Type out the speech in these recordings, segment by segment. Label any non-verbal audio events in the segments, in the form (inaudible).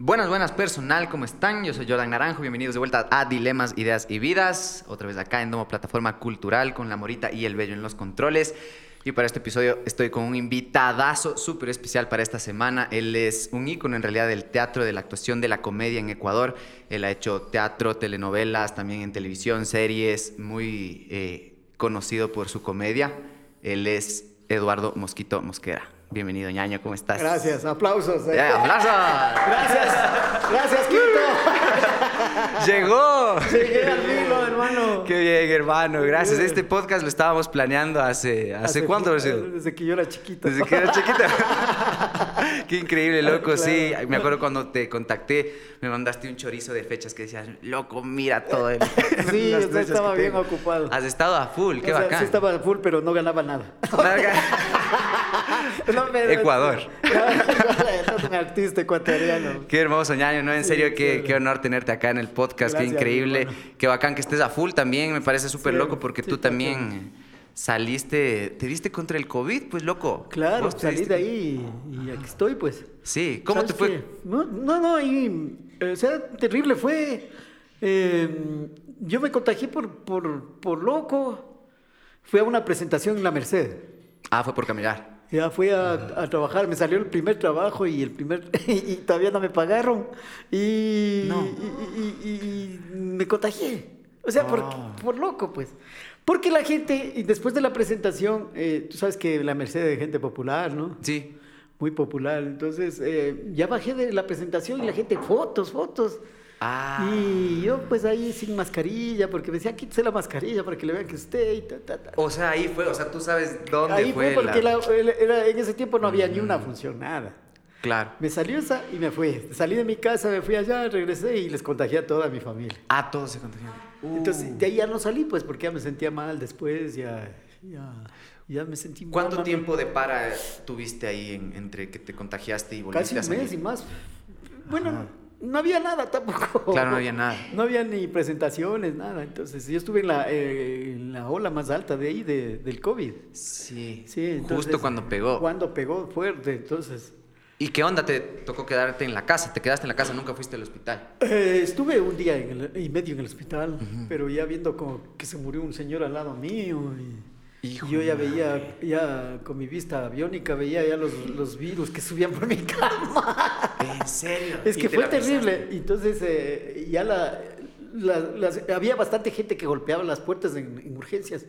Buenas, buenas personal, ¿cómo están? Yo soy Jordan Naranjo, bienvenidos de vuelta a Dilemas, Ideas y Vidas, otra vez acá en Domo Plataforma Cultural con la Morita y el Bello en los controles. Y para este episodio estoy con un invitadazo súper especial para esta semana. Él es un ícono en realidad del teatro, de la actuación, de la comedia en Ecuador. Él ha hecho teatro, telenovelas, también en televisión, series, muy eh, conocido por su comedia. Él es Eduardo Mosquito Mosquera. Bienvenido, ñaño, ¿cómo estás? Gracias, aplausos. eh. Ya, aplausos. Gracias, gracias, Quinto. (laughs) Llegó. Llegué al filo, hermano. Qué bien, hermano. Gracias. Este podcast lo estábamos planeando hace... ¿Hace, cuánto sido? Desde que yo era chiquito. Desde que era chiquita. (laughs) Qué increíble, loco. Sí, me acuerdo cuando te contacté, me mandaste un chorizo de fechas que decías, loco, mira todo el. (laughs) Sí, las o sea, fechas estaba bien tengo". ocupado. Has estado a full, qué O sea, bacán. Sí estaba full, pero no ganaba nada. (laughs) (laughs) No me- Ecuador. No, un artista ecuatoriano. Qué hermoso, ñaño, ¿no? En Sí, serio, qué, honor tenerte acá en el podcast, qué increíble. hermano. Qué bacán que estés a full también, me parece súper Sí, loco porque sí, tú también saliste, te diste contra el COVID, pues loco. Claro, salí de ahí y aquí estoy, pues. Sí, ¿cómo te ¿Sabes fue? qué? No, no, no, y, o sea, terrible fue. eh, yo me contagié por, por, por loco. Fui a una presentación en La Merced. Ah, fue por caminar. Ya fui a, a trabajar, me salió el primer trabajo y el primer (laughs) y, todavía no me pagaron y, No. y, y- y- y me contagié. O sea, por, Ah. por loco, pues. Porque la gente, y después de la presentación, eh, tú sabes que la Merced de gente popular, ¿no? Sí. Muy popular. Entonces, eh, ya bajé de la presentación y la gente, fotos, fotos. Ah. Y yo, pues ahí sin mascarilla, porque me decía, quítese la mascarilla para que le vean que usted y ta, ta, ta. O sea, ahí fue, o sea, tú sabes dónde Ahí fue. fue porque la- la- era- era- en ese tiempo no había ni una función, nada. Claro. Me salió esa y me fui. Salí de mi casa, me fui allá, regresé y les contagié a toda mi familia. Ah, todos se contagiaron. Uh. Entonces, de ahí ya no salí, pues, porque ya me sentía mal después, ya, ya, ya me sentí mal. ¿Cuánto tiempo de para tuviste ahí en- entre que te contagiaste y volviste Casi a un salir? mes y más. Bueno, no había nada tampoco. Claro, no había nada. No había ni presentaciones, nada. Entonces, yo estuve en la, eh, en la ola más alta de ahí, de- del COVID. Sí. Sí, entonces, Justo cuando pegó. Cuando pegó fuerte, entonces... ¿Y qué onda? ¿Te tocó quedarte en la casa? ¿Te quedaste en la casa? ¿Nunca fuiste al hospital? Eh, estuve un día en el- y medio en el hospital, pero ya viendo como que se murió un señor al lado mío y, Hijo y yo ya veía, ya con mi vista aviónica, veía ya los, los virus que subían por mi (laughs) cama. ¿En serio? Es ¿Y que fue terrible. pensaste? Entonces eh, ya la, la- las- había bastante gente que golpeaba las puertas en, en urgencias.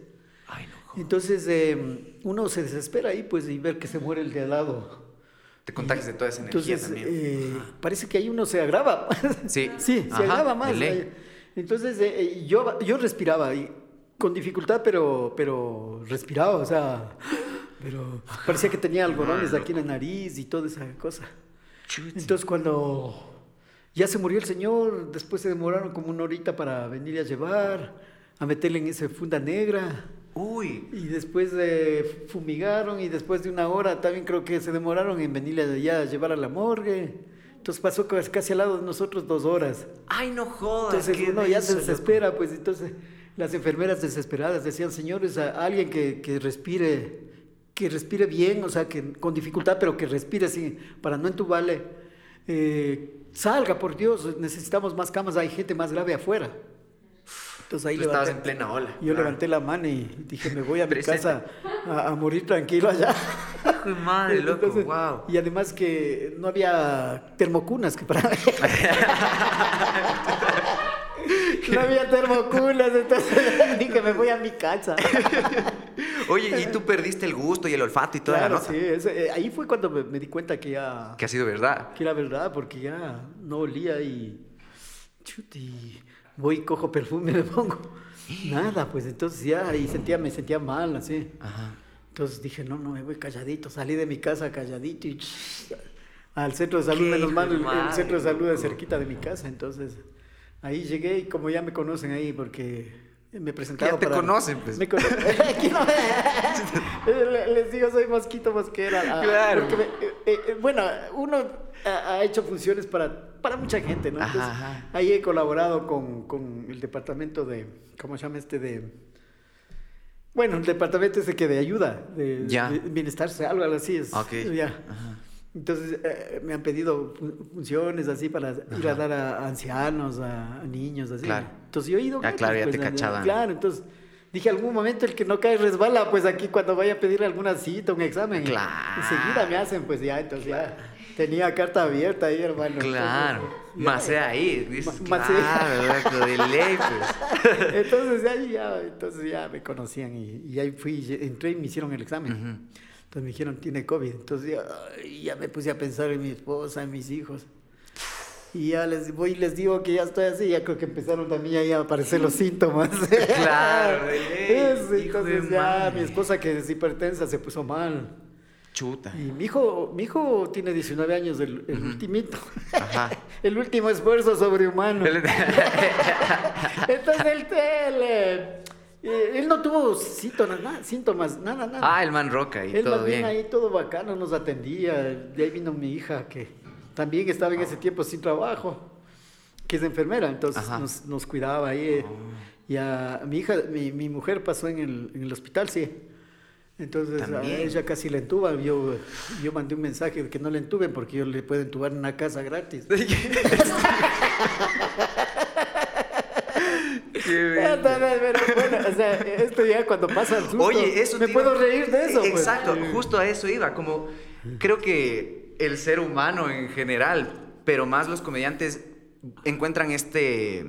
Ay, no. joder. Entonces eh, uno se desespera ahí pues y ver que se muere el de al lado. Te contagias de toda esa energía Entonces, también. eh, parece que ahí uno se agrava. Sí. (laughs) sí, se Ajá, agrava más. Entonces, eh, eh, yo, yo respiraba y con dificultad, pero, pero respiraba, o sea, pero parecía que tenía algodones aquí en la nariz y toda esa cosa. Entonces, cuando ya se murió el señor, después se demoraron como una horita para venir a llevar, a meterle en esa funda negra. Uy. Y después eh, fumigaron y después de una hora también creo que se demoraron en venirle allá a llevar a la morgue. Entonces pasó casi al lado de nosotros dos horas. Ay, no jodas. Entonces uno ya se desespera, pues entonces las enfermeras desesperadas decían, señores, a alguien que, que respire, que respire bien, o sea, que con dificultad, pero que respire así, para no entubarle. Eh, salga, por Dios, necesitamos más camas, hay gente más grave afuera. Entonces ahí Tú estabas en plena ola. yo Claro. levanté la mano y dije, me voy a mi casa a, a morir tranquilo allá. Madre, loco, Entonces, wow. Y además que no había termocunas que para... (laughs) (laughs) (laughs) no había termocunas, entonces (laughs) dije, me voy a mi casa. (laughs) Oye, y tú perdiste el gusto y el olfato y toda Claro, la nota. sí, eh, ahí fue cuando me, me di cuenta que ya... Que ha sido verdad. Que era verdad, porque ya no olía y... Chuti, voy y cojo perfume me pongo. Nada, pues entonces ya, y sentía, me sentía mal, así. Ajá. Entonces dije, no, no, me voy calladito. Salí de mi casa calladito y al centro de salud, menos mal, el, el centro de salud es cerquita de mi casa. Entonces ahí llegué y como ya me conocen ahí, porque me presentaron. Ya te para- conocen, pues. Me Le- (laughs) (laughs) (laughs) Les digo, soy Mosquito Mosquera. ah, Claro. me- eh, eh, bueno, uno ha, hecho funciones para, para mucha gente, ¿no? Entonces, ajá. ahí he colaborado con, con el departamento de, ¿cómo se llama este? De Bueno, el departamento ese que de ayuda, de, Ya. de bienestar, algo así es. Ok. Ya. Ajá. Entonces eh, me han pedido funciones así para ir a dar a, ancianos, a, niños, así. Claro. Entonces yo he ido. Ah, claro, ya pues, te cachaban. Claro, entonces dije algún momento el que no cae resbala, pues aquí cuando vaya a pedir alguna cita, un examen. Claro. Enseguida me hacen, pues ya, entonces ya tenía carta abierta ahí, hermano. Claro. Más ahí, dices, Más claro, de ley, pues. (laughs) entonces ahí ya, entonces ya me conocían y, y ahí fui, entré y me hicieron el examen. Entonces me dijeron, tiene COVID. Entonces ya, ya, me puse a pensar en mi esposa, en mis hijos. Y ya les voy y les digo que ya estoy así, ya creo que empezaron también ahí a aparecer los síntomas. (laughs) Claro, entonces ya mi esposa que es hipertensa se puso mal. Chuta. Y mi hijo, mi hijo tiene 19 años, el, el ultimito. Ajá. (laughs) el último esfuerzo sobrehumano. (laughs) entonces el tele eh, él no tuvo síntomas, nada, síntomas, nada, nada. Ah, el man roca y todo bien. ahí todo bacano, nos atendía. De ahí vino mi hija que también estaba en ese tiempo sin trabajo, que es enfermera, entonces nos, nos, cuidaba ahí. Eh, y a mi hija, mi, mi mujer pasó en el, en el, hospital, sí. Entonces a ella casi la entuba. Yo, yo mandé un mensaje de que no la entuben porque yo le puedo entubar en una casa gratis. (laughs) (laughs) bueno, o sea, esto ya cuando pasa el susto, Oye, eso me puedo reír de eso. Pues. Exacto, justo a eso iba, como creo que el ser humano en general, pero más los comediantes encuentran este,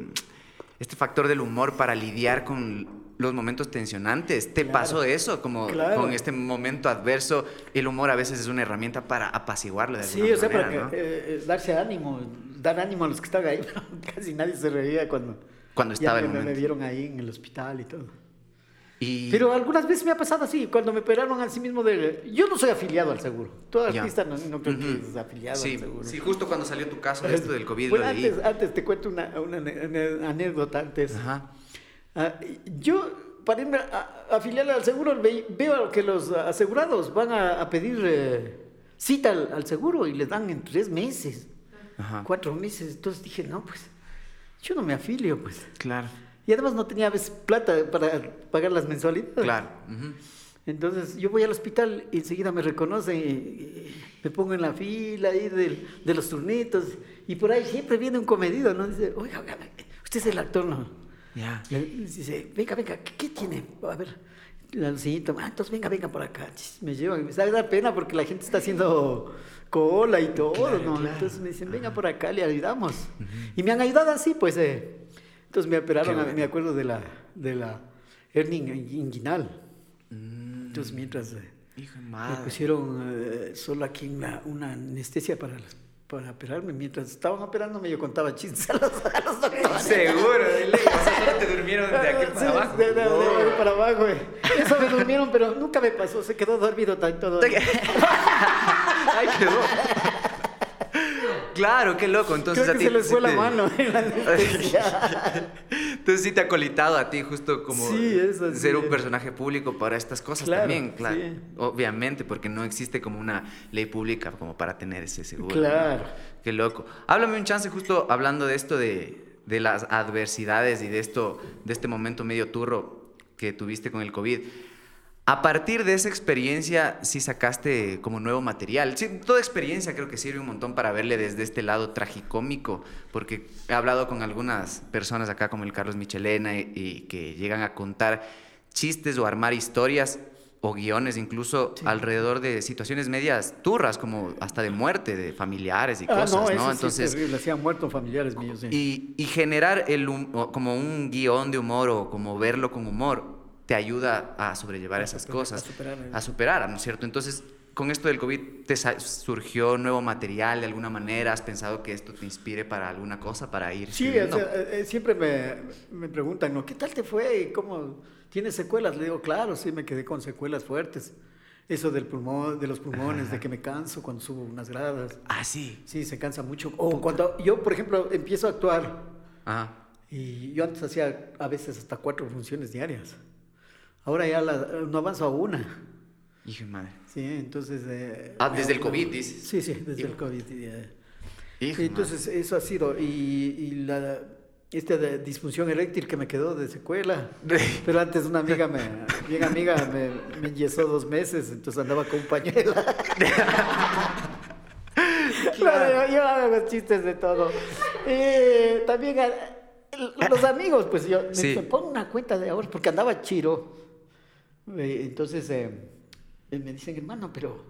este factor del humor para lidiar con los momentos tensionantes. ¿Te pasó eso? Como con este momento adverso, el humor a veces es una herramienta para apaciguarlo de Sí, o sea, para eh, eh, darse ánimo, dar ánimo a los que están ahí. (laughs) Casi nadie se reía cuando cuando estaba ya me, me vieron ahí en el hospital y todo. Pero algunas veces me ha pasado así, cuando me operaron así mismo de... Yo no soy afiliado al seguro. Todo artista no, no creo que es afiliado al seguro. Sí, justo cuando salió tu caso de esto del COVID. Bueno, (laughs) antes, antes, te cuento una, una, anécdota antes. Ajá. Ah, yo, para irme a, afiliar al seguro, veo que los asegurados van a, pedir eh, cita al, al, seguro y les dan en tres meses, Ajá. cuatro meses. Entonces dije, no, pues yo no me afilio, pues. Claro. Y además no tenía veces plata para pagar las mensualidades. Claro. Entonces yo voy al hospital y enseguida me reconocen y, me pongo en la fila ahí de, los turnitos y por ahí siempre viene un comedido, ¿no? Dice, oiga, oiga usted es el actor, ¿no? Ya. Dice, venga, venga, ¿qué, tiene? A ver, la ah, entonces venga, venga por acá. Me llevan, me da pena porque la gente está haciendo cola y todo, ¿no? Entonces me dicen, venga por acá, le ayudamos. Y me han ayudado así, pues. Eh. Entonces me operaron, me acuerdo de la, de la hernia inguinal. Mm. Entonces mientras eh, me pusieron eh, solo aquí una, una anestesia para las para operarme. Mientras estaban operándome, yo contaba chistes a los, doctores. Seguro, de ley. O sea, te durmieron de aquí para abajo. De, de, de, para abajo, güey. Eso me durmieron, pero nunca me pasó. Se quedó dormido todo. (laughs) Ay, quedó. Claro, qué loco. Entonces Creo que se les fue la mano en la Entonces sí te ha colitado a ti justo como ser un personaje público para estas cosas también, claro. Obviamente, porque no existe como una ley pública como para tener ese seguro. Claro. Qué loco. Háblame un chance justo hablando de esto de, de las adversidades y de esto, de este momento medio turro que tuviste con el COVID. A partir de esa experiencia, sí sacaste como nuevo material. toda experiencia creo que sirve un montón para verle desde este lado tragicómico, porque he hablado con algunas personas acá, como el Carlos Michelena, y, que llegan a contar chistes o armar historias o guiones incluso alrededor de situaciones medias turras, como hasta de muerte de familiares y ah, cosas, ¿no? Entonces, sí es muerto familiares míos. Y, y generar el, como un guion de humor o como verlo con humor te ayuda a sobrellevar esas cosas, a superar, ¿no es cierto? Entonces, con esto del COVID, ¿te surgió nuevo material de alguna manera? ¿Has pensado que esto te inspire para alguna cosa, para ir? Sí, eh, eh, siempre me, me, preguntan, ¿no? ¿qué tal te fue? ¿Cómo tienes secuelas? Le digo, claro, sí, me quedé con secuelas fuertes. Eso del pulmón, de los pulmones, de que me canso cuando subo unas gradas. Ah, sí. Sí, se cansa mucho. O cuando yo, por ejemplo, empiezo a actuar. Ajá. Y yo antes hacía a veces hasta cuatro funciones diarias. Ahora ya no avanzo a una. Hijo de madre. Sí, entonces... Eh, ah, desde el COVID, dices. Sí, sí, desde el COVID. Hijo entonces eso ha sido. Y, y la, esta disfunción eréctil que me quedó de secuela. (laughs) Pero antes una amiga, me, bien amiga, me, me enyesó dos meses, entonces andaba con un pañuelo. (laughs) hago chistes de todo. Eh, también a- los amigos, pues yo me Sí. dicen, pon una cuenta de ahorros, porque andaba chiro. Eh, entonces eh, me dicen, hermano, pero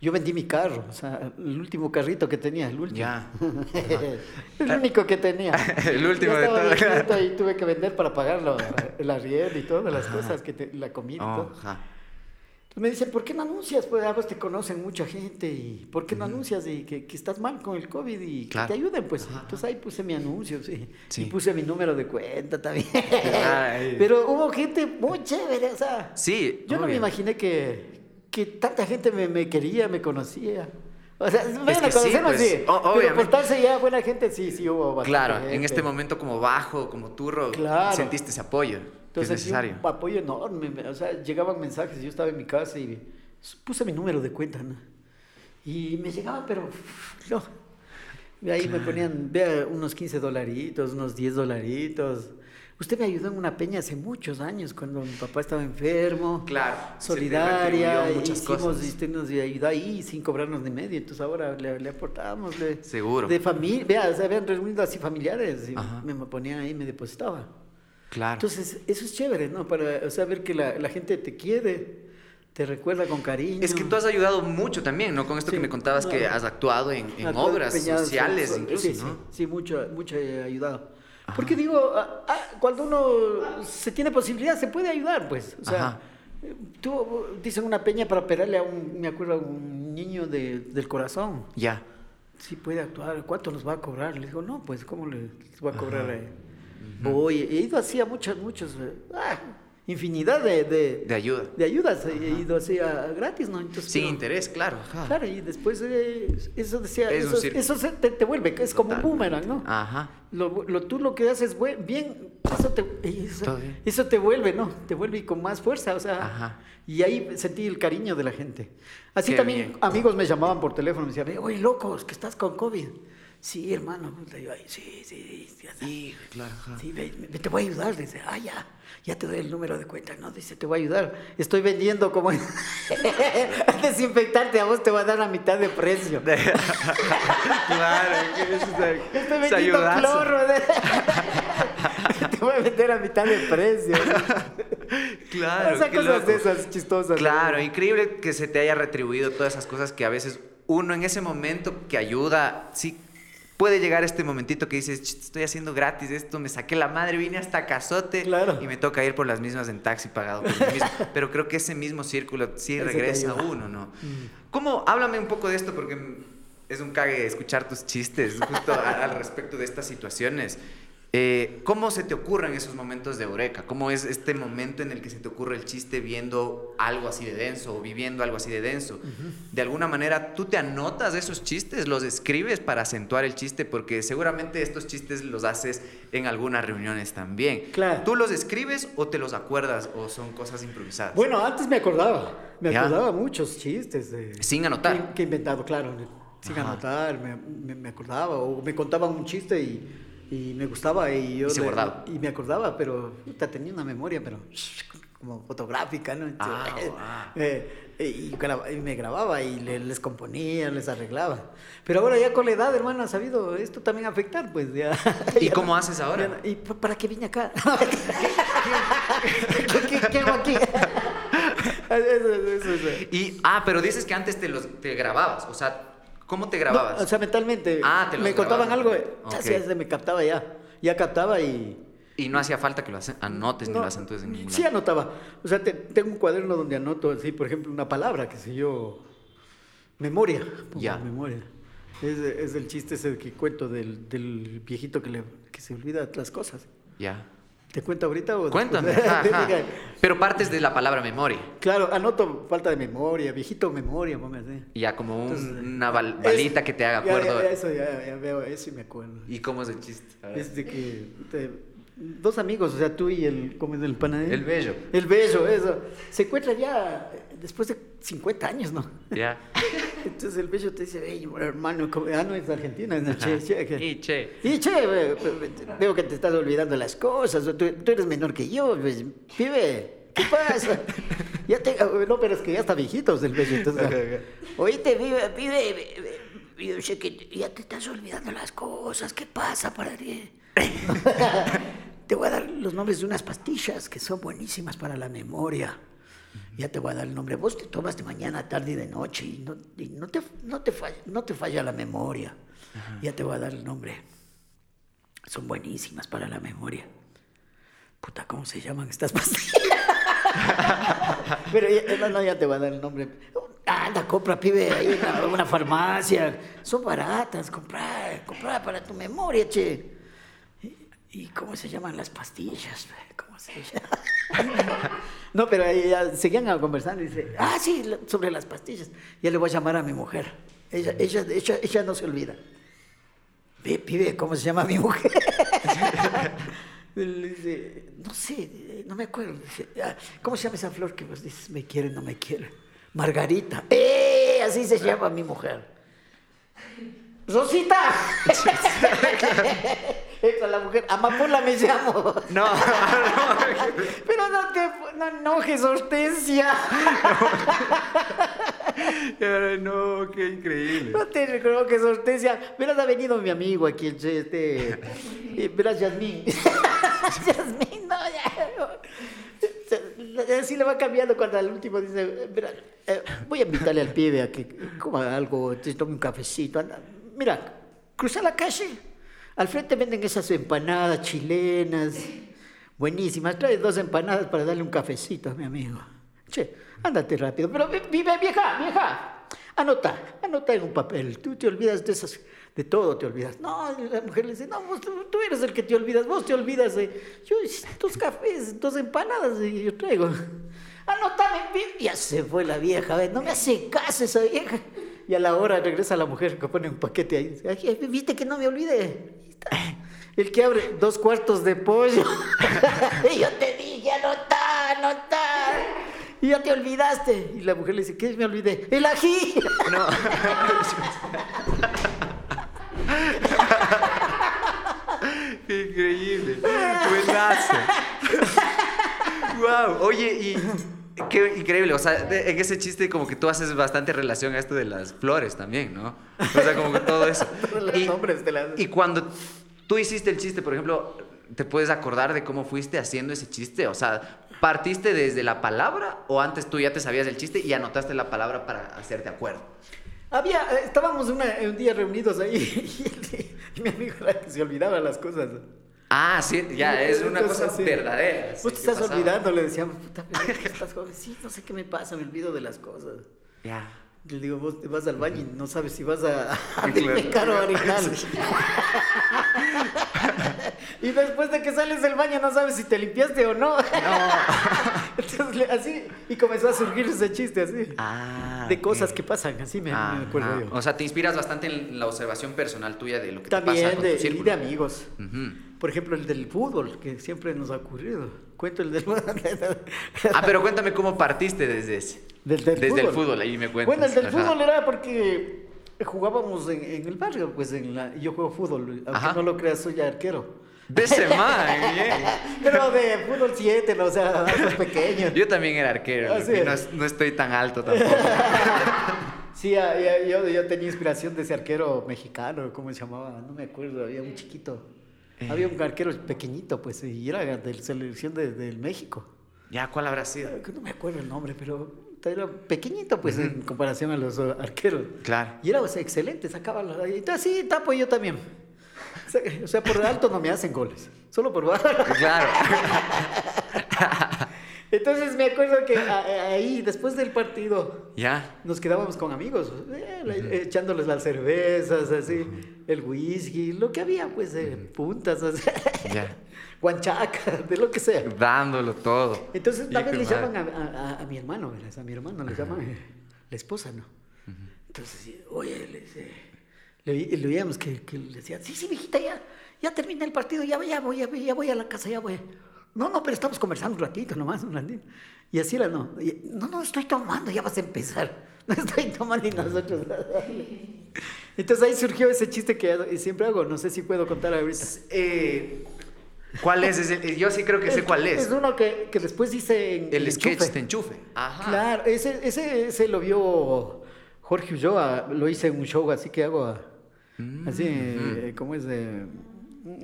yo vendí mi carro, o sea, el último carrito que tenía, el último. Ya. (laughs) el único que tenía. (laughs) El último de todo. Y (laughs) tuve que vender para pagarlo, el arriendo y todas las cosas, que te- la comida y Oh, todo. ajá. Entonces me dicen, ¿por qué no anuncias? Pues a vos te conocen mucha gente y ¿por qué no anuncias y que, que estás mal con el COVID y Claro. que te ayuden? Pues entonces ahí puse mi anuncio, sí. Sí. Y puse mi número de cuenta también. Ay. (laughs) Pero hubo gente muy chévere, o sea, Sí, yo no me imaginé que, que tanta gente me, me quería, me conocía. O sea, vengan que a sí, conocernos, pues, sí. Pero portarse ya buena gente, sí, sí hubo bastante Claro, en este momento como bajo, como turro, Claro. sentiste ese apoyo que es Entonces, necesario. un apoyo enorme. me- O sea, llegaban mensajes, yo estaba en mi casa y puse mi número de cuenta, ¿no? Y me llegaban, pero (laughs) no. Y ahí me ponían, vea, unos 15 dolaritos, unos 10 dolaritos. Usted me ayudó en una peña hace muchos años, cuando mi papá estaba enfermo. Claro, Solidaria, muchas hicimos, cosas. usted nos ayudó ahí sin cobrarnos ni medio. Entonces ahora le, le aportábamos. le- Seguro. De familia, vea, se habían reunido así familiares y Ajá. me ponían ahí y me depositaba. Claro. Entonces, eso es chévere, ¿no? Para saber que la, la gente te quiere, te recuerda con cariño. es que tú has ayudado mucho también, ¿no? Con esto Sí, que me contabas que has actuado en, obras sociales sí, incluso, sí, ¿no? Sí, mucho, mucho he ayudado. Porque digo, ah, ah, cuando uno se tiene posibilidad, se puede ayudar, pues. O sea, Ajá. tú dicen una peña para operarle a un, me acuerdo, a un niño de- del corazón. Ya. Sí puede actuar, ¿cuánto nos va a cobrar? Le digo, no, pues, ¿cómo les voy a cobrar? Eh? Voy, he ido así a muchos, muchos, eh, ah, infinidad de, de, De ayuda. de ayudas, he ido así a, gratis, ¿no? Entonces, Sin pero- interés, claro. ajá. Claro, y después eh, eso decía, Es eso, eso se- te, te vuelve, es como un boomerang, ¿no? Ajá. Lo, lo- tú lo que haces bien, eso te, eso, Todo bien. eso te vuelve, ¿no? Te vuelve y con más fuerza, o sea. Ajá. Y ahí sentí el cariño de la gente. Así Qué también bien. amigos me llamaban por teléfono, me decían, oye, locos, que estás con COVID. Sí, hermano. yo, "Ay, sí, sí, sí, sí, claro. Sí, ve- ve- te voy a ayudar. Dice, ah, ya, ya te doy el número de cuenta. No, dice, te voy a ayudar. Estoy vendiendo como. Al (laughs) desinfectarte a vos te va a dar la mitad de precio. (laughs) claro, es (laughs) Estoy vendiendo cloro. te voy a vender a mitad de precio. Claro, o sea, cosas loco. de esas chistosas. Claro, ¿no? increíble que se te haya retribuido todas esas cosas que a veces uno en ese momento que ayuda, sí puede llegar este momentito que dices, "Ch, estoy haciendo gratis esto, me saqué la madre, vine hasta Cazote Claro. y me toca ir por las mismas en taxi pagado por mí mismo. (laughs) Pero creo que ese mismo círculo sí regresa a uno, ¿no? ¿Cómo? Háblame un poco de esto porque es un cague escuchar tus chistes justo a- al respecto de estas situaciones. Eh, ¿Cómo se te ocurren esos momentos de eureka? ¿Cómo es este momento en el que se te ocurre el chiste viendo algo así de denso o viviendo algo así de denso? De alguna manera, ¿tú te anotas esos chistes? ¿Los escribes para acentuar el chiste? Porque seguramente estos chistes los haces en algunas reuniones también. Claro. ¿Tú los escribes o te los acuerdas o son cosas improvisadas? Bueno, antes me acordaba. Me Ya. acordaba muchos chistes. De, Sin anotar. Que, que he inventado, claro. Sin Ajá. anotar, me, me- me acordaba. O me contaban un chiste y, y me gustaba. Y, yo Y se le- guardaba. Y me acordaba, pero puta, tenía una memoria, pero como fotográfica, ¿no? Ah, Entonces, ah. (laughs) eh, y, me grababa y le- les componía, les arreglaba. Pero ahora ya con la edad, hermano, ha sabido esto también afectar, pues ya. (laughs) ¿Y ya cómo haces ahora? ya ¿Y pa- para qué vine acá? (laughs) ¿Qué, qué- qué hago aquí? Eso, eso, eso. Y, ah, pero dices que antes te los te grababas, o sea, ¿cómo te grababas? No, o sea, mentalmente. Ah, te los me contaban grababas. algo, Ok. ya se- se me captaba ya. Ya captaba y. y no hacía falta que lo anotes ni No, lo acentúes en ningún Sí lado. anotaba. O sea, te- tengo un cuaderno donde anoto así, por ejemplo, una palabra, que sé yo. Memoria. Ya. Memoria. Es, es el chiste ese que cuento del, del viejito que, le, que se olvida las cosas. Ya. ¿Te cuento ahorita o? Cuéntame. ajá, (laughs) ajá. Pero partes de la palabra memoria. Claro, anoto falta de memoria, viejito memoria, así. Y ya como un- Entonces, una bal- es- balita que te haga acuerdo. ya, eso, ya, ya veo eso y me acuerdo. ¿Y cómo es el chiste? Es de que te- dos amigos, o sea, tú y el, ¿cómo es el panadero? El bello. El bello, eso. Se encuentran ya eh, después de 50 años, ¿no? Ya. (laughs) Entonces el bello te dice, hey, hermano, ¿cómo- ah, no es Argentina, es Ajá. che, che, que- Y che. y che, ve- ve- veo que te estás olvidando las cosas, tú, tú eres menor que yo, pues, pibe, ¿qué pasa? (laughs) ya te, no, pero es que ya está viejitos el bello, entonces, ajá. oíste, pibe, pibe, yo sé que ya te estás olvidando las cosas. ¿Qué pasa para (laughs) ti? te voy a dar los nombres de unas pastillas que son buenísimas para la memoria. Ya te voy a dar el nombre. Vos te tomas de mañana, tarde y de noche y no, y no, te, no, te, falla, no te falla la memoria. Ya te voy a dar el nombre. Son buenísimas para la memoria. Puta, ¿cómo se llaman estas pastillas? (laughs) Pero ya, no, no, ya te voy a dar el nombre. Anda, compra, pibe, ahí en una farmacia. Son baratas, comprar, comprar para tu memoria, che. ¿Y cómo se llaman las pastillas? ¿Cómo (laughs) no, pero ya seguían conversando y dice, ah, sí, sobre las pastillas. Ya le voy a llamar a mi mujer. Ella, ella, ella, ella no se olvida. Ve, pibe, ¿cómo se llama mi mujer? (laughs) dice, no sé, no me acuerdo. Ah, ¿Cómo se llama esa flor que vos dices, me quiere, no me quiere? Margarita. ¡Eh! Así se llama mi mujer. Rosita. (laughs) (laughs) Esa la mujer. Amapola me llamo. (laughs) (laughs) No, no. Pero no te no enojes, Hortensia. No, qué increíble. No te enojes, Hortensia. Verás, ha venido mi amigo aquí, este. Verás, Yasmín. Yasmín, no, ya. Así le va cambiando cuando al último dice, eh, voy a invitarle al pibe a que coma algo, te tome un cafecito. Anda. Mira, cruza la calle, al frente venden esas empanadas chilenas, buenísimas. Trae dos empanadas para darle un cafecito a mi amigo. Che, ándate rápido. Pero vive, vieja, vieja. Anota, anota en un papel. Tú te olvidas de esas, de todo te olvidas. No, la mujer le dice, no, vos, tú eres el que te olvidas, vos te olvidas de, yo, dos cafés, dos empanadas, y yo traigo. Anótame, ya se fue la vieja, no me hace caso esa vieja. Y a la hora regresa la mujer que pone un paquete ahí. Viste que no me El que abre dos cuartos de pollo. (laughs) y yo te dije, anota, anota. Y ya te olvidaste. Y la mujer le dice, ¿qué me olvidé? El ají. No. (laughs) Increíble. Buenazo. wow. Oye, y Qué increíble, o sea, en ese chiste como que tú haces bastante relación a esto de las flores también, ¿no? O sea, como que todo eso. (laughs) y, nombres de las... y cuando tú hiciste el chiste, por ejemplo, ¿te puedes acordar de cómo fuiste haciendo ese chiste? O sea, ¿partiste desde la palabra o antes tú ya te sabías el chiste y anotaste la palabra para hacerte acuerdo? Había, eh, estábamos un día reunidos ahí (laughs) y, mi amigo se olvidaba las cosas. Ah, sí, ya, es una cosa verdadera. Vos te estás olvidando, le decíamos, puta, (laughs) estás joven. Sí, no sé qué me pasa, me olvido de las cosas. Ya. Le digo, vos te vas al baño y no sabes si vas a, (laughs) a o a orinar. (laughs) y después de que sales del baño no sabes si te limpiaste o no. No. (laughs) Entonces, así, y comenzó a surgir ese chiste así. Ah. De cosas que pasan, así me, acuerdo yo. O sea, te inspiras bastante en la observación personal tuya de lo que También te pasa con de, y de amigos. Por ejemplo, el del fútbol, que siempre nos ha ocurrido. Cuento el del (laughs) Ah, pero cuéntame cómo partiste desde ese. desde el fútbol, ahí me cuentas. Bueno, el del fútbol era porque jugábamos en, el barrio, pues en la, yo juego fútbol, aunque no lo creas, soy arquero. De semana, (laughs) Pero de fútbol 7, ¿no? o sea, más pequeño. Yo también era arquero, ah, no, estoy tan alto tampoco. (laughs) sí, yo, yo tenía inspiración de ese arquero mexicano, ¿cómo se llamaba? No me acuerdo, había un chiquito. Había un arquero pequeñito, pues, y era de la selección del de México. ¿Ya cuál habrá sido? No me acuerdo el nombre, pero era pequeñito, pues, en comparación a los arqueros. Claro. Y era excelente, sacaba la... Entonces, sí, tapo yo también. O sea, por alto no me hacen goles, solo por bajo. Claro. (laughs) Entonces me acuerdo que ahí, después del partido, ya. nos quedábamos con amigos, eh, echándoles las cervezas, así, el whisky, lo que había, pues, de puntas, así, (laughs) guanchaca, de lo que sea. Dándolo todo. Entonces, vez le llaman a, mi hermano, a mi hermano le llaman la esposa, ¿no? Entonces, oye, le, le, veíamos que, que, le decía, sí, sí, viejita, ya, ya termina el partido, ya, ya, voy, ya voy a la casa, ya voy. No, no, pero estamos conversando un ratito nomás, un ratito. Y así era, no. no, no, estoy tomando, ya vas a empezar. (laughs) No estoy tomando y nosotros. (laughs) Entonces ahí surgió ese chiste que siempre hago. No sé si puedo contar ahorita. Eh, ¿Cuál es? yo sí creo que sé cuál es. Es uno que, que después dice en, El sketch de enchufe. Ajá. Claro, ese, ese, ese lo vio Jorge Ulloa, lo hice en un show así que hago, Mm, así, eh, ¿cómo es? de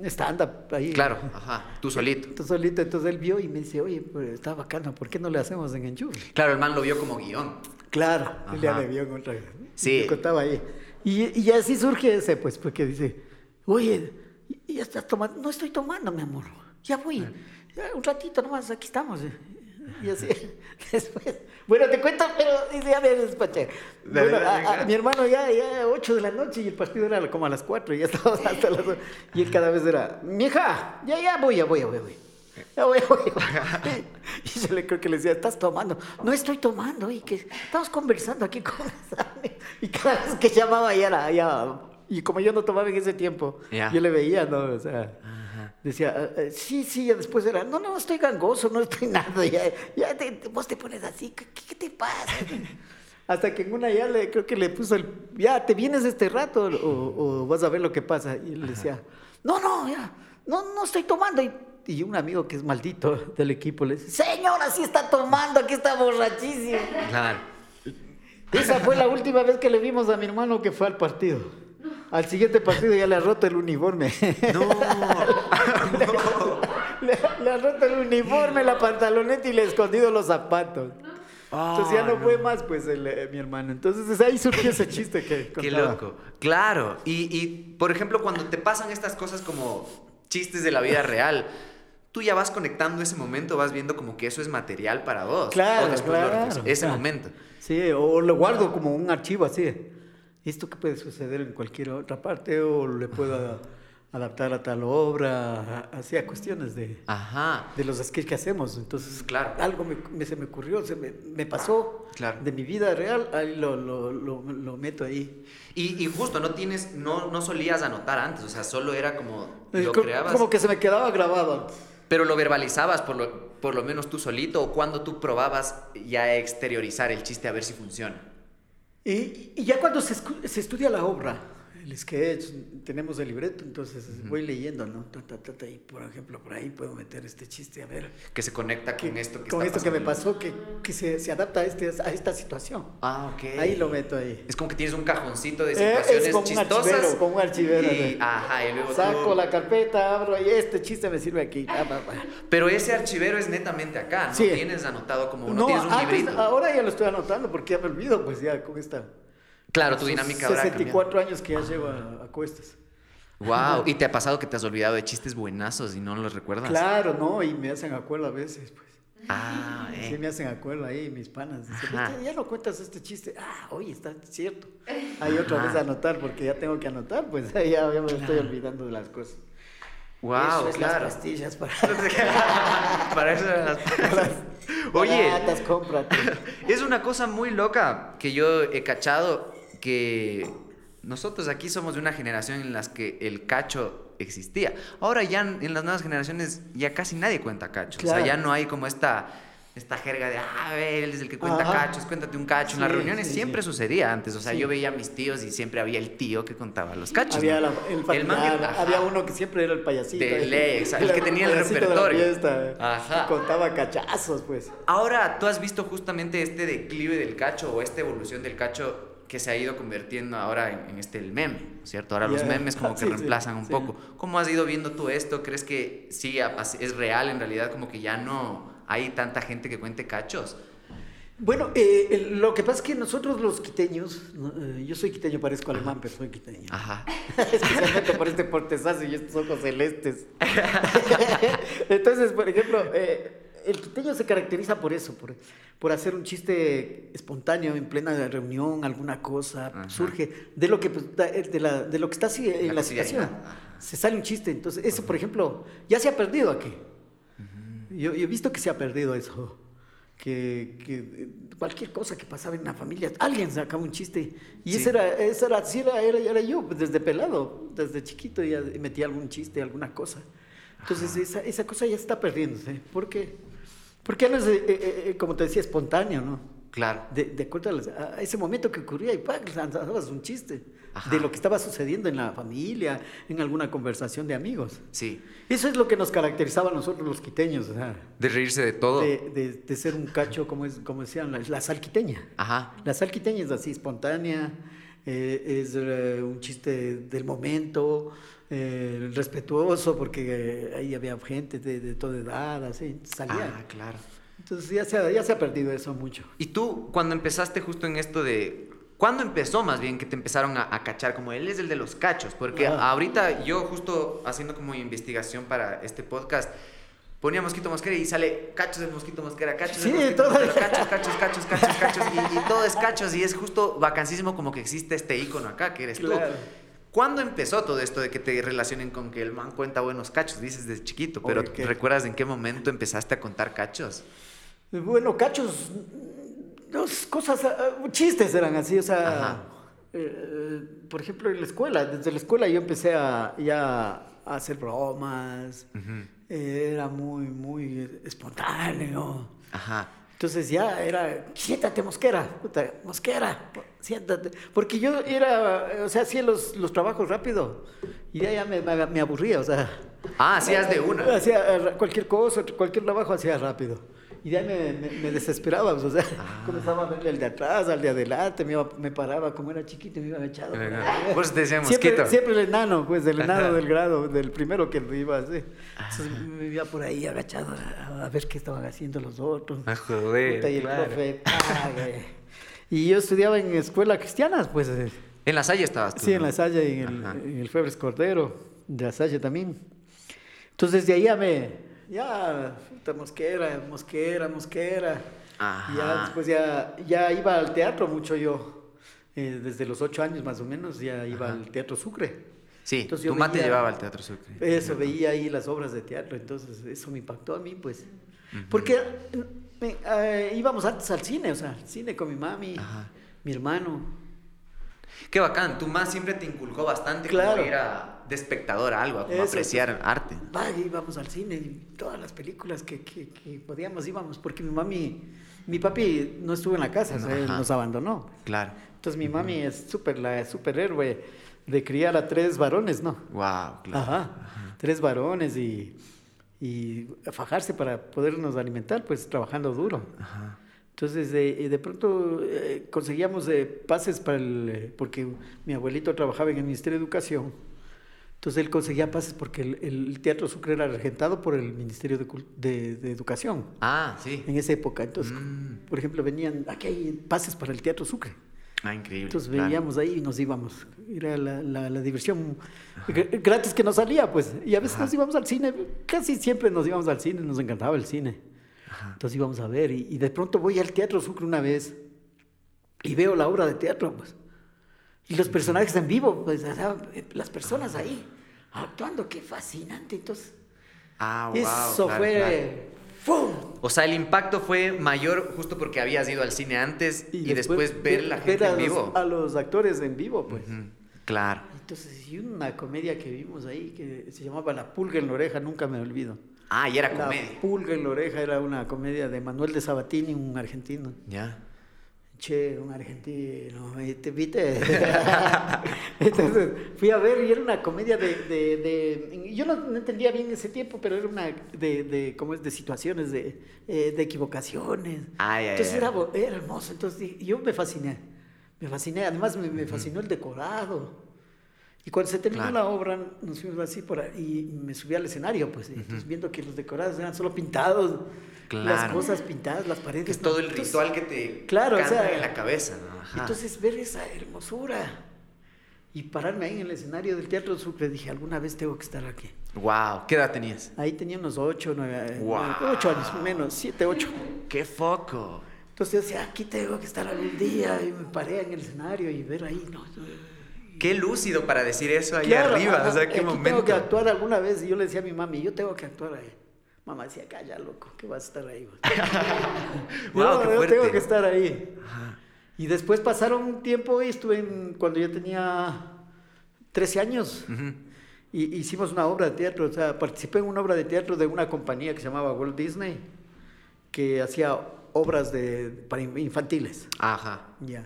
stand-up ahí. Claro, ajá, tú solito. Tú solito, entonces él vio y me dice, oye, pues, está bacano, ¿por qué no le hacemos en enchufe? Claro, el man lo vio como guion. Claro, él ya Ajá. le vio en otra. Sí. Contaba ahí. Y, y así surge ese, pues, porque dice, oye, ya estás tomando. No estoy tomando, mi amor. Ya voy. Ya, un ratito nomás, aquí estamos. Y así, (laughs) después. Bueno, te cuento, pero ya me despaché. Bueno, a- mi hermano ya, ya 8 de la noche y el partido era como a las 4 y ya (laughs) estábamos hasta las 8. Y él cada vez era, mi hija, ya, ya voy, ya voy, ya voy. ya voy. Ya voy, ya voy, ya voy". (laughs) Y yo le creo que le decía, estás tomando. No estoy tomando, y que estamos conversando aquí con Sami". Y cada vez que llamaba ya era, ya. Y como yo no tomaba en ese tiempo, yo le veía, ¿no? O sea, decía, "Ah, ah, sí, sí, ya después era, no, no, estoy gangoso, no estoy (laughs) nada. Ya, ya te- vos te pones así, ¿qué, qué te pasa? (laughs) Hasta que en una ya le, creo que le puso el, ya, ¿te vienes este rato o, o vas a ver lo que pasa? Y él decía, no, no, ya, no, no estoy tomando. Y, y un amigo que es maldito del equipo le dice, señora, sí está tomando, aquí está borrachísimo. Claro. Esa fue la última vez que le vimos a mi hermano que fue al partido. Al siguiente partido ya le ha roto el uniforme. No. (laughs) le, le ha roto el uniforme, la pantaloneta y le ha escondido los zapatos. Entonces ya no, Ah, fue más, pues, el, eh, mi hermano. Entonces ahí surgió ese chiste que Qué contaba. loco. Claro. Y, y, por ejemplo, cuando te pasan estas cosas como chistes de la vida real, tú ya vas conectando ese momento, vas viendo como que eso es material para vos. Claro, O después lo claro, reflex- Ese claro. momento. Sí, o lo guardo como un archivo así. Esto que puede suceder en cualquier otra parte o le puedo adaptar a tal obra, a- así a cuestiones de, Ajá. de los sketches que hacemos. Entonces, Claro. algo me, me- se me ocurrió, se me, me pasó Claro. de mi vida real, ahí lo, lo, lo, lo meto ahí. Y, y justo, no tienes, no, no solías anotar antes, o sea, solo era como Es lo creabas, Como que se me quedaba grabado. pero lo verbalizabas por lo, por lo menos tú solito, o cuando tú probabas ya exteriorizar el chiste a ver si funciona. Y, ya cuando se, se estudia la obra, el sketch, tenemos el libreto, entonces voy leyendo, ¿no? Ta, ta, ta, ta, y por ejemplo, por ahí puedo meter este chiste, a ver. Que se conecta con que- esto que con está esto que me pasando. pasó, que, que se, se adapta a, este, a esta situación. Ah, ok. Ahí lo meto ahí. Es como que tienes un cajoncito de Eh, situaciones es como un chistosas. archivero, como un archivero, Y, ¿no? ajá, y luego Saco la carpeta, abro y este chiste me sirve aquí. Ah, va, va. Pero ese archivero es netamente acá, no Sí. tienes anotado como, no, No, tienes un antes- librito. ahora ya lo estoy anotando porque ya me olvido, pues ya con esta. Claro, tu dinámica habrá 64 años que ya llevo a, a cuestas. Wow, (laughs) ¿y te ha pasado que te has olvidado de chistes buenazos y no los recuerdas? Claro, ¿no? Y me hacen acuerdo a veces, pues. Ah, eh. Sí, me hacen acuerdo ahí mis panas. Dicen, Ajá. "Viste, ya no cuentas este chiste. Ah, oye, está cierto. (laughs) Hay otra vez a anotar porque ya tengo que anotar, pues (laughs) ya, ya me estoy olvidando de las cosas. Wow, Eso es claro. las pastillas para... Para eso eran las Oye, Baratas, cómprate. es una cosa muy loca que yo he cachado que nosotros aquí somos de una generación en las que el cacho existía. Ahora ya en las nuevas generaciones ya casi nadie cuenta cacho. O Claro. sea, ya no hay como esta esta jerga de, ah, él es el que cuenta Ajá. cachos, cuéntate un cacho. en las reuniones sí, siempre sí. sucedía antes. O sea, yo veía a mis tíos y siempre había el tío que contaba los cachos. Había ¿no? la- el familiar, ajá. había uno que siempre era el payasito. De el- el que tenía el payasito de la repertorio. fiesta, Ajá. que contaba cachazos, pues. Ahora, ¿tú has visto justamente este declive del cacho o esta evolución del cacho que se ha ido convirtiendo ahora en, en este el meme, ¿cierto? Ahora los memes como que (laughs) Sí, sí, reemplazan un sí. poco. ¿Cómo has ido viendo tú esto? ¿Crees que sí es real en realidad como que ya no hay tanta gente que cuente cachos? Bueno, eh, lo que pasa es que nosotros los quiteños, eh, yo soy quiteño, parezco alemán, pero soy quiteño. Ajá. (laughs) Especialmente por este portezazo y estos ojos celestes. (laughs) Entonces, por ejemplo, eh, el quiteño se caracteriza por eso, por, por hacer un chiste espontáneo en plena reunión, alguna cosa, Ajá. surge de lo que, pues, da- de, la- de lo que está así en La la, situación. Se sale un chiste. Entonces, eso, por ejemplo, ya se ha perdido aquí. Yo, yo he visto que se ha perdido eso. Que, que, eh, cualquier cosa que pasaba en la familia, alguien sacaba un chiste. Y Sí. ese era, ese era, sí era, era, era yo, desde pelado, desde chiquito ya metía algún chiste, alguna cosa. Entonces esa, esa cosa ya está perdiéndose. ¿Por qué? Porque no es, eh, eh, eh, como te decía, espontáneo, ¿no? Claro. De, de acuerdo a, las- a ese momento que ocurría y lanzabas un chiste de lo que estaba sucediendo en la familia, en alguna conversación de amigos. Sí. Eso es lo que nos caracterizaba a nosotros los quiteños, o sea, De reírse de todo. de, de- de ser un cacho, como, es, como decían, la, la salquiteña. Ajá. La salquiteña es así, espontánea, eh, es eh, un chiste del momento, eh, respetuoso, porque eh, ahí había gente de, de toda edad, así, salía. Ah, claro. Entonces ya se, ha, ya se ha perdido eso mucho. Y tú, cuando empezaste justo en esto de... ¿Cuándo empezó más bien que te empezaron a, a cachar? Como él es el de los cachos. Porque ahorita yo justo haciendo como investigación para este podcast, ponía mosquito mosquera y sale cachos del mosquito mosquera, cachos Sí, del mosquito mosquera, cachos, cachos, cachos, cachos, cachos. Y, y todo es cachos y es justo vacancísimo como que existe este icono acá, que eres Claro. tú. ¿Cuándo empezó todo esto de que te relacionen con que el man cuenta buenos cachos? Dices desde chiquito, pero. ¿recuerdas en qué momento empezaste a contar cachos? Bueno, cachos, dos cosas, ah, chistes eran así, o sea, eh, por ejemplo, en la escuela, desde la escuela yo empecé a, ya a hacer bromas, eh, era muy, muy espontáneo. Ajá. Entonces ya era, siéntate mosquera, puta, mosquera, siéntate. Porque yo era, o sea, hacía los, los trabajos rápido y ya, ya me, me- me aburría, o sea. Ah, hacías de una. Hacía eh, cualquier cosa, cualquier trabajo hacía rápido. Y ya me, me, me desesperaba, o sea, Ah. comenzaba a verle al de atrás, al de adelante, me, iba- me paraba, como era chiquito, me iba echado. por ahí. Por eso te decía Siempre, siempre el enano, pues, el enano del grado, del primero que iba así. Entonces me iba por ahí agachado a, a ver qué estaban haciendo los otros. Ah, joder, y el claro. profe, pague. Y yo estudiaba en escuela cristianas, pues. eh, En la Salle estabas tú. Sí, en la Salle y en Ajá. el, en el Febres Cordero, de la Salle también. Entonces de ahí ya me, ya, puta, mosquera, mosquera, mosquera. Ajá. Y ya después ya, ya iba al teatro mucho yo. Eh, desde los ocho años más o menos ya iba al Teatro Sucre. Sí, Entonces tu yo mamá te llevaba al Teatro Sucre. Eso, veía ahí las obras de teatro, entonces eso me impactó a mí, pues. Porque eh, eh, íbamos antes al cine, o sea, al cine con mi mami, Ajá. mi hermano. Qué bacán, tu mamá siempre te inculcó bastante Claro. como ir a, de espectador a algo, a Eso, apreciar arte. Va, íbamos al cine, y todas las películas que, que, que podíamos íbamos, porque mi mami, mi papi no estuvo en la casa, o sea, él nos abandonó. Claro. Entonces mi mami es súper, la superhéroe de criar a tres varones, ¿no? Wow, claro. Ajá, tres varones y, y fajarse para podernos alimentar, pues trabajando duro. Ajá. Entonces, de, de pronto eh, conseguíamos eh, pases para el... porque mi abuelito trabajaba en el Ministerio de Educación. Entonces, él conseguía pases porque el, el Teatro Sucre era regentado por el Ministerio de, de- de Educación Ah, sí. en esa época. Entonces, Mm. por ejemplo, venían... Aquí hay pases para el Teatro Sucre. Ah, increíble. Entonces, claro. veíamos ahí y nos íbamos. Era la, la- la diversión gr- gratis que nos salía, pues. Y a veces nos íbamos al cine. Casi siempre nos íbamos al cine. Nos encantaba el cine. Entonces íbamos a ver y, y de pronto voy al Teatro Sucre una vez y veo la obra de teatro, pues. Y los personajes en vivo, pues, las personas ahí actuando, qué fascinante. Entonces, Ah, wow. eso claro, fue, claro. ¡fum! O sea, el impacto fue mayor justo porque habías ido al cine antes y, después, ver la gente a en los- vivo. a los actores en vivo, pues. Ujú, Claro. Entonces, y una comedia que vimos ahí que se llamaba La Pulga en la Oreja, nunca me olvido. Ah, y era La comedia. Pulga en la Oreja era una comedia de Manuel de Sabatini, un argentino. Ya. Che, un argentino, ¿y ¿te viste? (laughs) Entonces fui a ver y era una comedia de... de- de- yo no, entendía bien ese tiempo, pero era una de, de ¿cómo es? De situaciones, de, eh, de equivocaciones. Ay, Entonces ay. Era, hermoso, entonces yo me fasciné, me fasciné, además me, me fascinó el decorado. Y cuando se terminó Claro. la obra, nos fuimos así por ahí, y me subí al escenario, pues, entonces viendo que los decorados eran solo pintados, las Claro. cosas pintadas, las paredes. Que es todo el ritual que te Claro, o sea, en la cabeza. Ajá. entonces ver esa hermosura y pararme ahí en el escenario del Teatro Sucre, dije, alguna vez tengo que estar aquí. Wow, ¿qué edad tenías? Ahí tenía unos ocho, nueve, Wow. nueve, ocho años, menos, siete, ocho. ¡Qué foco! Entonces yo decía, aquí tengo que estar algún día, y me paré en el escenario y ver ahí, ¿no? Qué lúcido para decir eso ahí Claro, arriba, o sea, qué aquí momento. tengo que actuar alguna vez, y yo le decía a mi mami, yo tengo que actuar ahí. Mamá decía, calla, loco, que vas a estar ahí. vos". (laughs) Guau, yo, qué yo fuerte. tengo que estar ahí. Y después pasaron un tiempo y estuve en- cuando yo tenía 13 años. Y hicimos una obra de teatro, o sea, participé en una obra de teatro de una compañía que se llamaba Walt Disney, que hacía obras de, para in- infantiles. Ajá. Ya.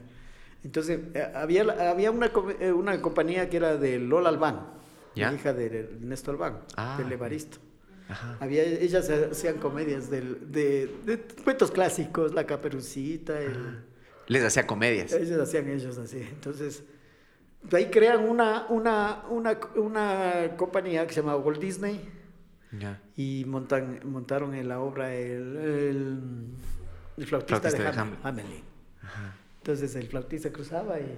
Entonces, eh, había, había una, eh, una compañía que era de Lola Albán, hija de Ernesto Albán, Ah. del Evaristo. Ajá. Había, ellas hacían comedias del- de, de cuentos clásicos, La Caperucita, el- Les hacía comedias. ellos hacían ellos así. Entonces, de ahí crean una, una, una, una compañía que se llama Walt Disney Ya. y montan, montaron en la obra el, el, el flautista, Flautista de de Ham- Hamelin. Entonces el flautista cruzaba y,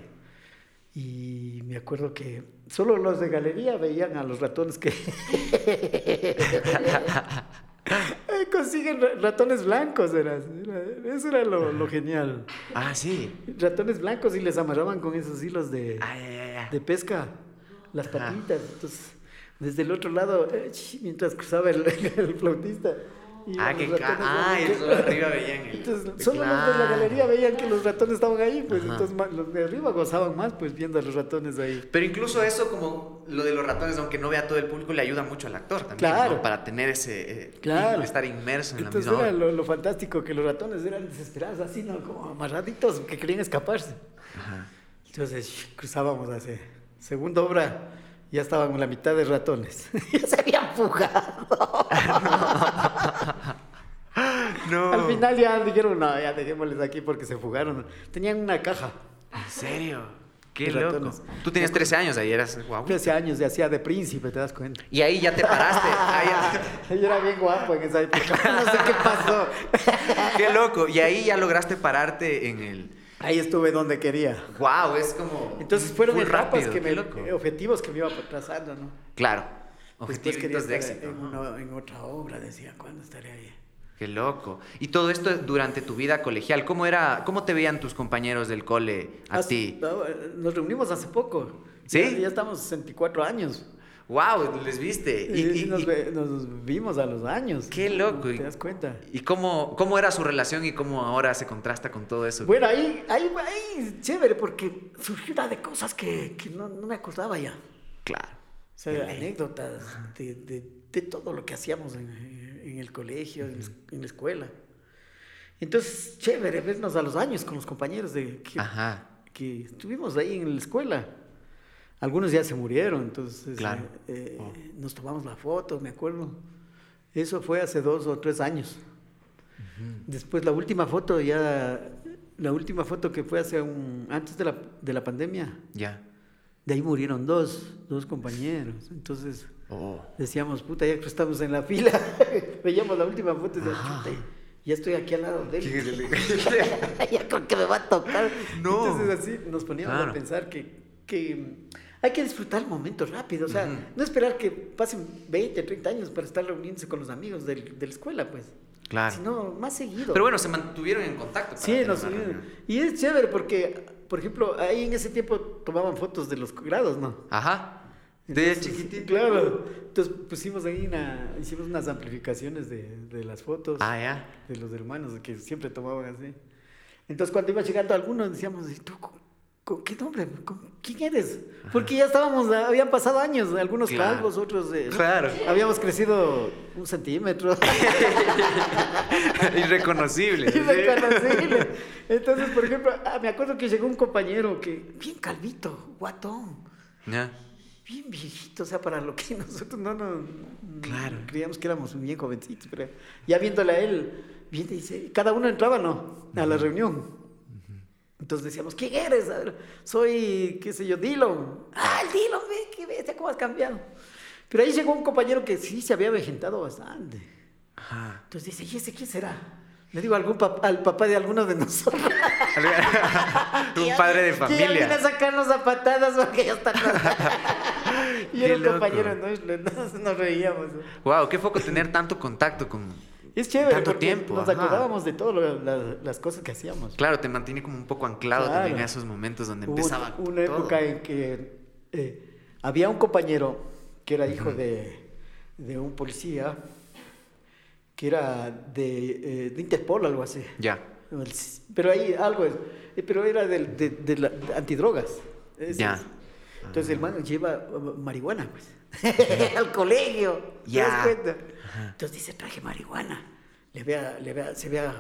y me acuerdo que solo los de galería veían a los ratones que (laughs) Eh, consiguen ra- ratones blancos, era, era- eso era lo, lo genial. Ah, sí. Ratones blancos y les amarraban con esos hilos de, ay. de pesca, las patitas. Entonces, desde el otro lado, eh, mientras cruzaba el, (laughs) el flautista. Iban Ah, que ah, y los de arriba veían el. Entonces, solo los de la Claro. galería veían que los ratones estaban ahí, pues Ajá. entonces los de arriba gozaban más, pues viendo a los ratones ahí. Pero incluso eso, como lo de los ratones, aunque no vea todo el público, le ayuda mucho al actor también. Claro. ¿no? Para tener ese. eh, Claro. Estar inmerso en Entonces la misma era lo, lo fantástico que los ratones eran desesperados, así, ¿no? Como amarraditos, que querían escaparse. Ajá. Entonces cruzábamos hacia segunda obra, ya estaban la mitad de ratones. (laughs) ya se habían fugado. (laughs) Final ya dijeron, no, ya dejémosles aquí porque se fugaron. Tenían una caja. ¿En serio? Qué De loco. ratones. Tú tenías 13 años ahí, eras guau. Hace años ya hacía de príncipe, te das cuenta. Y ahí ya te paraste. (laughs) Ahí Yo era bien guapo en esa época. (laughs) No sé qué pasó. (laughs) Qué loco. Y ahí ya lograste pararte en el. Ahí estuve donde quería. Wow, es como. Entonces fueron etapas que me, loco. objetivos que me iba trazando, ¿no? Claro. Objetivos de éxito. En, en otra obra, decía, ¿cuándo estaré ahí? Qué loco. Y todo esto durante tu vida colegial. ¿Cómo era, cómo te veían tus compañeros del cole a Hace- ti? no, Nos reunimos hace poco. ¿Sí? Ya, ya estamos 64 años. Wow, les viste. Y, Y, y- nos, y- nos vimos a los años. Qué loco. ¿Te das cuenta? ¿y cómo, cómo era su relación y cómo ahora se contrasta con todo eso? Bueno, ahí, ahí, ahí, chévere, porque surgió una de cosas que, que no, no me acordaba ya. Claro. O sea, anécdotas de, de- de todo lo que hacíamos en, en el colegio, en, en la escuela. Entonces, chévere vernos a los años con los compañeros de, que, Ajá. que estuvimos ahí en la escuela. Algunos ya se murieron, entonces Claro. eh, eh, Oh. nos tomamos la foto, me acuerdo. Eso fue hace dos o tres años. Después la última foto ya, la última foto que fue hace un, antes de la, de la pandemia, Ya. de ahí murieron dos, dos compañeros. Entonces Oh. decíamos, puta, ya que estamos en la fila, (laughs) veíamos la última foto y decíamos, Ajá. "Chuta, ya estoy aquí al lado de él. (laughs) Ya creo que me va a tocar. No. Entonces así nos poníamos Claro. a pensar que, que hay que disfrutar el momento rápido, o sea, no esperar que pasen 20, 30 años para estar reuniéndose con los amigos del- de la escuela, pues. Claro. Sino más seguido. Pero bueno, se mantuvieron en contacto. Sí, nos. Y es chévere porque, por ejemplo, ahí en ese tiempo tomaban fotos de los grados, ¿no? Ajá. De Entonces, chiquitito. Claro. Entonces pusimos ahí una, hicimos unas amplificaciones de, de las fotos Ah, ya. de los hermanos que siempre tomaban así. Entonces cuando iba llegando alguno decíamos, ¿y tú con, con qué nombre? ¿Con quién eres? Porque ya estábamos, habían pasado años, algunos Claro. calvos, otros eh, Claro. habíamos crecido un centímetro. (laughs) Irreconocible. ¿sí? Irreconocible. Entonces, por ejemplo, ah, me acuerdo que llegó un compañero que, bien calvito, guatón, Ya. Bien viejito, o sea, para lo que (laughs) nosotros no nos Claro. creíamos que éramos bien jovencitos, pero ya viéndole a él, viene y dice, cada uno entraba, ¿no? A la reunión. Entonces decíamos, ¿quién eres? A ver, Soy, qué sé yo, Dillon. Ah, el Dillon, ve, qué bestia, cómo has cambiado. Pero ahí llegó un compañero que sí se había avejentado bastante. Ajá. Entonces dice, ¿y ese quién será? Le digo algún pap- al papá de alguno de nosotros. (laughs) Un padre de Que ya viene a familia. sacarnos a patadas porque ya está. (laughs) y era loco. compañero nuestro, entonces nos reíamos. Wow, qué foco tener tanto contacto con. Es chévere Tanto porque tiempo, nos ajá. acordábamos de todas las cosas que hacíamos. Claro, te mantiene como un poco anclado Claro. también a esos momentos donde Hubo empezaba. una todo. época en que eh, había un compañero que era hijo de, de un policía que era de, eh, de Interpol, algo así. Ya. Pero ahí algo es. eh, Pero era del- de, de la- de antidrogas. Ya. es. Entonces el man lleva uh, marihuana, pues. (laughs) Al colegio. ¿Te Ya. das cuenta? Entonces dice, traje marihuana. le había, le había, se había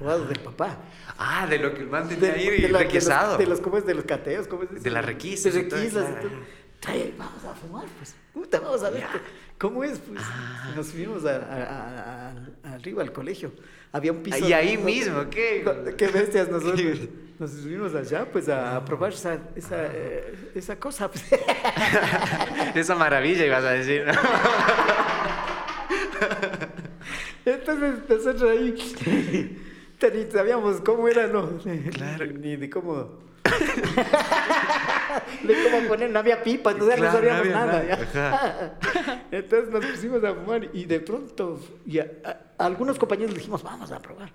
robado del papá. Ah, de lo que el man tenía De, ahí de de requisado. los, de los, ¿cómo es? De los cateos, ¿cómo es? De las requisas De requisas. todo. Trae, vamos a fumar, pues. Puta, vamos a ver cómo es, pues. Ah. Nos subimos a- a- a- arriba al colegio. Había un piso. Y ahí mismo, ¿qué? Qué bestias nosotros. Nos subimos allá, pues, a probar esa, esa, eh, esa cosa. (laughs) Esa maravilla ibas a decir. ¿no? Entonces nosotros ahí ni sabíamos cómo era, no, Claro. ni de cómo, (laughs) (laughs) de cómo poner, no había pipa, entonces Claro, no sabíamos no nada. nada. (laughs) Entonces nos pusimos a fumar y de pronto y a, a- a algunos compañeros les dijimos, vamos a probar.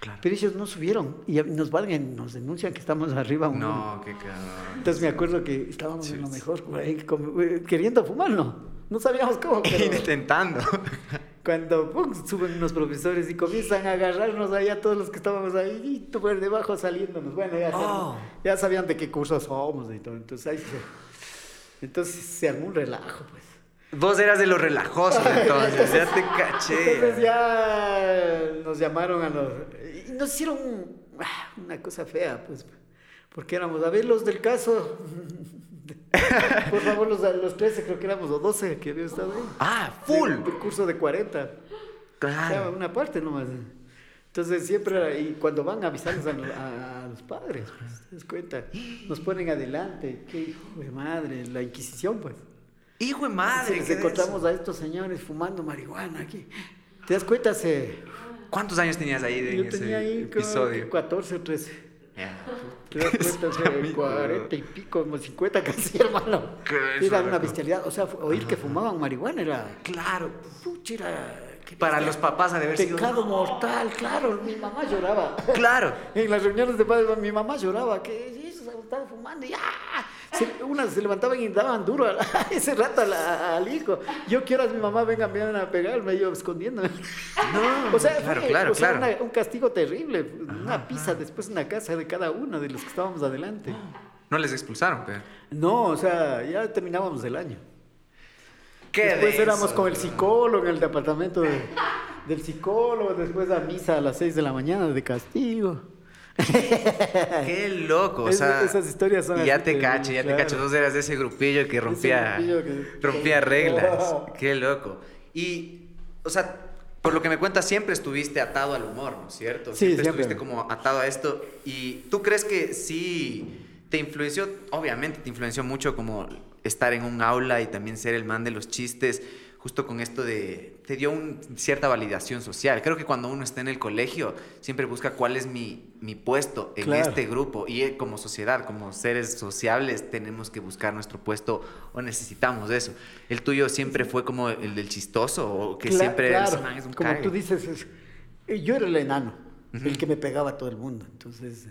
Claro. Pero ellos no subieron y nos valgan, nos denuncian que estamos arriba. un- No, qué cabrón. Entonces me acuerdo que estábamos Sí, en lo mejor, como, eh, queriendo fumar, no. No sabíamos cómo, (laughs) pero... Intentando. Cuando pum, suben los profesores y comienzan a agarrarnos ahí a todos los que estábamos ahí y tú por debajo saliéndonos. Bueno, ya, sabían- Oh. ya sabían de qué curso somos y todo. Entonces ahí se, entonces se armó un relajo, pues. Vos eras de los relajosos (laughs) entonces, ya te caché. Entonces ya nos llamaron a los... Y nos hicieron ah, una cosa fea, pues. Porque éramos, a ver, los del caso... (laughs) (laughs) Por favor, los, los 13 creo que éramos, o 12 que había estado ahí. Ah, full. Curso de 40. O sea, Claro. una parte nomás. Entonces siempre, y cuando van a avisarles a, los- a- los padres, pues, te das cuenta, nos ponen adelante, qué hijo de madre, la Inquisición, pues. Hijo de madre. les ¿qué encontramos de a estos señores fumando marihuana aquí. ¿Te das cuenta? Se? ¿Cuántos años tenías ahí de yo ese tenía ahí como episodio? 14 o 13. ¿Te das cuenta? Hace amigo. 40 y pico, como 50 casi, (laughs) hermano. Era una bestialidad. O sea, oír que fumaban marihuana era... Claro. Pucha, era... Para los papás ha de haber sido. Pecado mortal, claro, mi mamá lloraba. Claro. (laughs) En las reuniones de padres, mi mamá lloraba, que estaba fumando y ¡ah! Se- unas se levantaban y daban duro a, a (laughs) ese rato a la- al hijo. Yo quiero a mi mamá, vengan, vengan a pegarme, yo escondiéndome. No, o sea, claro, fue, claro, o sea, claro. una- un castigo terrible, una pizza después en la casa de cada uno de los que estábamos adelante. No les expulsaron, pero. No, o sea, ya terminábamos el año. ¿Qué Después éramos con el psicólogo en el departamento de- del psicólogo, después a misa a las 6 de la mañana de castigo. (laughs) Qué loco, o Es- sea. esas historias son y ya te cacho, ya te cacho. Vos eras de ese grupillo que rompía, grupillo que- rompía reglas. (laughs) Oh. Qué loco. Y, o sea, por lo que me cuentas, siempre estuviste atado al humor, ¿no es cierto? Sí, siempre, siempre. estuviste como atado a esto. ¿Y tú crees que sí te influenció? Obviamente te influenció mucho como estar en un aula y también ser el man de los chistes, justo con esto de... Te dio un- cierta validación social. Creo que cuando uno está en el colegio, siempre busca cuál es mi, mi puesto en Claro. este grupo. Y eh, como sociedad, como seres sociables, tenemos que buscar nuestro puesto o necesitamos eso. ¿El tuyo siempre fue como el del chistoso o que Cla- siempre claro, es un como tú dices, es- eh, yo era el enano, el que me pegaba a todo el mundo. Entonces,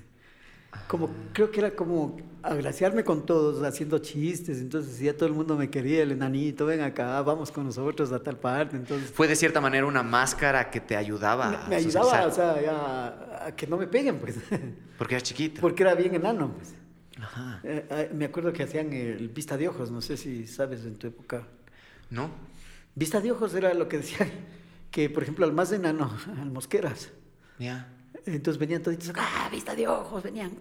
como creo que era como agraciarme con todos, haciendo chistes. Entonces, ya todo el mundo me quería, el enanito, ven acá, vamos con nosotros a tal parte. Entonces, Fue de cierta manera una máscara que te ayudaba me, a me ayudaba, o sea, ya a que no me peguen, pues, (laughs) porque eras chiquito. porque era bien enano, pues. Ajá. Eh, eh, me acuerdo que hacían el vista de ojos, no sé si sabes en tu época. ¿No? Vista de ojos era lo que decían, que por ejemplo al más enano, (laughs) al Mosqueras, Ya. Entonces venían toditos, ah, vista de ojos, venían.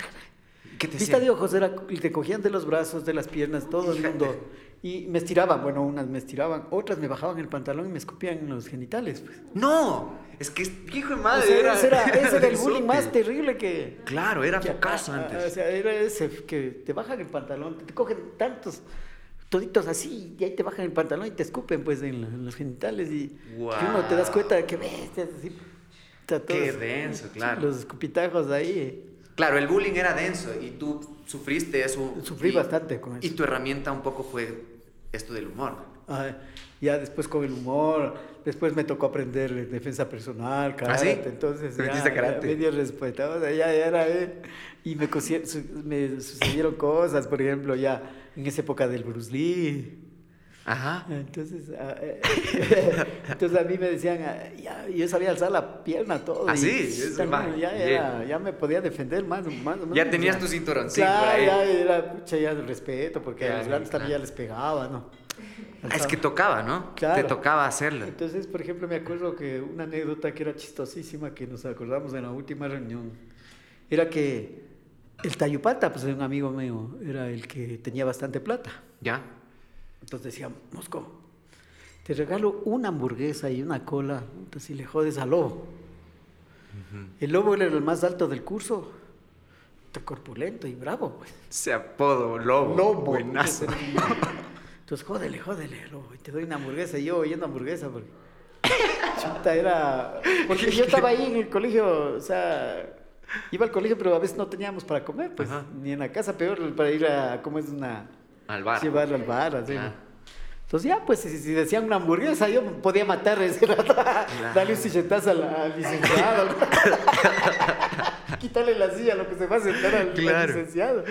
¿Qué te Vista de ojos era, y te cogían de los brazos, de las piernas, todo el mundo. Y me estiraban, bueno, unas me estiraban, otras me bajaban el pantalón y me escupían en los genitales. Pues. No, es que hijo de O madre. sea, era, ese era, (laughs) ese era el bullying más terrible que... Claro, era focazo ah, ah, antes. O sea, era ese que te bajan el pantalón, te cogen tantos, toditos así, y ahí te bajan el pantalón y te escupen pues en, los genitales y que uno te das cuenta de que bestias así. Está Qué denso, (laughs) claro. Los escupitajos ahí. Claro, el bullying era denso y tú sufriste eso. Sufrí y- bastante con eso. Y tu herramienta un poco fue esto del humor. Ah, ya después con el humor, después me tocó aprender defensa personal, karate, ¿Ah, sí? entonces ya, ¿Aprendiste karate? ya medio respetado, o sea, ya, ya era él. Y me, me sucedieron cosas, por ejemplo, ya en esa época del Bruce Lee. Ajá. Entonces, ah, eh, (laughs) entonces a mí me decían, ah, ya, yo sabía alzar la pierna, todo. Ah, y, también ya, ya, bien. era- ya me podía defender más, más menos. Ya tenías tu cinturoncito Claro, por ahí. ya era, pucha, ya el respeto, porque a los grandes también claro. ya les pegaba, ¿no? Es que tocaba, ¿no? Claro. Te tocaba hacerlo. Entonces, por ejemplo, me acuerdo que una anécdota que era chistosísima que nos acordamos en la última reunión era que el Tayupata, pues un amigo mío, era el que tenía bastante plata. ¿Ya? Entonces decía, Mosco, te regalo una hamburguesa y una cola, entonces si le jodes al lobo. El lobo era el más alto del curso, corpulento y bravo, pues. Se apodo Lobo. Lobo. Buenazo. Entonces, jódele, jódele, lobo, y te doy una hamburguesa. Y yo oyendo hamburguesa, porque. (laughs) Chuta, era. Porque yo estaba ahí en el colegio, o sea. Iba al colegio, pero a veces no teníamos para comer, pues. Ajá. Ni en la casa, peor para ir a. ¿Cómo es una.? Al bar. Llevarlo al bar, así. Ah. Entonces, ya, pues, si, si decían una hamburguesa, yo podía matar ese rato. Darle un silletazo al, licenciado. (laughs) Quitarle la silla, lo que se va a sentar al, Claro. licenciado.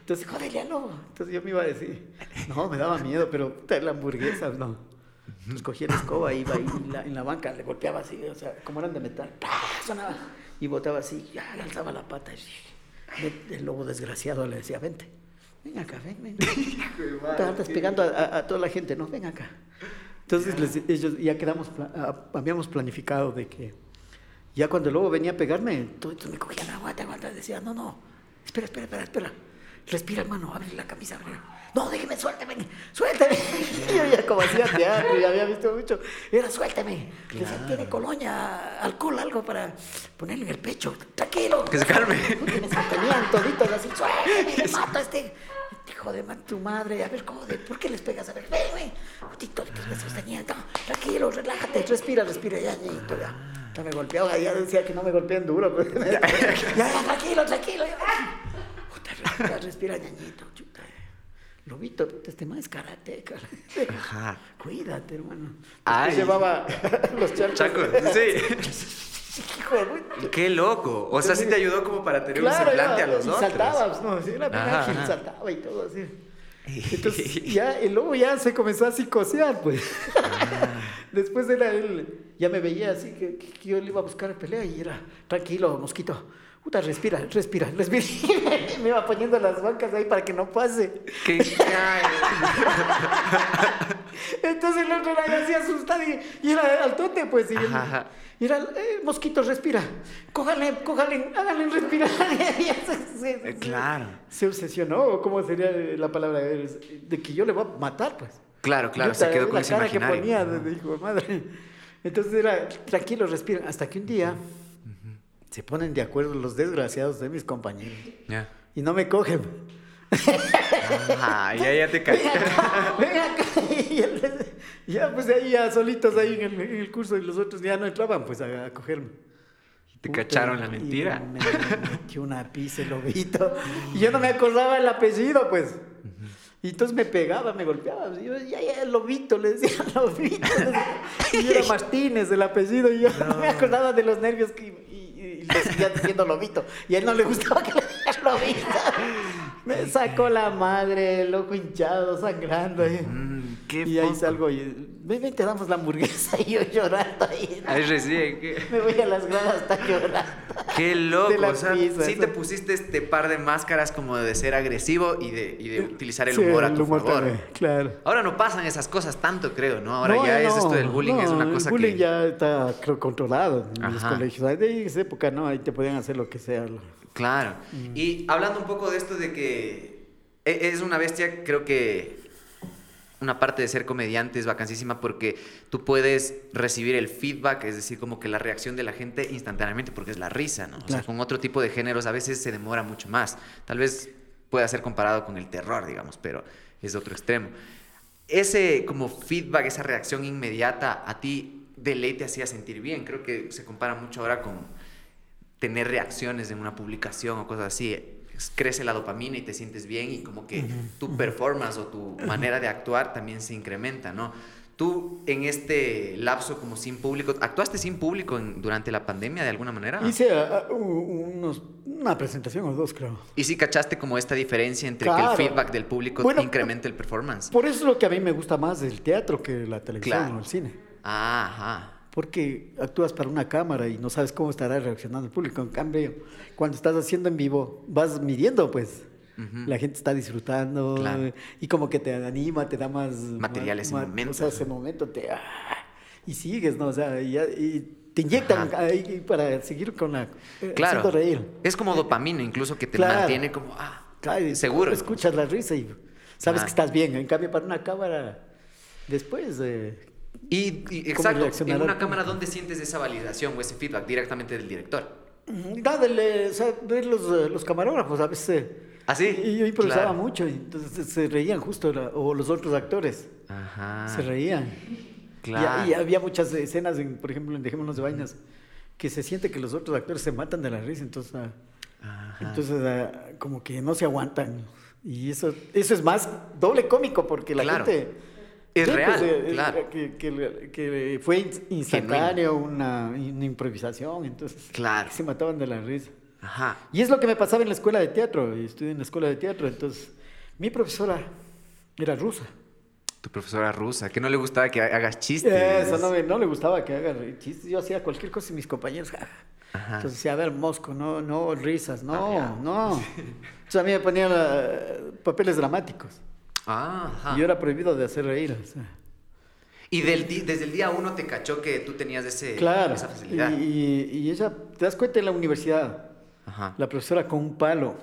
Entonces, al lobo. Entonces yo me iba a decir, no, me daba miedo, pero puta, la hamburguesa, no. Entonces cogía la escoba, iba ahí en la, en la banca, le golpeaba así, o sea, como eran de metal, ¡pah! sonaba. Y botaba así, ya, le alzaba la pata. y el lobo desgraciado le decía, vente, ven acá, ven, ven. Te andas pegando a, a- a toda la gente, no, ven acá. Entonces les- ellos ya quedamos, ah, habíamos planificado de que ya cuando el lobo venía a pegarme, todos me cogían, aguanta, aguanta, decía, no, no, espera, espera, espera, espera. Respira, hermano, abre la camisa, abre. No, déjeme, suélteme, suélteme. (laughs) Yo ya como hacía teatro, ya había visto mucho. Era, suélteme. Le decía, tiene colonia, alcohol, algo para ponerle en el pecho. Tranquilo. Que se calme. Me sostenían toditos así, suélteme, (laughs) le mato a este. Hijo de man, tu madre, a ver, ¿cómo de, ¿por qué les pegas? A ver, ven, ven. Y toditos me sostenían, no, tranquilo, relájate, respira, respira, ya, ya, ya. Ya me golpeaba, ya decía que no me golpeen duro. pues. (laughs) ya, ya, tranquilo, tranquilo. ya. Puta, respira, respira, ñañito, chuta. Lobito, este más es karateca. Ajá. Cuídate, hermano. Ay. Después llevaba (laughs) los charcos. Chaco, sí. (laughs) Hijo de. Qué loco. O sea, sí te ayudó como para tener un semblante a los y otros. saltaba, pues, no, sí, era bien ágil, saltaba y todo así. (laughs) Entonces, ya, el lobo ya se comenzó a psicosear, pues. Ah. (laughs) Después era él, ya me veía así, que, que- que yo le iba a buscar pelea y era, tranquilo, mosquito. Puta, respira, respira, respira. (laughs) me iba poniendo las bancas ahí para que no pase. Qué (laughs) Entonces el otro era así asustado y, y era al tote, pues. Y, Ajá, ajá. y era, eh, mosquito, respira. Cójale, cójale, háganle respirar. (laughs) Se- se- Eh, se- Claro. Se obsesionó, ¿o ¿cómo sería la palabra? De que yo le voy a matar, pues. Claro, claro, Puta, se quedó con la ese cara que ponía de madre. Entonces era, tranquilo, respira. Hasta que un día se ponen de acuerdo los desgraciados de mis compañeros Ya. y no me cogen. Ajá, ya, ya te caí. (laughs) Ven acá. Y él- ya, pues ahí ya solitos ahí en el, en el curso y los otros ya no entraban pues a, a cogerme. Te Puta, cacharon la y mentira. Me metió una pizza el lobito. Y yo no me acordaba el apellido, pues. Y entonces me pegaba, me golpeaba. Y yo, ya, ya, el lobito, le decía lobito. Y era Martínez el apellido. Y yo no, me acordaba de los nervios que, y, y- y le seguía diciendo lobito. Y a él no le gustaba que le dijera lobito. Me sacó la madre, el ojo hinchado, sangrando. ahí. Mm, qué y ahí poco. salgo y ven, ven, te damos la hamburguesa. (laughs) Y yo llorando ahí. Ahí recién. Qué, Me voy a las gradas, está llorando. qué loco. O sea, pizza, sí eso. te pusiste este par de máscaras como de ser agresivo y de, y de utilizar el Sí, humor a tu humor favor. también, claro. Ahora no pasan esas cosas tanto, creo, ¿no? Ahora No, ya es no, esto del bullying, es una cosa El bullying que... ya está, creo, controlado en los colegios. De esa época, no, ahí te podían hacer lo que sea. Claro. Mm. Y hablando un poco de esto de que e- es una bestia, creo que una parte de ser comediante es vacancísima porque tú puedes recibir el feedback, es decir, como que la reacción de la gente instantáneamente, porque es la risa, ¿no? O sea, con otro tipo de géneros a veces se demora mucho más. Tal vez pueda ser comparado con el terror, digamos, pero es otro extremo. Ese como feedback, esa reacción inmediata a ti de ley te hacía sentir bien. Creo que se compara mucho ahora con tener reacciones en una publicación o cosas así. Crece la dopamina y te sientes bien y como que tu performance o tu manera de actuar también se incrementa, ¿no? Tú en este lapso como sin público, ¿actuaste sin público en- durante la pandemia de alguna manera? Hice ah, ah, unos, una presentación o dos, creo. Y sí cachaste como esta diferencia entre que Claro. el feedback del público Bueno, incremente el performance. Por eso es lo que a mí me gusta más del teatro que la televisión Claro. o el cine. Ah, Ajá. Porque actúas para una cámara y no sabes cómo estará reaccionando el público. En cambio, cuando estás haciendo en vivo, vas midiendo, pues. La gente está disfrutando Claro. y como que te anima, te da más... Material ese momento. O sea, ese momento te... ah, y sigues, ¿no? O sea, y, y te inyectan ahí para seguir con la... eh, Claro. haciendo reír. Es como dopamina, incluso que te Claro. mantiene como, ah, Claro, seguro. Escuchas la risa y sabes Ah. que estás bien. En cambio, para una cámara, después... eh, Y, y- ¿Cómo exacto, en una cámara, ¿dónde sientes esa validación o ese feedback directamente del director? Nada, le- o sea, ver los, eh, los camarógrafos a veces. ¿Ah, sí? Y yo improvisaba Claro. mucho, y entonces se reían justo, la- o los otros actores Ajá. se reían. Claro. Y, y había muchas escenas, en, por ejemplo, en Dejémonos de Vainas, que se siente que los otros actores se matan de la risa, entonces, ah, Ajá. entonces ah, como que no se aguantan. Y eso, eso es más doble cómico, porque la Claro. gente... Es Sí, pues, real, eh, claro. Que, que- que fue in- instantáneo, una, una improvisación, entonces Claro. se mataban de la risa. Ajá. Y es lo que me pasaba en la escuela de teatro, estudié en la escuela de teatro, entonces mi profesora era rusa. Tu profesora rusa, que no le gustaba que hagas chistes. Eso no, me- no le gustaba que haga chistes, yo hacía cualquier cosa y mis compañeros, ja. Ajá. entonces decía, a ver, Mosco, no, no, risas, no, Ah, no. (laughs) Entonces a mí me ponían eh, papeles dramáticos, ajá. y yo era prohibido de hacer reír, o sea. Y del desde el día uno te cachó que tú tenías ese, Claro, esa facilidad. y, y- y ella, te das cuenta en la universidad, Ajá. la profesora con un palo,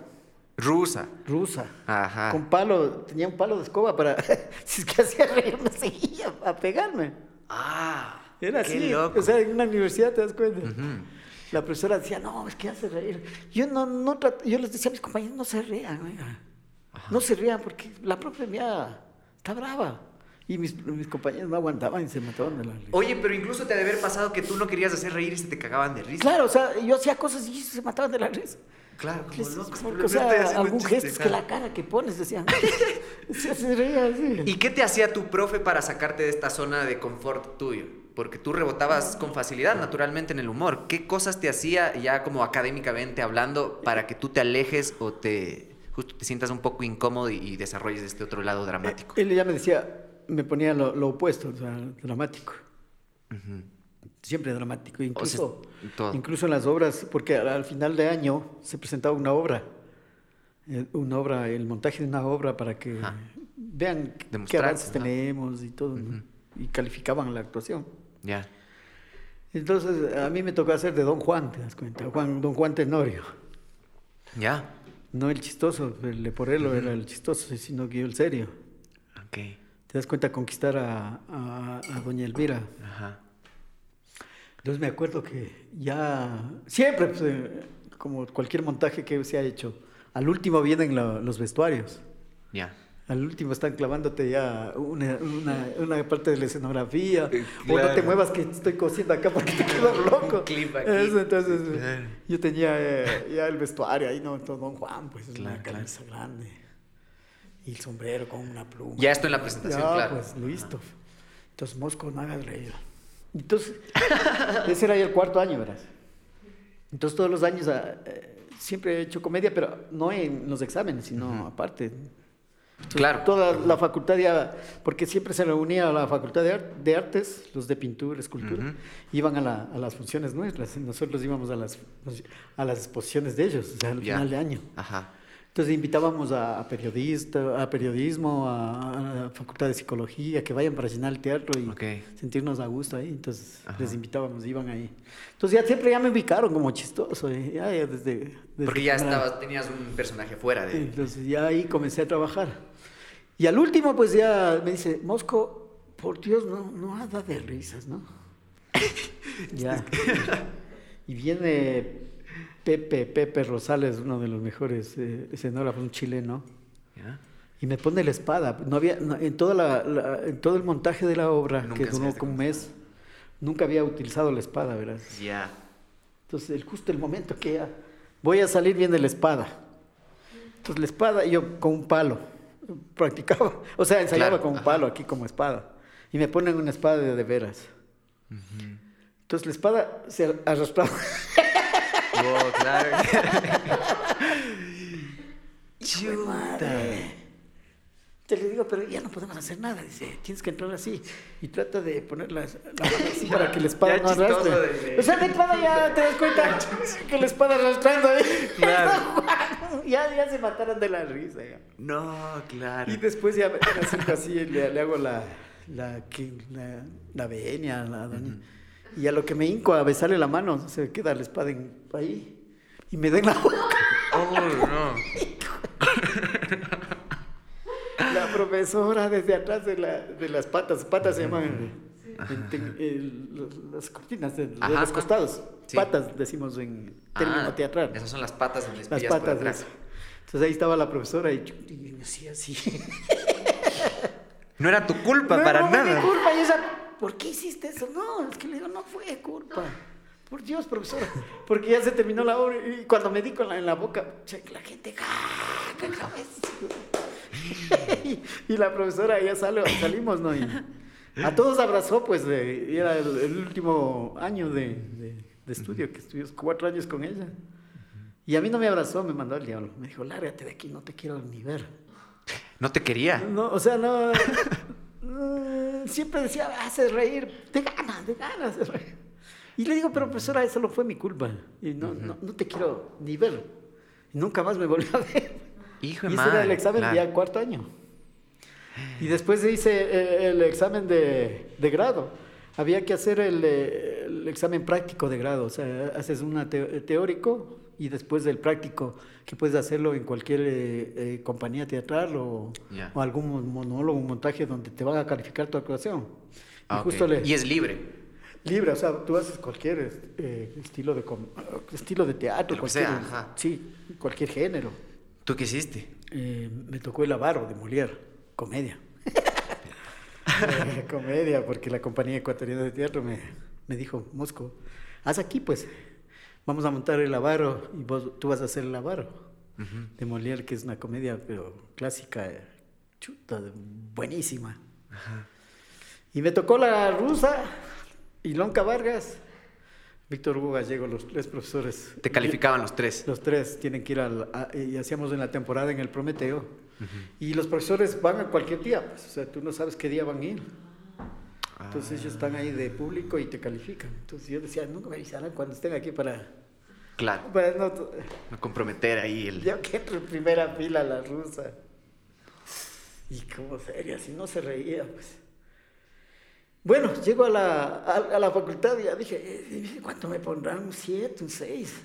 Rusa. rusa, Ajá. con palo, tenía un palo de escoba para, (laughs) si es que hacía reír, me seguía a pegarme. Ah. Era qué así, loco. o sea, en una universidad te das cuenta. La profesora decía, no, es que hace reír. Yo no, no yo les decía a mis compañeros, no se rían, oiga. No se rían porque la profe mía está brava. Y mis, mis compañeros no aguantaban y se mataban de la risa. Oye, pero incluso te ha de haber pasado que tú no querías hacer reír y se te cagaban de risa. Claro, o sea, yo hacía cosas y se mataban de la risa. Claro, como locos. como pero que, o sea, algún gesto es que la cara que pones, decían. (laughs) (laughs) se, se reía así. ¿Y qué te hacía tu profe para sacarte de esta zona de confort tuyo? Porque tú rebotabas con facilidad, naturalmente, en el humor. ¿Qué cosas te hacía, ya como académicamente hablando, para que tú te alejes o te justo te sientas un poco incómodo y, y desarrolles este otro lado dramático? Él ya me decía, me ponía lo, lo opuesto, o sea, dramático. Siempre dramático, incluso, incluso en las obras, porque al, al final de año se presentaba una obra, eh, una obra, el montaje de una obra para que Ajá. vean qué avances tenemos y todo, ¿no? y calificaban la actuación. Ya. Entonces a mí me tocó hacer de Don Juan, te das cuenta, Juan, Don Juan Tenorio, Ya. No el chistoso, el leporelo era el chistoso, sino que yo el serio. Ok. Te das cuenta conquistar a, a- a Doña Elvira. Ajá. Entonces me acuerdo que ya, siempre, pues, eh, como cualquier montaje que se ha hecho, al último vienen la- los vestuarios. Ya. Al último están clavándote ya una, una- una parte de la escenografía. Eh, O no te claro. muevas que estoy cosiendo acá porque te quedo (laughs) loco. Un clip aquí. Eso, entonces, eh, Claro. yo tenía eh, ya el vestuario ahí, ¿no? Todo Don Juan, pues es Claro, una claro. camisa grande. Y el sombrero con una pluma. Ya esto en la presentación, Ya, claro. pues listo. Entonces, Mosco, no hagas reír. Entonces, (laughs) ese era ya el cuarto año, verás. Entonces, todos los años ah, eh, siempre he hecho comedia, pero no en los exámenes, sino aparte. Claro. Toda la facultad ya, porque siempre se reunía la facultad de, de artes, los de pintura, escultura, iban a, la- a las funciones nuestras, nosotros íbamos a las, a las exposiciones de ellos, o sea, al final de año. Ajá. Entonces invitábamos a, a periodista, a periodismo, a, a la facultad de psicología, que vayan para llenar el teatro y Ok. sentirnos a gusto ahí. Entonces Ajá. les invitábamos, iban ahí. Entonces ya siempre ya me ubicaron como chistoso, eh, ya, ya desde, desde Porque ya estabas, tenías un personaje fuera de... Entonces ya ahí comencé a trabajar. Y al último pues ya me dice, Mosco, por Dios, no, no haga de risas, ¿no? (laughs) ya. (laughs) y viene Pepe, Pepe Rosales, uno de los mejores eh, escenógrafos, un chileno. ¿Ya? Y me pone la espada. No había, no, en, toda la, la- en todo el montaje de la obra, Nunca que duró como un mes, nunca había utilizado la espada, ¿verdad? Ya. Entonces, el, justo el momento que ya voy a salir viene la espada. Entonces, la espada, yo con un palo, (laughs) practicaba, o sea, ensayaba Claro, con un palo aquí como espada. Y me ponen una espada de, de veras. Entonces, la espada se arrastraba. (laughs) Wow, claro. (laughs) Madre. Te le digo, pero ya no podemos hacer nada. Dice, tienes que entrar así. Y trata de poner la, la mano así (laughs) para que la espada no arrastre. de- O sea, de entrada ya te das cuenta (laughs) que la espada arrastrando ahí. Claro. ya, ya se mataron de la risa. ya. No, claro. Y después ya me acerco así, le, le hago la, la, la venia, la doña. Y a lo que me hinco a besarle la mano, se queda la espada en- ahí. Y me da en la boca. Oh, no. (laughs) La profesora desde atrás de, la, de las patas, patas se llaman en- en- las cortinas de, de Ajá, los costados. Sí. Patas decimos en término Ah, teatral. Esas son las patas donde Las espías por patas. atrás. eso. Entonces ahí estaba la profesora y, yo- y me hacía así. No era tu culpa (laughs) No, para no fue nada. mi culpa. Y ella, ¿por qué hiciste eso? No, es que le digo, no fue culpa. Por Dios, profesora. Porque ya se terminó la obra y cuando me di con la, en la boca, la gente, ¡ah! Y, y la profesora ya sale, salimos, ¿no? Y a todos abrazó, pues, de- era el, el último año de, de- de estudio, que estudió cuatro años con ella. Y a mí no me abrazó, me mandó al diablo. Me dijo, lárgate de aquí, no te quiero ni ver. No te quería. No, o sea, no. Mm, siempre decía, haces reír, de ganas, de ganas de reír. Y le digo, pero profesora, eso no fue mi culpa. Y no, no, no te quiero ni ver. Y nunca más me volvió a ver. Hijo Y ese era el examen claro. ya cuarto año. Y después hice el, el examen de, de grado. Había que hacer el, eh, el examen práctico de grado. O sea, haces un teórico y después del práctico, que puedes hacerlo en cualquier eh, eh, compañía teatral o, algún mon- monólogo, un montaje donde te van a calificar tu actuación. Ah, y ok. justo le, Y es libre. libre, o sea, tú haces cualquier eh, estilo, de, estilo de teatro, cualquier, sea, ajá. sí, cualquier género. ¿Tú qué hiciste? Eh, me tocó el avaro de Molière, comedia. (laughs) Comedia, porque la compañía ecuatoriana de teatro me, me dijo, Mosco, haz aquí pues, vamos a montar el avaro y vos, tú vas a hacer el avaro de Molière, que es una comedia pero clásica, chuta, buenísima. Y me tocó la rusa, Ilonka Vargas, Víctor Hugo Gallego, los tres profesores. Te calificaban los tres. Los tres tienen que ir al, a- y hacíamos en la temporada en el Prometeo. Y los profesores van a cualquier día, pues, o sea, tú no sabes qué día van a ir. Entonces ellos están ahí de público y te califican. Entonces yo decía, no me avisarán cuando estén aquí para... Claro. para no, comprometer ahí el. yo que entro en primera fila la rusa. Y como seria, si no se reía, pues. Bueno, llego a la, a, a la facultad y ya dije, eh, ¿cuánto me pondrán? ¿Un 7, un 6?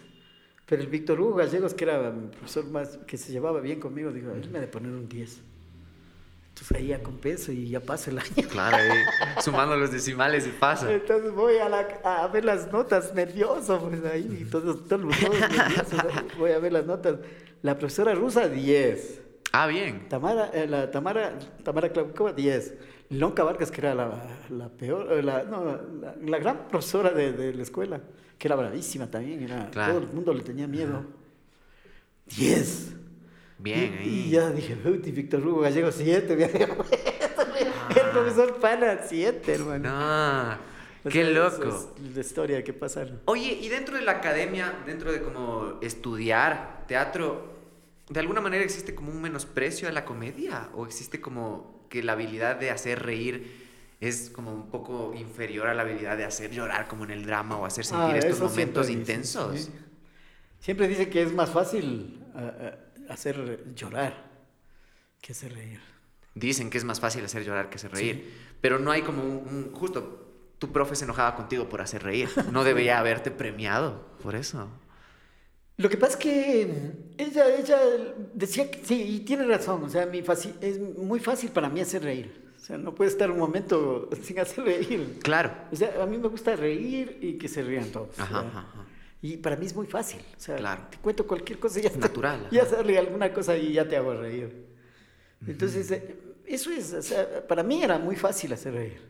Pero el Víctor Hugo Gallegos, que era mi profesor más, que se llevaba bien conmigo, dijo, él me ha de poner un 10. Entonces ahí ya compenso y ya pasa el año. (laughs) Claro, ahí, sumando los decimales y pasa. Entonces voy a, la, a ver las notas, nervioso, pues ahí, y todos, todos, todos nerviosos, (laughs) voy a ver las notas. La profesora rusa, 10. Ah, bien. Tamara, eh, la Tamara, Tamara Claucova, 10. Lonca Vargas, que era la, la peor, eh, la, no, la, la gran profesora de, de la escuela, que era bravísima también, era, Claro. todo el mundo le tenía miedo. 10. Bien, y, ahí. y ya dije, "Uy, Víctor Hugo Gallego, 7. (laughs) El profesor Pana, 7, hermano. No. (laughs) O Qué loco. es la historia que pasa. Oye, y dentro de la academia, dentro de como estudiar teatro, ¿de alguna manera existe como un menosprecio a la comedia? ¿O existe como que la habilidad de hacer reír es como un poco inferior a la habilidad de hacer llorar como en el drama o hacer sentir Ah, estos momentos siempre intensos? sí. Siempre dicen que es más fácil ah, ah, hacer llorar que hacer reír. Dicen que es más fácil hacer llorar que hacer reír, pero no hay como un, un- justo tu profe se enojaba contigo por hacer reír, no debería (laughs) haberte premiado por eso. Lo que pasa es que mm, ella, ella decía que sí, y tiene razón, o sea, mi es muy fácil para mí hacer reír. O sea, no puede estar un momento (laughs) sin hacer reír. Claro. O sea, a mí me gusta reír y que se rían todos. Ajá, ajá. Y para mí es muy fácil. O sea, Claro. te cuento cualquier cosa y ya, te- Natural, ajá. ya sale alguna cosa y ya te hago reír. Entonces, eh, eso es, o sea, para mí era muy fácil hacer reír.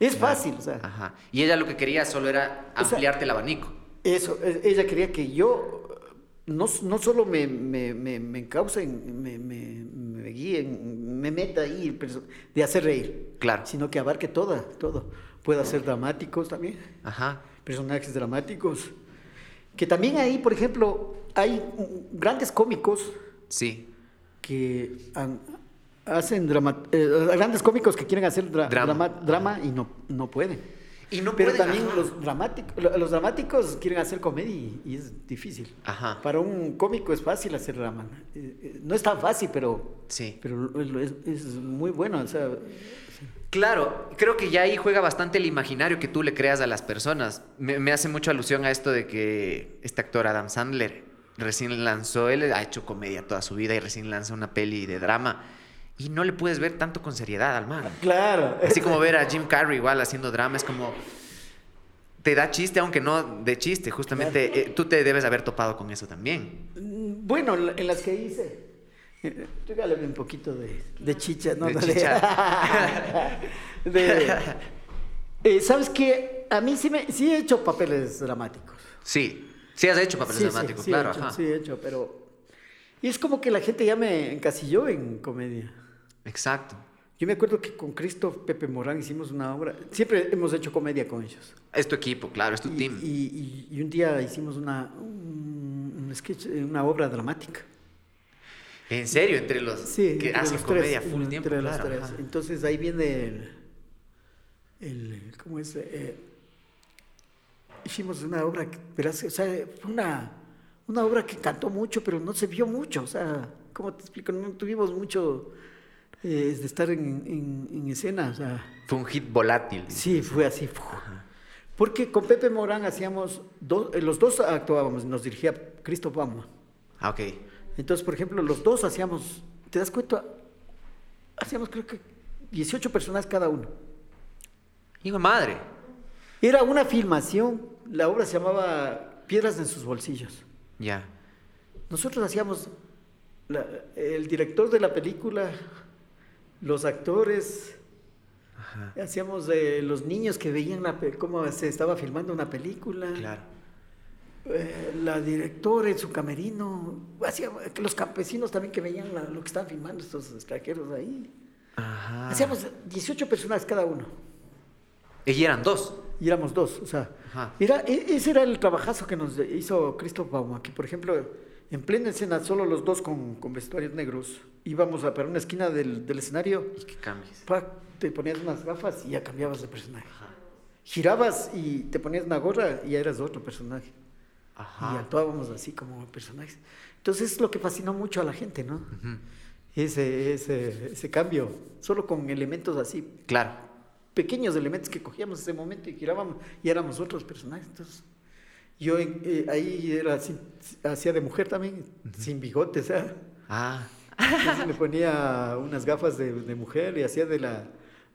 Es Claro. fácil, o sea. Ajá. Y ella lo que quería solo era O sea, ampliarte el abanico. Eso, eh, ella quería que yo no, no solo me, me, me, me encaucen, me, me, me guíen, me meta ahí de hacer reír, Claro. sino que abarque toda, todo. Puedo hacer dramáticos también, Ajá. personajes dramáticos. Que también ahí, por ejemplo, hay grandes cómicos Sí. que han- hacen drama, eh, grandes cómicos que quieren hacer dra- Drama. drama, drama y no, no pueden. Y no Pero pueden- también ajá. los dramáticos, lo- los dramáticos quieren hacer comedia y, y es difícil. Ajá. Para un cómico es fácil hacer drama. Eh, eh, No es tan fácil, pero, Sí. pero es, es muy bueno. O sea, Claro, creo que ya ahí juega bastante el imaginario que tú le creas a las personas. Me, me hace mucha alusión a esto de que este actor Adam Sandler recién lanzó, él ha hecho comedia toda su vida y recién lanza una peli de drama y no le puedes ver tanto con seriedad al man. claro. Así como ver a Jim Carrey igual haciendo drama es como te da chiste aunque no de chiste. Justamente eh, tú te debes haber topado con eso también. Mm, Bueno, en las que hice. Regálame un poquito de, de chicha, ¿no? De chicha. (laughs) De- eh, ¿Sabes qué? A mí sí, me, sí he hecho papeles dramáticos. Sí, sí has hecho papeles Sí, dramáticos, sí claro. he hecho, ajá. sí he hecho, pero... Y es como que la gente ya me encasilló en comedia. Exacto. Yo me acuerdo que con Cristo Pepe Morán hicimos una obra. Siempre hemos hecho comedia con ellos. Es tu equipo, claro, es tu Y, team. y- y- y un día hicimos una, un, un sketch, eh, una obra dramática. En serio, entre los Sí, que entre hacen los comedia tres, full entre tiempo, los claro. tres. ajá. Entonces ahí viene el, el ¿cómo es? Eh, hicimos una obra, que, verás, o sea, fue una, una obra que cantó mucho, pero no se vio mucho, o sea, ¿cómo te explico? No tuvimos mucho eh, de estar en, en- en escena, o sea, Fue un hit volátil. sí, fue así. Porque con Pepe Morán hacíamos, dos, eh, los dos actuábamos, nos dirigía Cristo Bauman. Ah, ok. Entonces, por ejemplo, los dos hacíamos, ¿te das cuenta? Hacíamos creo que 18 personas cada uno. Hijo de madre. Era una filmación, la obra se llamaba Piedras en sus bolsillos. Ya. Nosotros hacíamos, la- el director de la película, los actores, Ajá. hacíamos eh, los niños que veían la, cómo se estaba filmando una película. Claro. Eh, la directora en su camerino, hacía, los campesinos también que veían la- lo que estaban filmando estos extranjeros ahí. Ajá. Hacíamos 18 personas cada uno Y eran dos. y éramos dos, o sea, Ajá. era, e- ese era el trabajazo que nos hizo Christoph Bauma, que por ejemplo, en plena escena, solo los dos con, con vestuarios negros, íbamos a para una esquina del, del escenario, Y que cambies. pa, te ponías unas gafas y ya cambiabas de personaje. Girabas y te ponías una gorra y ya eras otro personaje. Y Ajá. actuábamos así como personajes. Entonces es lo que fascinó mucho a la gente, ¿no? Ujú. Ese, ese, ese cambio, solo con elementos así, Claro. pequeños elementos que cogíamos ese momento y girábamos y éramos otros personajes. Entonces, yo eh, ahí era así, hacía de mujer también, sin bigote, o sea, Ah. entonces me ponía unas gafas de, de mujer y hacía de la,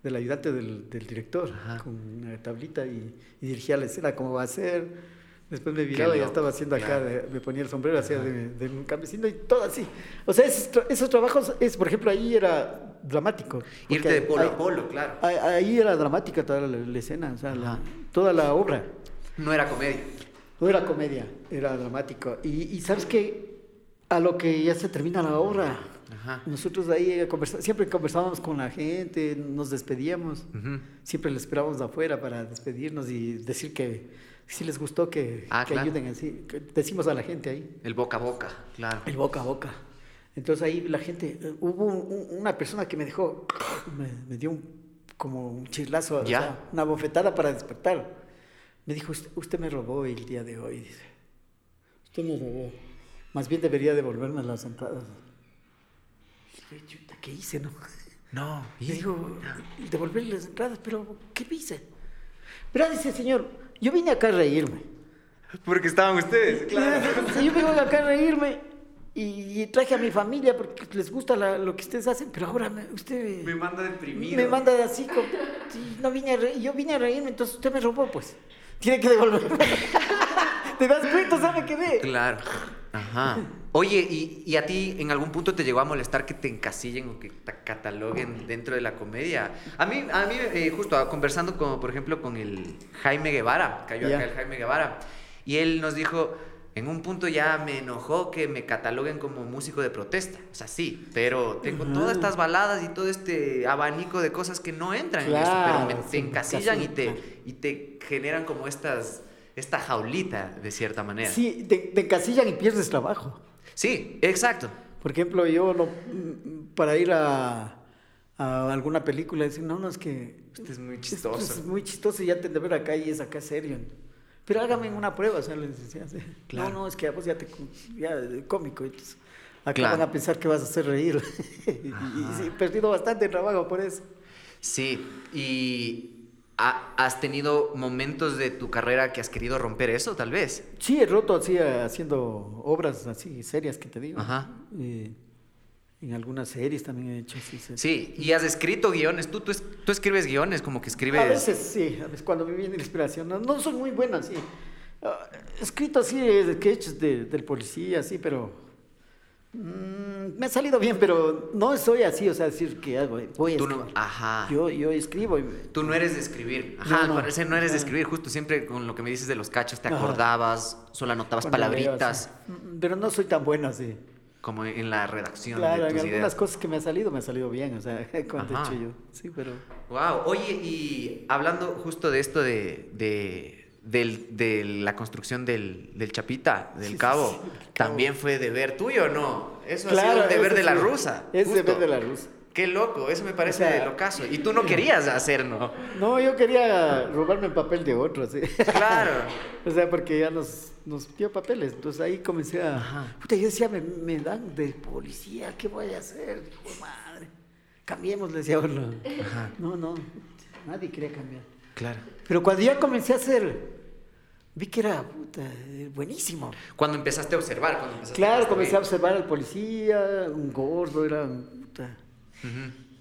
del ayudante del, del director, Ajá. con una tablita y, y dirigía la escena, cómo va a ser. Después me viraba y ya estaba haciendo acá, claro. me ponía el sombrero, hacía de, de un campesino y todo así. O sea, esos, tra- esos trabajos, es, por ejemplo, ahí era dramático. Irte de polo ahí- a polo, claro. Ahí, era dramática toda la, la escena, o sea, la- toda la obra. No era comedia. No era comedia, era dramático. Y, y sabes que a lo que ya se termina la obra, Ajá. nosotros ahí eh, conversa- siempre conversábamos con la gente, nos despedíamos, siempre les esperábamos afuera para despedirnos y decir que si les gustó que, Ah, que claro. ayuden así. que decimos a la gente ahí, El boca a boca, claro. el boca a boca. Entonces ahí la gente, eh, hubo un- un- una persona que me dejó, me, me dio un, como un chislazo, o Ya. sea, una bofetada para despertar. Me dijo, usted, usted me robó el día de hoy, dice. Usted me robó. Más bien debería devolverme las entradas. Dije, "Chuta, ¿qué hice, no? No. Y digo, devolverle las entradas, pero ¿qué hice? Pero dice, señor, yo vine acá a reírme. Porque estaban ustedes, Sí, yo vengo acá a reírme y, y traje a mi familia porque les gusta la- lo que ustedes hacen, pero ahora me- usted Me manda deprimido. me manda así, como, sí, no vine a reír, yo vine a reírme, entonces usted me robó, pues. Tiene que devolverme. (laughs) ¿Te das cuenta? ¿Sabe qué ve? Claro. Ajá. Oye, ¿y, y a ti en algún punto te llegó a molestar que te encasillen o que te cataloguen dentro de la comedia? A mí, a mí eh, justo ah, conversando con, por ejemplo, con el Jaime Guevara, cayó Ya. acá el Jaime Guevara, y él nos dijo, en un punto ya me enojó que me cataloguen como músico de protesta. O sea, sí, pero tengo todas estas baladas y todo este abanico de cosas que no entran en esto, pero me, Claro, te encasillan y te, y te generan como estas, esta jaulita, de cierta manera. Sí, te, te encasillan y pierdes trabajo. Sí, exacto. Por ejemplo, yo mm, para ir a, a alguna película decir, no, no, es que... Este es muy esto chistoso. es muy chistoso y ya te de ver acá y es acá serio. Pero hágame una prueba, o sea, les decía así. Claro. No, no, es que a vos ya te... Ya, de cómico, entonces... Acá Claro. van a pensar que vas a hacer reír. (laughs) y, y sí, he perdido bastante trabajo por eso. Sí, y has tenido momentos de tu carrera que has querido romper eso, tal vez. Sí, he roto así haciendo obras así serias que te digo. Ajá. Eh, en algunas series también he hecho así. Sí, y has escrito guiones. Tú, tú, es- tú escribes guiones, como que escribes. A veces sí, a veces cuando me viene inspiración. No, no soy muy buena, sí. Ah, he escrito así eh, sketches de, del policía, sí, pero. Mm, me ha salido bien, pero no soy así, o sea, decir que ah, voy a Tú no- ajá. Yo, yo escribo. y- Tú no eres de escribir. Ajá, No, no. parece no eres de escribir. Justo siempre con lo que me dices de los cachos, te Ajá. acordabas, solo anotabas cuando palabritas, así. Mm, Pero no soy tan buena, sí. como en la redacción Claro, de tus algunas ideas. cosas que me ha salido, me ha salido bien, o sea, (laughs) cuando he hecho yo. Sí, pero. Wow, oye, y hablando justo de esto de, de, del- de la construcción del, del Chapita, del Sí, sí, Cabo, sí, del Cabo. ¿también fue deber tuyo o no? Eso ha Claro, sido un deber de la rusa. Es justo. deber de la rusa. Qué loco, eso me parece O sea, locazo. Y tú no querías hacer, ¿no? No, yo quería robarme el papel de otro, sí. Claro. (laughs) o sea, porque ya nos, nos dio papeles. Entonces ahí comencé a. Ajá. Puta, yo decía, me, me dan de policía, ¿qué voy a hacer? Hijo madre. Cambiemos, le decía uno. Ajá. No, no, nadie quería cambiar. Claro. Pero cuando ya comencé a hacer, vi que era puta, buenísimo. Cuando empezaste a observar, cuando empezaste Claro, a comencé a observar al policía, un gordo, era puta.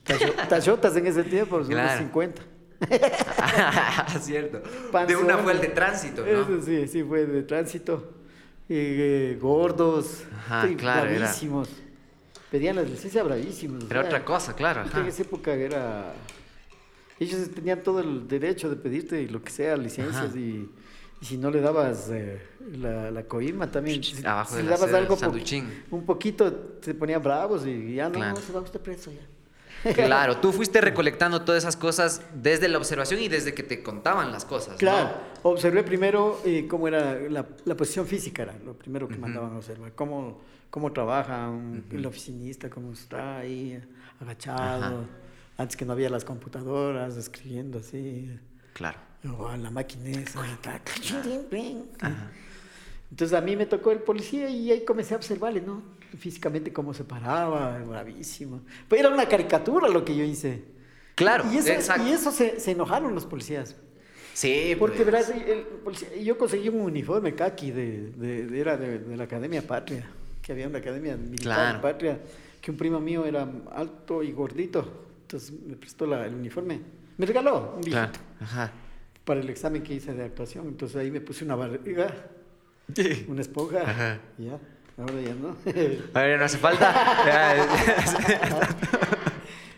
Tacho- Tachotas en ese tiempo, unos Claro. 50. (laughs) Cierto. De una fue el de tránsito, ¿no? Eso sí, sí, fue de tránsito. Eh, gordos, Ajá, era- bravísimos. Pedían la licencia bravísimos. o Era sea, otra cosa, claro. En esa época era... Ellos tenían todo el derecho de pedirte lo que sea, licencias, y, y si no le dabas eh, la, la coima también, si, Abajo si le dabas seda, algo, po- un poquito, se ponían bravos y ya no, Claro. no, se va usted preso ya. Claro, tú (laughs) fuiste recolectando todas esas cosas desde la observación y desde que te contaban las cosas. ¿no? Claro, observé primero eh, cómo era la, la posición física, era lo primero que mandaban a observar, cómo, cómo trabaja un, el oficinista, cómo está ahí agachado, Ajá. Antes que no había las computadoras, escribiendo así, Claro. o la máquina esa, tac, Entonces a mí me tocó el policía y ahí comencé a observarle, ¿no? Físicamente cómo se paraba, bravísimo. Pues era una caricatura lo que yo hice. Claro, y eso, exacto. Y eso se, se enojaron los policías. Sí, Porque pues. verás, el policía- yo conseguí un uniforme kaki de, de- de- era de, de la Academia Patria, que había una academia militar Claro. Patria, que un primo mío era alto y gordito, entonces me prestó la- el uniforme, me regaló un Claro. viejito Ajá. para el examen que hice de actuación, entonces ahí me puse una barriga, una esponja, Ajá. y ya, ahora ya no. (laughs) A ver, no hace falta. (laughs)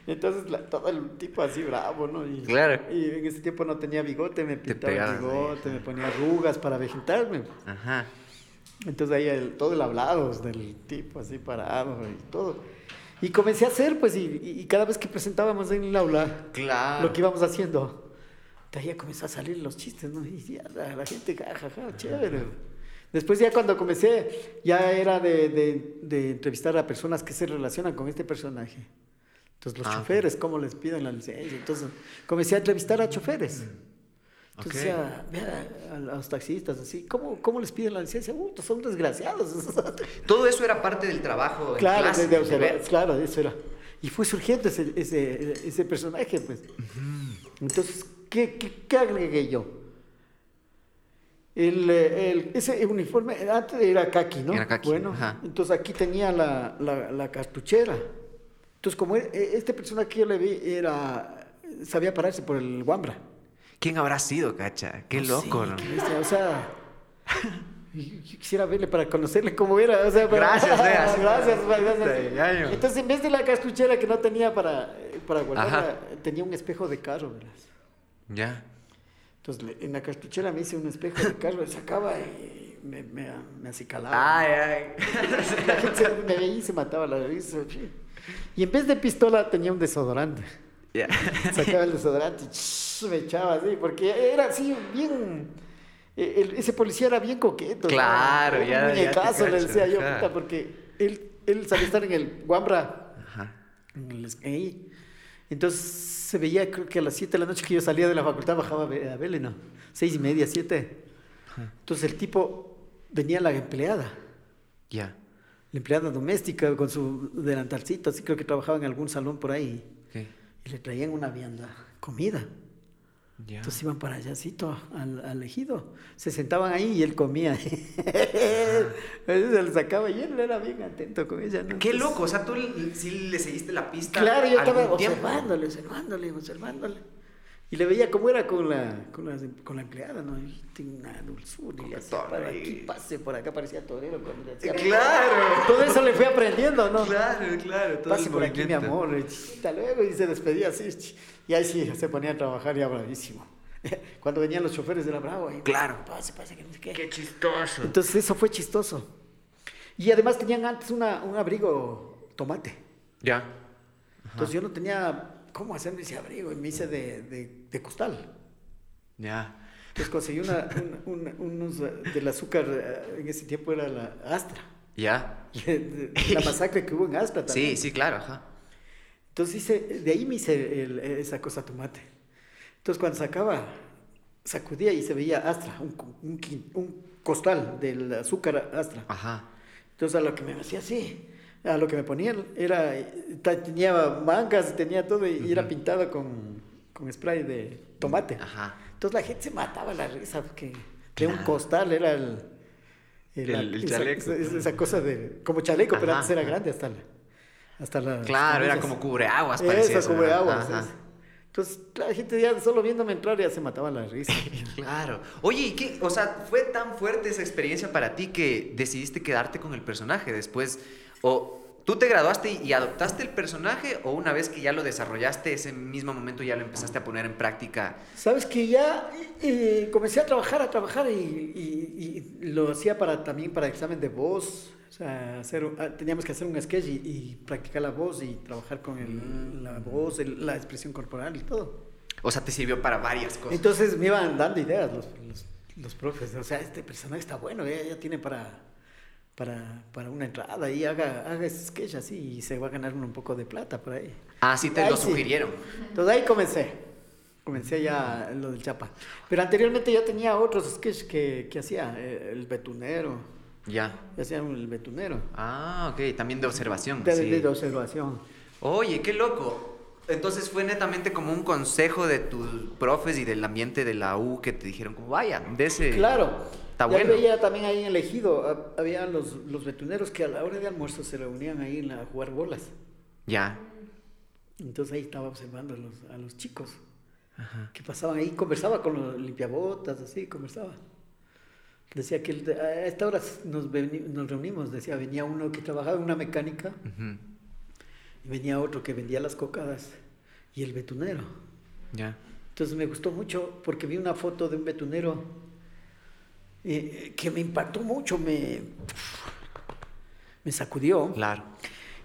Entonces, la- todo el tipo así bravo, ¿no? Y, Claro. Y en ese tiempo no tenía bigote, me pintaba el pegabas bigote, me ponía arrugas para vegetarme. Ajá. Entonces ahí el- todo el hablado del tipo así parado y todo. Y comencé a hacer, pues, y, y- cada vez que presentábamos en el aula Claro. lo que íbamos haciendo, de ahí ya comenzó a salir los chistes, ¿no? Y ya la, la gente, jajaja, chévere. Después ya cuando comencé, ya era de, de- de entrevistar a personas que se relacionan con este personaje. Entonces los Ah, choferes, cómo les piden la licencia. Entonces comencé a entrevistar a choferes. Entonces, Ok. ya, vea, a los taxistas, así, ¿cómo, cómo les piden la licencia? Uh, son desgraciados. (laughs) Todo eso era parte del trabajo claro, clase, de- de deber. claro, eso era. Y fue surgiendo ese, ese, ese personaje, pues. Entonces, ¿qué, qué, qué agregué yo? El, eh, el- ese uniforme, antes era kaki, ¿no? Era kaki, Bueno, ajá. entonces aquí tenía la, la, la cartuchera. Entonces, como e- este personaje que yo le vi era, sabía pararse por el guambra. ¿Quién habrá sido, cacha? Qué loco, sé, ¿no? qué o sea, (laughs) yo quisiera verle para conocerle cómo era. O sea, para- Gracias, (laughs) sí. gracias, gracias. Sí, ya, yo. Entonces, en vez de la cartuchera que no tenía para, eh, para guardarla, tenía un espejo de carro, verás. Ya. Entonces, en la cartuchera me hice un espejo de carro, sacaba y me, me, me acicalaba. Ay, ay. La gente se- me veía y se mataba la risa. Y en vez de pistola tenía un desodorante. Ya. Sacaba el desodorante y me echaba así, porque era así bien... eh, el- ese policía era bien coqueto. ¿no? Claro, Un ya- ya te muñecazo, le cacho, decía yo, puta, porque él, él sabía estar en el Guambra, Ajá. en el ahí. Entonces se veía, creo que a las 7 de la noche que yo salía de la facultad bajaba a Be- a Belén, ¿no? Seis y media, siete. Entonces el tipo venía la empleada, Ya. la empleada doméstica con su delantalcito, así creo que trabajaba en algún salón por ahí. Ok. Y le traían una vianda, comida. Entonces iban para allácito al, al ejido. Se sentaban ahí y él comía. (laughs) se le sacaba y él era bien atento con ella. ¿no? Qué loco, o sea, tú sí le seguiste la pista. Claro, yo estaba tiempo. observándole, observándole, observándole. Y le veía cómo era con la, con la, con la empleada, ¿no? Y tiene una dulzura y Coquetona para aquí, pase por acá, parecía torero. Cuando le hacía- Claro. Todo eso le fui aprendiendo, ¿no? Claro, claro. todo Pase por aquí, mi amor. y Hasta luego. Y se despedía así. Y ahí sí, se ponía a trabajar ya bravísimo. (laughs) Cuando venían los choferes de la Bravo. Ahí, Claro. Pase, pase, que no sé qué. Qué chistoso. Entonces eso fue chistoso. Y además tenían antes una, un abrigo tomate. Ya. Entonces yo no tenía cómo hacerme ese abrigo y me hice de, de, de costal. Ya. Entonces conseguí una, un- un- unos eh, del azúcar, eh, en ese tiempo era la Astra. Ya. (laughs) La masacre que hubo en Astra también. Sí, sí, claro, ajá. Entonces hice, de ahí me hice el- esa cosa tomate. Entonces cuando sacaba, sacudía y se veía Astra, un, un un costal del azúcar Astra. Ajá. Entonces a lo que me hacía así, a lo que me ponían era, tenía mangas, tenía todo y era pintado con, con spray de tomate. Ajá. Entonces la gente se mataba la risa porque de un Claro. costal era el... El- el chaleco. esa- esa cosa de... Como chaleco, pero Ajá, antes era ajá. grande hasta la... Hasta la Claro, era como cubreaguas, parecía Eso, cubre ¿verdad? aguas. Ajá. Entonces la gente ya solo viéndome entrar ya se mataba la risa. (laughs) Claro. Oye, ¿y qué? O sea, ¿fue tan fuerte esa experiencia para ti que decidiste quedarte con el personaje después? ¿O tú te graduaste y adoptaste el personaje o una vez que ya lo desarrollaste, ese mismo momento ya lo empezaste a poner en práctica? Sabes que ya eh, comencé a trabajar, a trabajar y, y- y lo hacía para también para examen de voz. O sea, hacer, ah, teníamos que hacer un sketch y, y practicar la voz y trabajar con el- la voz, el- la expresión corporal y todo. O sea, te sirvió para varias cosas. Entonces me iban dando ideas los, los, los profes. O sea, este personaje está bueno, ya, ya tiene para, para, para una entrada y haga, haga ese sketch así y se va a ganar un poco de plata por ahí. Ah, sí te Ahí lo sí. sugirieron. Entonces ahí comencé. Comencé ya lo del Chapa. Pero anteriormente ya tenía otros sketches que, que hacía. eh, El betunero. Ya. Ya hacía el betunero. Ah, ok, también de observación. De, sí. de observación. Oye, qué loco. Entonces fue netamente como un consejo de tus profes y del ambiente de la U que te dijeron como, vaya, de ese... Claro. Está ya bueno. veía también ahí en el ejido. hab- Había los, los betuneros que a la hora de almuerzo se reunían ahí a jugar bolas. Ya. Entonces ahí estaba observando a los, a los chicos que pasaban ahí. Conversaba con los limpiabotas, así, conversaba. Decía que a esta hora nos, nos reunimos. Decía, venía uno que trabajaba en una mecánica. Ujú. Y venía otro que vendía las cocadas y el betunero. Ya. Entonces me gustó mucho porque vi una foto de un betunero eh, que me impactó mucho, me, me sacudió. Claro.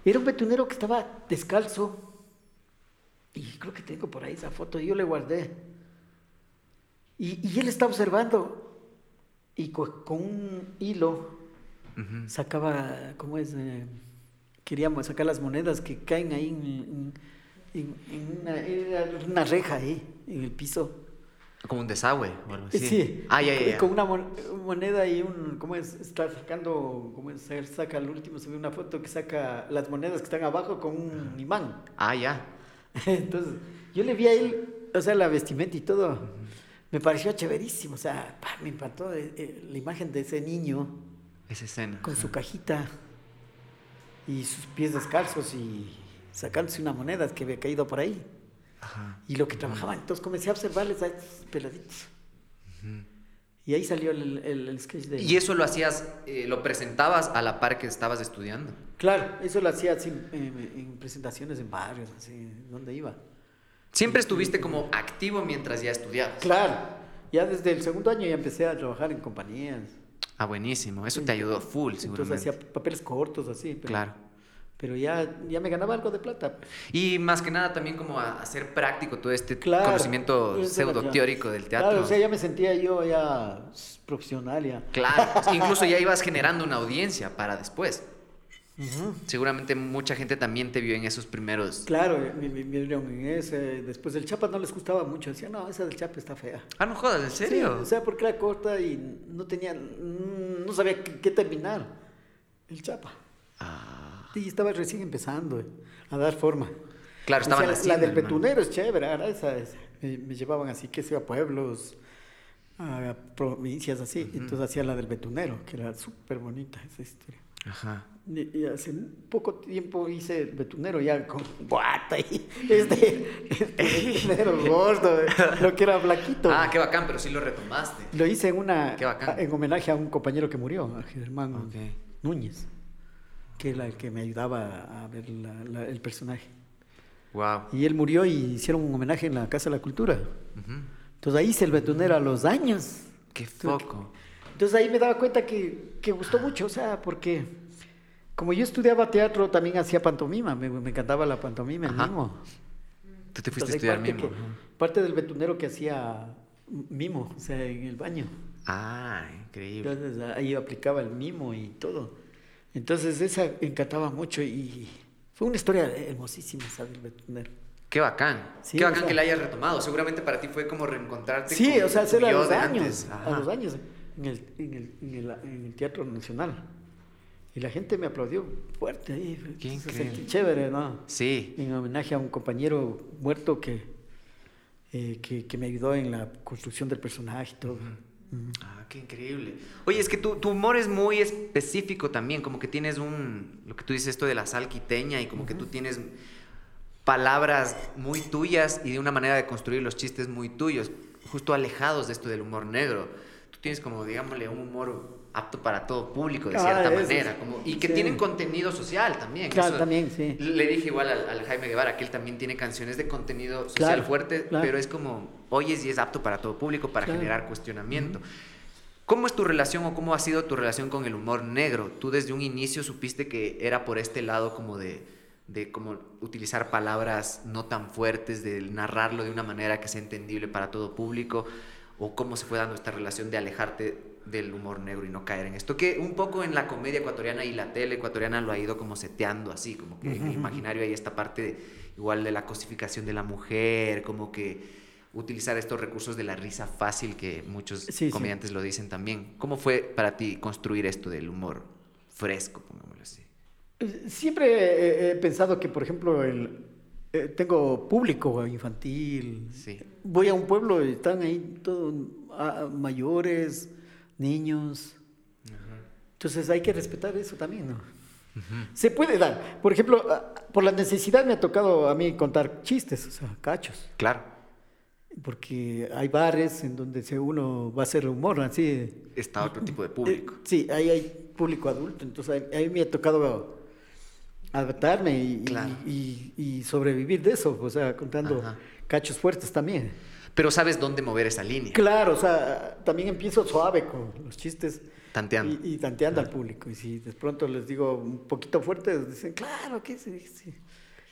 Era un betunero que estaba descalzo y creo que tengo por ahí esa foto, yo le guardé. Y, y él estaba observando y co- con, un hilo sacaba, ¿cómo es? Eh, queríamos sacar las monedas que caen ahí en, en- en- en una, era una reja ahí, en el piso. Como un desagüe o algo así. Sí, Ah, ya, ya, ya. con una mon- moneda y un, ¿cómo es? Está sacando, ¿cómo es? Él Saca al último, se ve una foto que saca las monedas que están abajo con un imán. Ah, ya. (laughs) Entonces, yo le vi a él, o sea, la vestimenta y todo, me pareció chéverísimo, o sea, pa, me impactó eh, eh, la imagen de ese niño Esa escena. con su cajita y sus pies descalzos y sacándose una moneda que había caído por ahí. Ajá. Y lo que trabajaban, entonces comencé a observarles a estos peladitos. Y ahí salió el, el- el sketch de... Y eso lo hacías, eh, lo presentabas a la par que estabas estudiando. Claro, eso lo hacía así, en, en presentaciones en barrios, así, donde iba. Siempre estuviste como activo mientras ya estudiabas. Claro, ya desde el segundo año ya empecé a trabajar en compañías. Ah, buenísimo. Eso te ayudó full, Entonces seguramente. hacía papeles cortos así. Pero, Claro. Pero ya, ya me ganaba algo de plata. Y más que nada también como a hacer práctico todo este Claro. conocimiento pseudo teórico del teatro. Claro, o sea, ya me sentía yo ya profesional ya. Claro, incluso ya ibas generando una audiencia para después. Seguramente mucha gente también te vio en esos primeros. Claro, me, me vieron en ese. Después del Chapa no les gustaba mucho. Decían, no, esa del Chapa está fea. Ah, no jodas, ¿en serio? Sí, o sea, porque era corta y no tenía. No sabía qué, qué terminar. El Chapa. Ah. Y estaba recién empezando eh, a dar forma. Claro, O estaban sea, la- La del betunero es chévere, ahora esa es- me, me llevaban así, que sea a pueblos, a provincias así. Entonces hacía la del betunero, que era súper bonita esa historia. Ajá. Y, y hace poco tiempo hice el betunero ya con guata y (laughs) este, este betunero gordo, eh, lo que era flaquito. Ah, qué bacán, pero sí lo retomaste. Lo hice en una en homenaje a un compañero que murió, a Germán Ok. Núñez, que era el que me ayudaba a ver la- la- el personaje. Wow. Y él murió y hicieron un homenaje en la Casa de la Cultura. Entonces ahí hice el betunero a los años. Qué foco. Entonces ahí me daba cuenta que, que gustó mucho, o sea, porque como yo estudiaba teatro, también hacía pantomima, me, me encantaba la pantomima, el Ajá. mimo. Tú te fuiste a Entonces, estudiar parte mimo. que- parte del betunero que hacía mimo, o sea, en el baño. Ah, increíble. Entonces ahí aplicaba el mimo y todo. Entonces esa encantaba mucho y fue una historia hermosísima. Qué bacán. Sí, Qué o bacán sea- que la hayas retomado. Seguramente para ti fue como reencontrarte Sí, con o sea, hacerlo a los años, a los años, en el, en, el, en, el, en el Teatro Nacional. Y la gente me aplaudió fuerte ahí. Qué Se sentí chévere, ¿no? Sí. En homenaje a un compañero muerto que, eh, que, que me ayudó en la construcción del personaje y todo. Ah, qué increíble. Oye, es que tu, tu humor es muy específico también, como que tienes un, lo que tú dices esto de la sal quiteña y como que tú tienes palabras muy tuyas y de una manera de construir los chistes muy tuyos, justo alejados de esto del humor negro. Tienes como, digámosle, un humor apto para todo público, de Ah, cierta manera, como, y que Sí. tienen contenido social también. Claro, Eso- también, sí. Le dije igual al, al Jaime Guevara que él también tiene canciones de contenido social Claro, fuerte, claro. pero es como, oyes y es apto para todo público, para Claro. generar cuestionamiento. ¿Cómo es tu relación o cómo ha sido tu relación con el humor negro? Tú desde un inicio supiste que era por este lado como de, de como utilizar palabras no tan fuertes, de narrarlo de una manera que sea entendible para todo público, o cómo se fue dando esta relación de alejarte del humor negro y no caer en esto, que un poco en la comedia ecuatoriana y la tele ecuatoriana lo ha ido como seteando así, como que en el imaginario hay esta parte de- igual de la cosificación de la mujer, como que utilizar estos recursos de la risa fácil que muchos Sí, sí. comediantes lo dicen también. ¿Cómo fue para ti construir esto del humor fresco, pongámoslo así? Eh, Siempre he, he pensado que, por ejemplo, el, eh, tengo público infantil. Sí. Voy a un pueblo y están ahí todos ah, mayores, niños. Entonces hay que respetar eso también, ¿no? Se puede dar. Por ejemplo, ah, por la necesidad me ha tocado a mí contar chistes, o sea, cachos. Claro. Porque hay bares en donde uno va a hacer humor, así. Está otro tipo de público. Eh, sí, ahí hay público adulto, entonces ahí, ahí me ha tocado adaptarme y, Claro. y- y sobrevivir de eso, o sea, contando Ajá. cachos fuertes también. Pero sabes dónde mover esa línea. Claro, o sea, también empiezo suave con los chistes. Tanteando. Y, y tanteando al público. Y si de pronto les digo un poquito fuerte, dicen, claro, ¿qué sí, sí.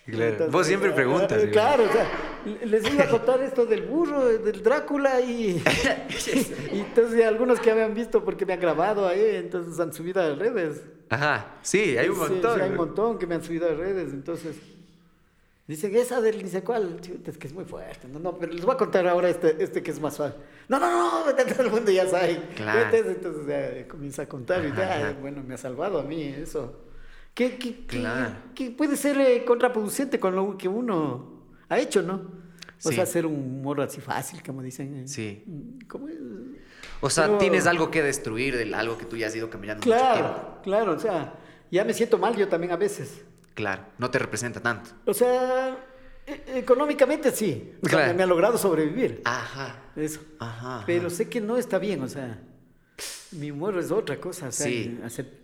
Claro. Vos siempre ah, preguntas, ah, igual. Claro, o sea, les iba a contar esto del burro, del Drácula y, (laughs) y entonces algunos que me han visto porque me han grabado ahí, entonces han subido a redes. Ajá. Sí, hay un montón. sí, hay un montón que me han subido a redes, entonces dicen, esa del sé cuál, es que es muy fuerte. No, no, pero les voy a contar ahora este, este que es más suave. No, no, no, (laughs) todo el mundo ya sabe. Claro. Entonces, entonces ya comienza a contar y ya, ajá. bueno, me ha salvado a mí eso. ¿Qué, qué, qué- Claro. puede ser eh, contraproducente con lo que uno ha hecho, no? O Sí. sea, hacer un humor así fácil, como dicen. eh. Sí. ¿Cómo es? O sea, Pero- tienes algo que destruir de algo que tú ya has ido caminando mucho tiempo. Claro, claro, o sea, ya me siento mal yo también a veces. Claro. No te representa tanto. O sea, e- económicamente sí. O sea, Claro. me, ha logrado sobrevivir. Ajá. Eso. Ajá. ajá. Pero sé que no está bien, o sea, mi humor es otra cosa. O sea, Sí. hacer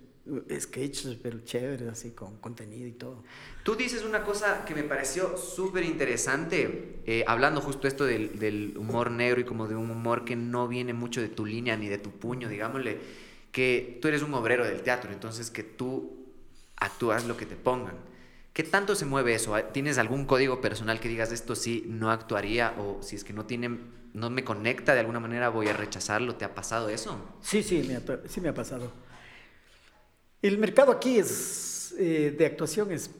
sketches, pero chéveres, así, con contenido y todo. Tú dices una cosa que me pareció súper interesante, eh, hablando justo esto del, del humor negro y como de un humor que no viene mucho de tu línea ni de tu puño, digámosle, que tú eres un obrero del teatro, entonces que tú actúas lo que te pongan. ¿Qué tanto se mueve eso? ¿Tienes algún código personal que digas esto sí no actuaría o si es que no tiene, no me conecta de alguna manera voy a rechazarlo? ¿Te ha pasado eso? Sí, sí, me ha, sí me ha pasado. El mercado aquí es eh, de actuación es...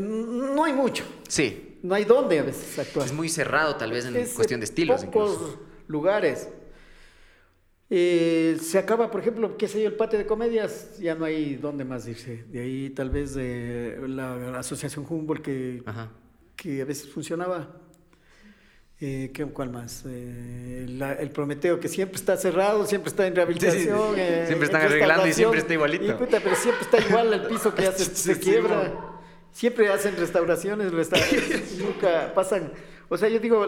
No hay mucho. Sí. No hay dónde a veces actuar. Es muy cerrado tal vez en Es, cuestión de eh, estilos pocos incluso. lugares. Eh, se acaba, por ejemplo, qué sé yo, el patio de comedias, ya no hay dónde más irse. De ahí tal vez eh, la, la asociación Humboldt que, Ajá. que a veces funcionaba. Eh, ¿qué- ¿Cuál más? Eh, la- el Prometeo que siempre está cerrado, siempre está en rehabilitación. Sí, sí. eh, Siempre están arreglando y siempre está igualito. Y, puta, pero siempre está igual el piso que (laughs) se, quiebra. Siempre hacen restauraciones, resta- (laughs) nunca pasan. O sea, yo digo,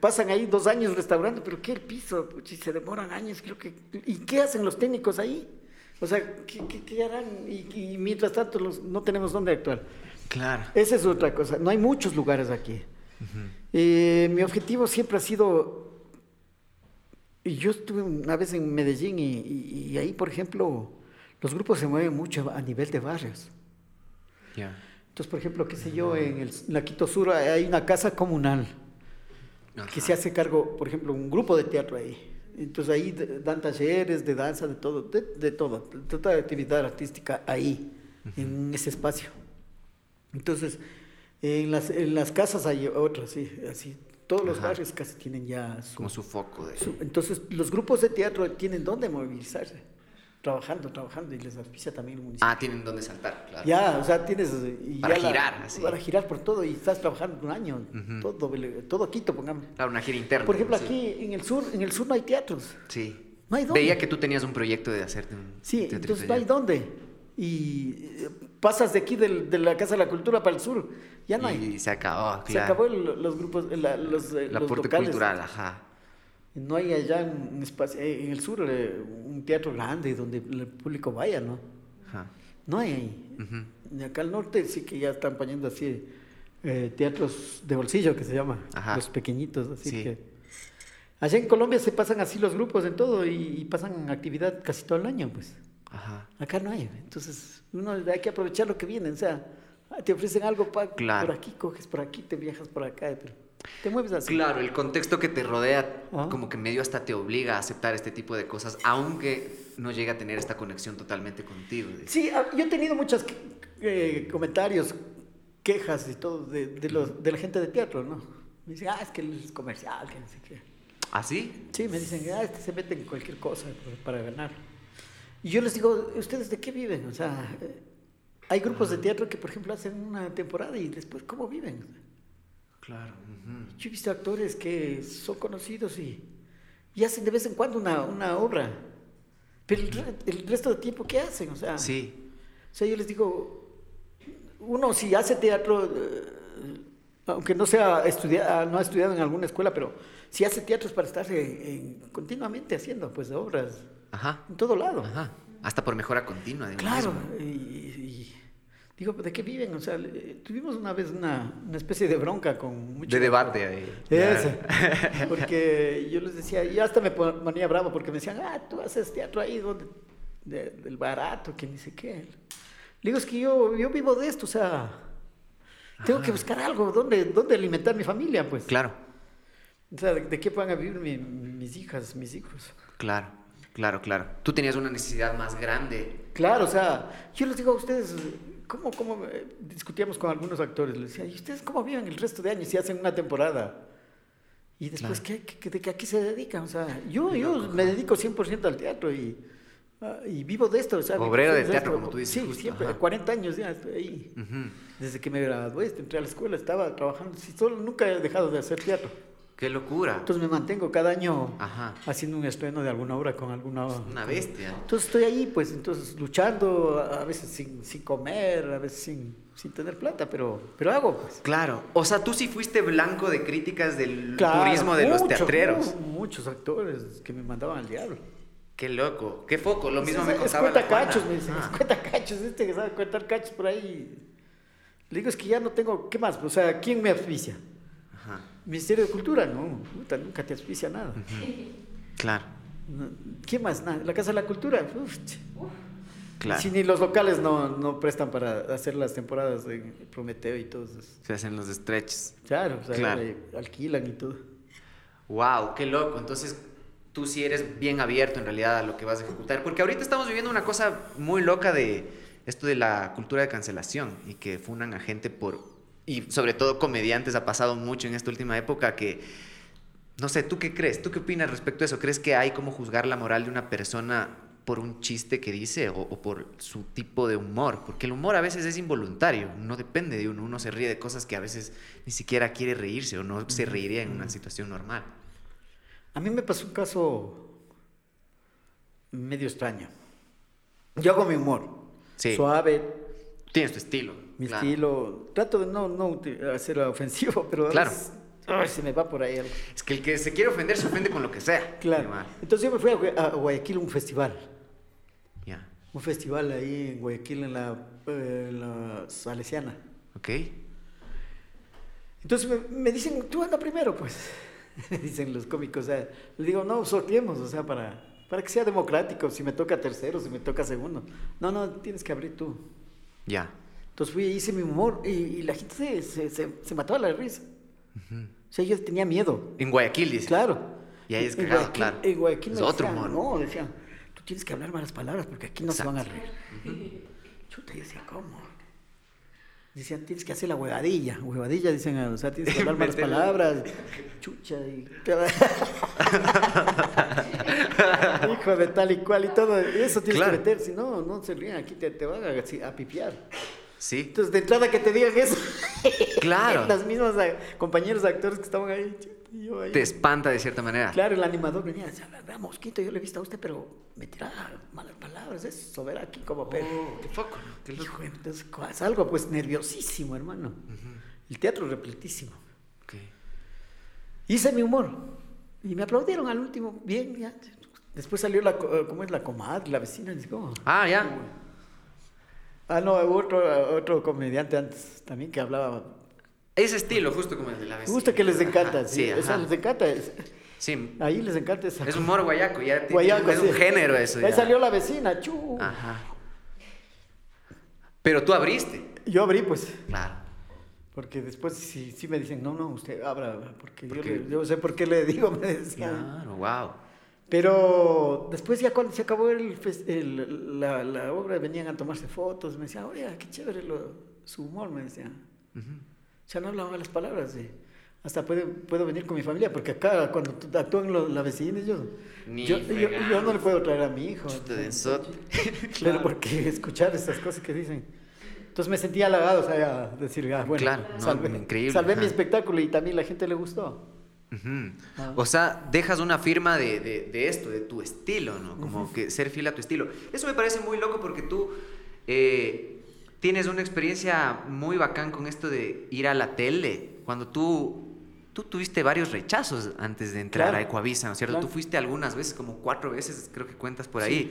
pasan ahí dos años restaurando, pero ¿qué el piso? Puchi, se demoran años, creo que. ¿Y qué hacen los técnicos ahí? O sea, ¿qué, qué- qué harán? Y, y mientras tanto los- no tenemos dónde actuar. Claro. Esa es otra cosa. No hay muchos lugares aquí. Eh, mi objetivo siempre ha sido. Yo estuve una vez en Medellín y, y- y ahí, por ejemplo, los grupos se mueven mucho a nivel de barrios. Ya. Entonces, por ejemplo, qué sé yo, en, el, en la Quito Sur hay una casa comunal que se hace cargo, por ejemplo, un grupo de teatro ahí. Entonces ahí dan talleres de danza, de todo, de, de todo, de toda actividad artística ahí, en ese espacio. Entonces, en las, en las casas hay otras, sí, así. Todos los barrios casi tienen ya su, Como su foco de... su- Entonces, los grupos de teatro tienen dónde movilizarse, trabajando, trabajando, y les auspicia también el municipio. Ah, tienen donde saltar, claro. Ya, o sea, tienes... eh, y Para ya la- girar, así. Para girar por todo y estás trabajando un año, todo, todo Quito, pongamos. Claro, una gira interna. Por ejemplo, sí. aquí en el sur, en el sur no hay teatros. Sí. No hay dónde. Veía que tú tenías un proyecto de hacerte un Sí, entonces no hay dónde. Y eh, pasas de aquí del- de la Casa de la Cultura para el sur, ya no hay. Y se acabó, claro. Se acabó el- los grupos, la, los, eh, La los aporte locales. cultural, ajá. No hay allá un, espacio, eh, en el sur eh, un teatro grande donde el público vaya, ¿no? Ajá. No hay ahí. Y acá al norte sí que ya están poniendo así eh, teatros de bolsillo que se llama, Ajá. los pequeñitos, así Sí. que allá en Colombia se pasan así los grupos en todo y, y pasan actividad casi todo el año, pues. Ajá. Acá no hay, entonces uno hay que aprovechar lo que viene, o sea, te ofrecen algo pa- Claro. por aquí, coges por aquí, te viajas por acá, pero te mueves así. Claro, el contexto que te rodea Ajá. como que medio hasta te obliga a aceptar este tipo de cosas, aunque no llega a tener esta conexión totalmente contigo. Sí, ah, yo he tenido muchos comentarios, quejas y todo de, de los, de la gente de teatro, ¿no? Me dicen, ah, es que es comercial, que no sé qué. ¿Ah, sí? Sí, me dicen, ah, este se mete en cualquier cosa para, para ganar. Y yo les digo, ¿ustedes de qué viven? O sea, eh, hay grupos de teatro que, por ejemplo, hacen una temporada y después, ¿cómo viven? Claro. Yo he visto actores que son conocidos y, y hacen de vez en cuando una, una obra. Pero el, re- el resto de tiempo, ¿qué hacen? O sea, Sí. o sea, yo les digo, uno si hace teatro, eh, aunque no sea estudia- no ha estudiado en alguna escuela, pero si hace teatro es para estar en- continuamente haciendo pues obras Ajá. en todo lado. Ajá. Hasta por mejora continua. de Claro, mismo. y digo, ¿de qué viven? O sea, le- tuvimos una vez una, una especie de bronca con mucho... De debate ahí. Eso. (laughs) Porque yo les decía, y hasta me ponía bravo porque me decían, ah, tú haces teatro ahí donde, de- del barato, que ni sé qué. Le digo, es que yo, yo vivo de esto, o sea, tengo que buscar algo, donde, donde alimentar mi familia, pues. Claro, O sea, de, de qué puedan vivir mi- mis hijas, mis hijos. claro, claro, claro. Tú tenías una necesidad más grande. Claro, o sea, yo les digo a ustedes, ¿cómo, cómo eh, discutíamos con algunos actores? Les decía, ¿y ustedes cómo viven el resto de años si hacen una temporada? Y después, ¿qué, qué, de qué- ¿a qué se dedican? O sea, yo, yo me dedico 100% al teatro y, ah, y vivo de esto. O sea, mi Obrero de teatro, esto. como tú dices, Sí, justo, siempre, ajá. 40 años ya estoy ahí. Desde que me gradué, entré a la escuela, estaba trabajando. Sí, solo, nunca he dejado de hacer teatro. Qué locura. Entonces me mantengo cada año Ajá. haciendo un estreno de alguna obra con alguna Una bestia. entonces estoy ahí, pues, entonces luchando, a veces sin, sin comer, a veces sin, sin tener plata, pero, pero hago, pues. Claro. O sea, tú sí fuiste blanco de críticas del Claro, turismo de los mucho, teatreros. mu- Muchos actores que me mandaban al diablo. Qué loco. Qué foco. Lo mismo Es- me contaba cuenta la cachos, me dicen, Ah. cuenta cachos, este que sabe contar cachos por ahí. Le digo, es que ya no tengo, ¿qué más? O sea, ¿quién me auspicia? Ministerio de Cultura, no, nunca te auspicia nada. Claro, ¿Quién más? La Casa de la Cultura, uf, claro. Si ni los locales no, no prestan para hacer las temporadas de Prometeo y todo eso. Se hacen los stretches. Claro, o sea, Claro. alquilan y todo. Wow, qué loco. Entonces, tú sí eres bien abierto en realidad a lo que vas a ejecutar. Porque ahorita estamos viviendo una cosa muy loca de esto de la cultura de cancelación y que funan a gente por, y sobre todo comediantes, ha pasado mucho en esta última época que, no sé, ¿tú qué crees? ¿Tú qué opinas respecto a eso? ¿Crees que hay como juzgar la moral de una persona por un chiste que dice o, o, por su tipo de humor? Porque el humor a veces es involuntario, no depende de uno, uno se ríe de cosas que a veces ni siquiera quiere reírse o no se reiría en una situación normal. A mí me pasó un caso medio extraño. Yo hago mi humor. Sí. Suave. Tienes tu estilo. Mi claro. estilo. Trato de no, no hacer ofensivo, (laughs) pero Claro. es- ay, se me va por ahí algo. Es que el que se quiere ofender se ofende con lo que sea. Claro. Entonces yo me fui a Gua- a Guayaquil a un festival. Ya. Un festival ahí en Guayaquil, en la, eh, en la Salesiana. Ok. Entonces me, me dicen, tú anda primero, pues. (laughs) Dicen los cómicos. O sea, le digo, no, sorteemos, o sea, para, para que sea democrático. Si me toca tercero, si me toca segundo. No, no, tienes que abrir tú. Ya. Entonces fui, hice mi humor y, y la gente se, se, se, se mató a la risa. O sea, yo tenía miedo. En Guayaquil, dice. Claro. Y ahí es En cagado, Guayaquil- claro. En Guayaquil Es me otro decían, humor. No, decían, tú tienes que hablar malas palabras porque aquí no Exacto. se van a reír. Chuta, yo decía, ¿cómo? Decían, tienes que hacer la huevadilla. Huevadilla, dicen, o sea, tienes que hablar (laughs) malas palabras. Chucha, y. (laughs) Hijo de tal y cual y todo. Eso tienes Claro. que meter, si no, no se ríen, aquí te, te van a, a pipiar. Sí. Entonces, de entrada que te digan eso. (laughs) Claro. Las mismas eh, compañeros actores que estaban ahí. yo. Te espanta de cierta manera. Claro, el animador venía y decía, vea, Mosquito, yo le he visto a usted, pero me tira malas palabras, es sobera aquí como perro. Oh, qué foco, ¿no? Qué loco. Entonces salgo pues nerviosísimo, hermano. El teatro repletísimo. Ok. Hice mi humor y me aplaudieron al último, bien, ya. Después salió la, co- ¿cómo es la comadre, la vecina? ¿cómo? Ah, ya. Ah, no, hubo otro, otro comediante antes también que hablaba. Ese estilo, justo como el de la vecina. gusta que les encanta, Ajá, sí, Sí, eso les encanta. es- Sí. ahí les encanta esa Es humor guayaco, ya Guayaco, es sí. un género eso. Ahí ya. Ah. salió la vecina, chu. Ajá. Pero tú abriste. Yo abrí, pues. Claro. Porque después sí, sí me dicen, no, no, usted abra, abra", porque yo, le- yo sé por qué le digo, (laughs) me decían. Claro, wow. Pero después ya cuando se acabó el, el- la, la obra, venían a tomarse fotos, me decían, oye, qué chévere lo- su humor, me decían. Ya no hablaba las palabras, y hasta puedo, puedo venir con mi familia, porque acá cuando tú- actúan los, la vecina y yo, yo, yo, yo no le puedo traer a mi hijo. Ensot. Pero (laughs) porque escuchar esas cosas que dicen. Entonces me sentía halagado, o sea, a decir, ah, bueno, Claro, no, salvé, increíble, salvé mi espectáculo y también la gente le gustó. Ah. O sea, dejas una firma de, de- de esto, de tu estilo, ¿no? Como que ser fiel a tu estilo. Eso me parece muy loco porque tú eh, tienes una experiencia muy bacán con esto de ir a la tele. Cuando tú, tú tuviste varios rechazos antes de entrar Claro. a Ecuavisa, ¿no es cierto? Claro. Tú fuiste algunas veces, como cuatro veces, creo que cuentas por ahí.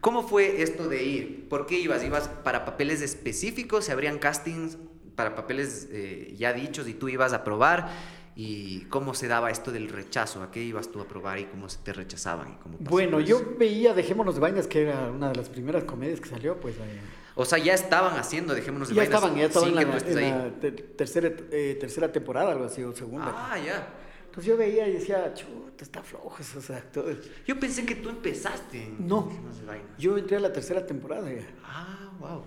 ¿Cómo fue esto de ir? ¿Por qué ibas? ¿Ibas para papeles específicos? ¿Se abrían castings para papeles eh, ya dichos y tú ibas a probar? ¿Y cómo se daba esto del rechazo? ¿A qué ibas tú a probar y cómo se te rechazaban? y cómo Bueno, yo veía Dejémonos de Vainas, que era una de las primeras comedias que salió, pues. O sea, ya estaban haciendo, dejémonos de Ya vainas, estaban, ya estaban en la, en la ter- tercera, eh, tercera temporada, algo así, o segunda. Ah, ya. Entonces yo veía y decía, chuta, está flojo esos actores. Yo pensé que tú empezaste en No. De vainas. Yo entré a la tercera temporada ya. Ah, wow.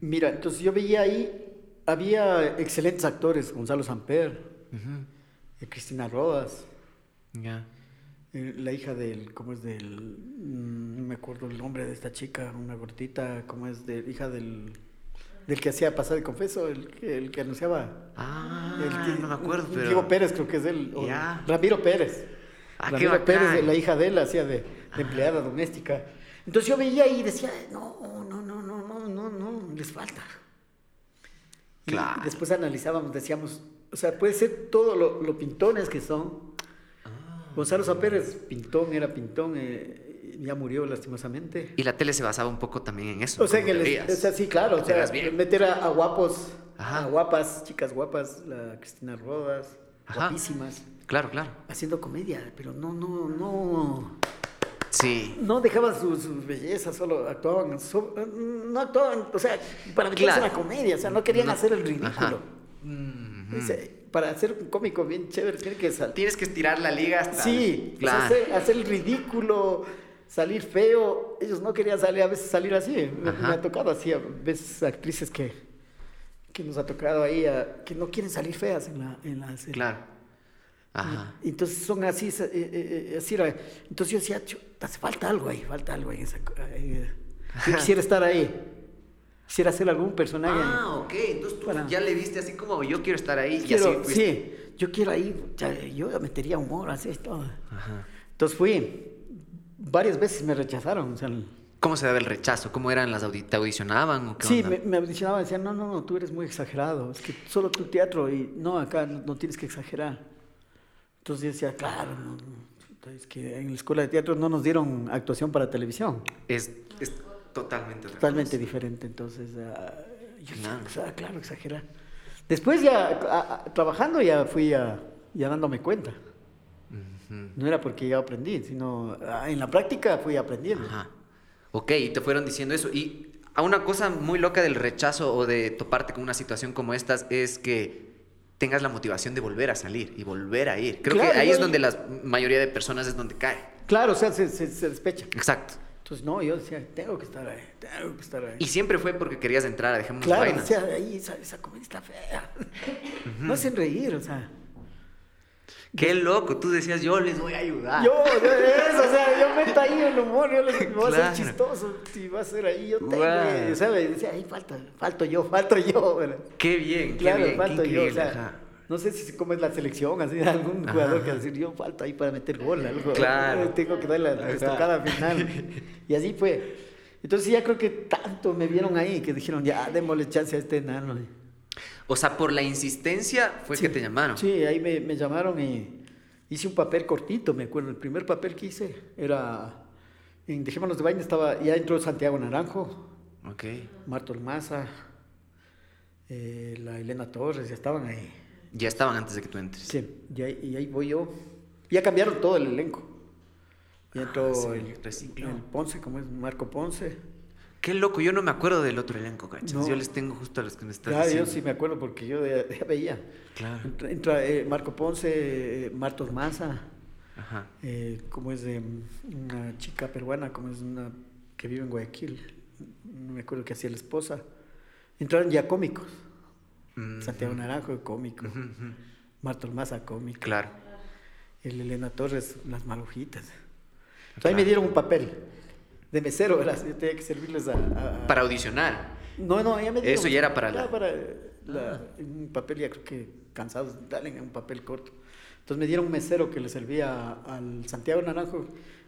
Mira, entonces yo veía ahí, había excelentes actores, Gonzalo Samper, eh, Cristina Rodas, Ya. eh, la hija del, ¿cómo es del? mm, No me acuerdo el nombre de esta chica, una gordita, ¿cómo es? De, hija del, del que hacía pasar de confeso, el, que- el que anunciaba. Ah, el que- no me acuerdo, pero... Diego Pérez creo que es él. Ya. Ramiro Pérez. Ah, Ramiro. Pérez, la hija de él, hacía de, de empleada doméstica. Entonces yo veía y decía, no, no, no, no, no, no, no, les falta. Y Claro. después analizábamos, decíamos, o sea, puede ser todo lo, lo pintones que son. Ah. Gonzalo Zapérez, pintón, era pintón, eh, ya murió lastimosamente. Y la tele se basaba un poco también en eso. O sea, que les, veías. o sea, sí, claro, o sea, meter a, a guapos, Ajá. a guapas, chicas guapas, la Cristina Rodas, Ajá. guapísimas, Claro, claro. haciendo comedia, pero no, no, no, Sí. no dejaban sus, bellezas, solo actuaban, so- no actuaban, o sea, para meterse Claro. la comedia, o sea, no querían No. hacer el ridículo. Ajá. Mhm. Sea, para hacer un cómico bien chévere, tiene que saltar. Tienes que estirar la liga hasta... Sí, claro. hacer, hacer el ridículo, salir feo, ellos no querían salir a veces salir así. Me, me ha tocado así, a veces actrices que, que nos ha tocado ahí, a- que no quieren salir feas en la, en la serie. Claro. Ajá. Y Entonces son así, eh, eh, eh, así era. Entonces yo decía, "Chuta, hace falta algo ahí, falta algo en esa. ahí". Yo quisiera estar ahí. Quisiera hacer algún personaje. Ah, ok. Entonces tú Para- ya le viste así como yo quiero estar ahí. y Quiero- así fuiste. sí, yo quiero ahí, yo metería humor, así todo. Ajá. Entonces fui, varias veces me rechazaron. O sea, el- ¿Cómo se daba el rechazo? ¿Cómo eran las audi- ¿Te audicionaban o qué sí, onda? me, me audicionaban, decían, no, no, no, tú eres muy exagerado, es que solo tu teatro y no, acá no, no tienes que exagerar. Entonces yo decía, claro, no, no, es que en la escuela de teatro no nos dieron actuación para televisión, Es, es totalmente otra totalmente diferente, entonces ah, yo Claro. "Ah, claro, exagerar. Después ya a- a- trabajando ya fui a, ya dándome cuenta. No era porque ya aprendí, sino ah, en la práctica fui aprendiendo. Ajá. Ok, y te fueron diciendo eso. Y a una cosa muy loca del rechazo o de toparte con una situación como estas es que tengas la motivación de volver a salir y volver a ir. Creo Claro, que ahí es donde la mayoría de personas es donde cae. Claro, o sea, se, se, se despecha. Exacto. Entonces, no, yo decía, tengo que estar ahí, tengo que estar ahí. Y siempre fue porque querías entrar a Dejemos claro, Vainas. decía, ahí esa, esa comedia está fea. No hacen reír, o sea. Qué loco, tú decías, yo les voy a ayudar. Yo, eso, o sea, yo meto ahí el humor, yo les voy a Claro. ser chistoso, si va a ser ahí, yo tengo, y, ¿sabes? Decía, ahí falta, falto yo, falto yo, ¿verdad? Qué bien, qué Claro, bien, qué falto yo, o sea, ajá. No sé si cómo es la selección, así, algún Ajá, jugador que decir, yo falta ahí para meter gol, algo. Claro. Tengo que dar la, estocada final. Y así fue. Entonces ya creo que tanto me vieron ahí que dijeron, ya, démosle chance a este enano. O sea, por la insistencia fue Sí. que te llamaron. Sí, ahí me, me llamaron y hice un papel cortito, me acuerdo. El primer papel que hice era, en Dejémonos de Vaina estaba, ya entró Santiago Naranjo, Ok. Marto Maza, eh, la Elena Torres, ya estaban ahí. Ya estaban antes de que tú entres. Sí, y ahí, y ahí voy yo. Ya cambiaron todo el elenco. Ya entró Ah, sí, el, el Ponce, como es Marco Ponce. Qué loco, yo no me acuerdo del otro elenco, ¿cachas? No. Yo les tengo justo a los que me estás Claro, yo diciendo. sí me acuerdo porque yo ya, ya veía. Claro. Entra, entra, eh, Marco Ponce, eh, Martos Maza. Ajá. eh, como es de una chica peruana, como es una que vive en Guayaquil, no me acuerdo qué hacía la esposa, entraron ya cómicos, Mm, Santiago Naranjo cómico, ujú, ujú. Marta Maza cómico, Claro. el Elena Torres, las malujitas. Entonces, Claro. ahí me dieron un papel de mesero, ¿verdad? Yo tenía que servirles a... a- Para audicionar. No, no, ya me dieron... Eso ya era para la- Ah. para la- un papel, ya creo que cansados, dale un papel corto. Entonces me dieron un mesero que le servía al Santiago Naranjo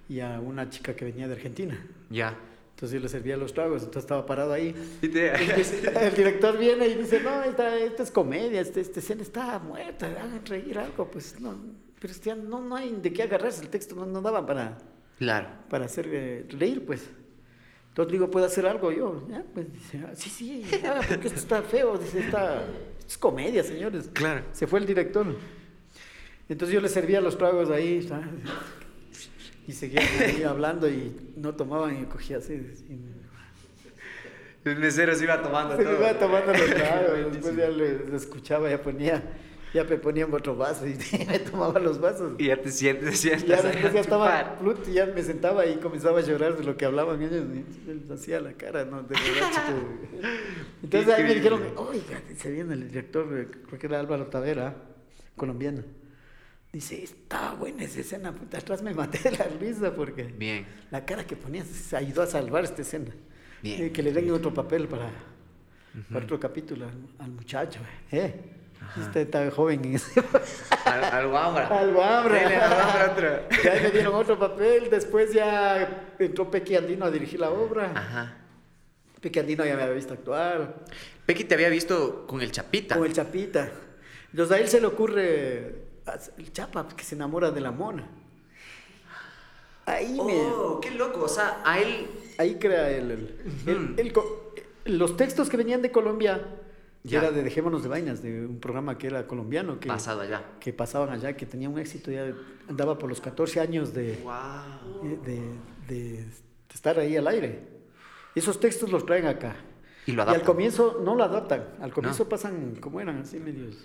y a una chica que venía de Argentina. Ya. Entonces yo le servía los tragos, entonces estaba parado ahí. Y te- El (laughs) director viene y dice, no, esta, esta es comedia, esta escena está muerta, hagan reír algo, pues no, pero este, no, no hay de qué agarrarse, el texto no, no daba para, Claro. para hacer eh, reír, pues. Entonces digo, ¿puedo hacer algo yo? Ya, pues dice, "Ah, sí, sí, haga, porque esto está feo, dice, está, esto es comedia, señores. Claro. Se fue el director. Entonces yo le servía los tragos ahí, ¿sabes? Y seguían ahí hablando y no tomaban y cogía así. y- El mesero se iba tomando se todo. me iba tomando los (laughs) tragos, después ya le, le escuchaba, ya ponía, ya me ponían otro vaso y (laughs) me tomaba los vasos. Y ya te sientes, te sientas Y ya después ya estaba plut, ya me sentaba y comenzaba a llorar de lo que hablaban ellos. Y él hacía la cara, ¿no? De (laughs) Entonces ahí me dijeron, oiga, se viene el director, creo que era Álvaro Tavera, colombiano. Dice, estaba buena esa escena, puta, atrás me maté de la risa porque Bien. la cara que ponías se ayudó a salvar esta escena. Bien. Eh, que le den otro papel para, para otro capítulo al, al muchacho. ¿eh? Este está joven en ese (laughs) Al, al guambra. al Guambra. Dele al guambra otro. (laughs) Ya me dieron otro papel. Después ya entró Pequi Andino a dirigir la obra. Ajá. Pequi Andino ya me había visto actuar. Pequi te había visto con el Chapita. Con el Chapita. Entonces a él se le ocurre el Chapa que se enamora de la mona. Ahí Oh, qué loco. O sea, a él. me, ahí crea el, el- los textos que venían de Colombia. Ya. Era de Dejémonos de Vainas, de un programa que era colombiano, que, Pasado allá. que pasaban allá, que tenía un éxito, ya andaba por los 14 años de, Wow. eh, de, de- de estar ahí al aire. Esos textos los traen acá. Y lo Y al comienzo no lo adaptan. Al comienzo No. pasan como eran, así medios.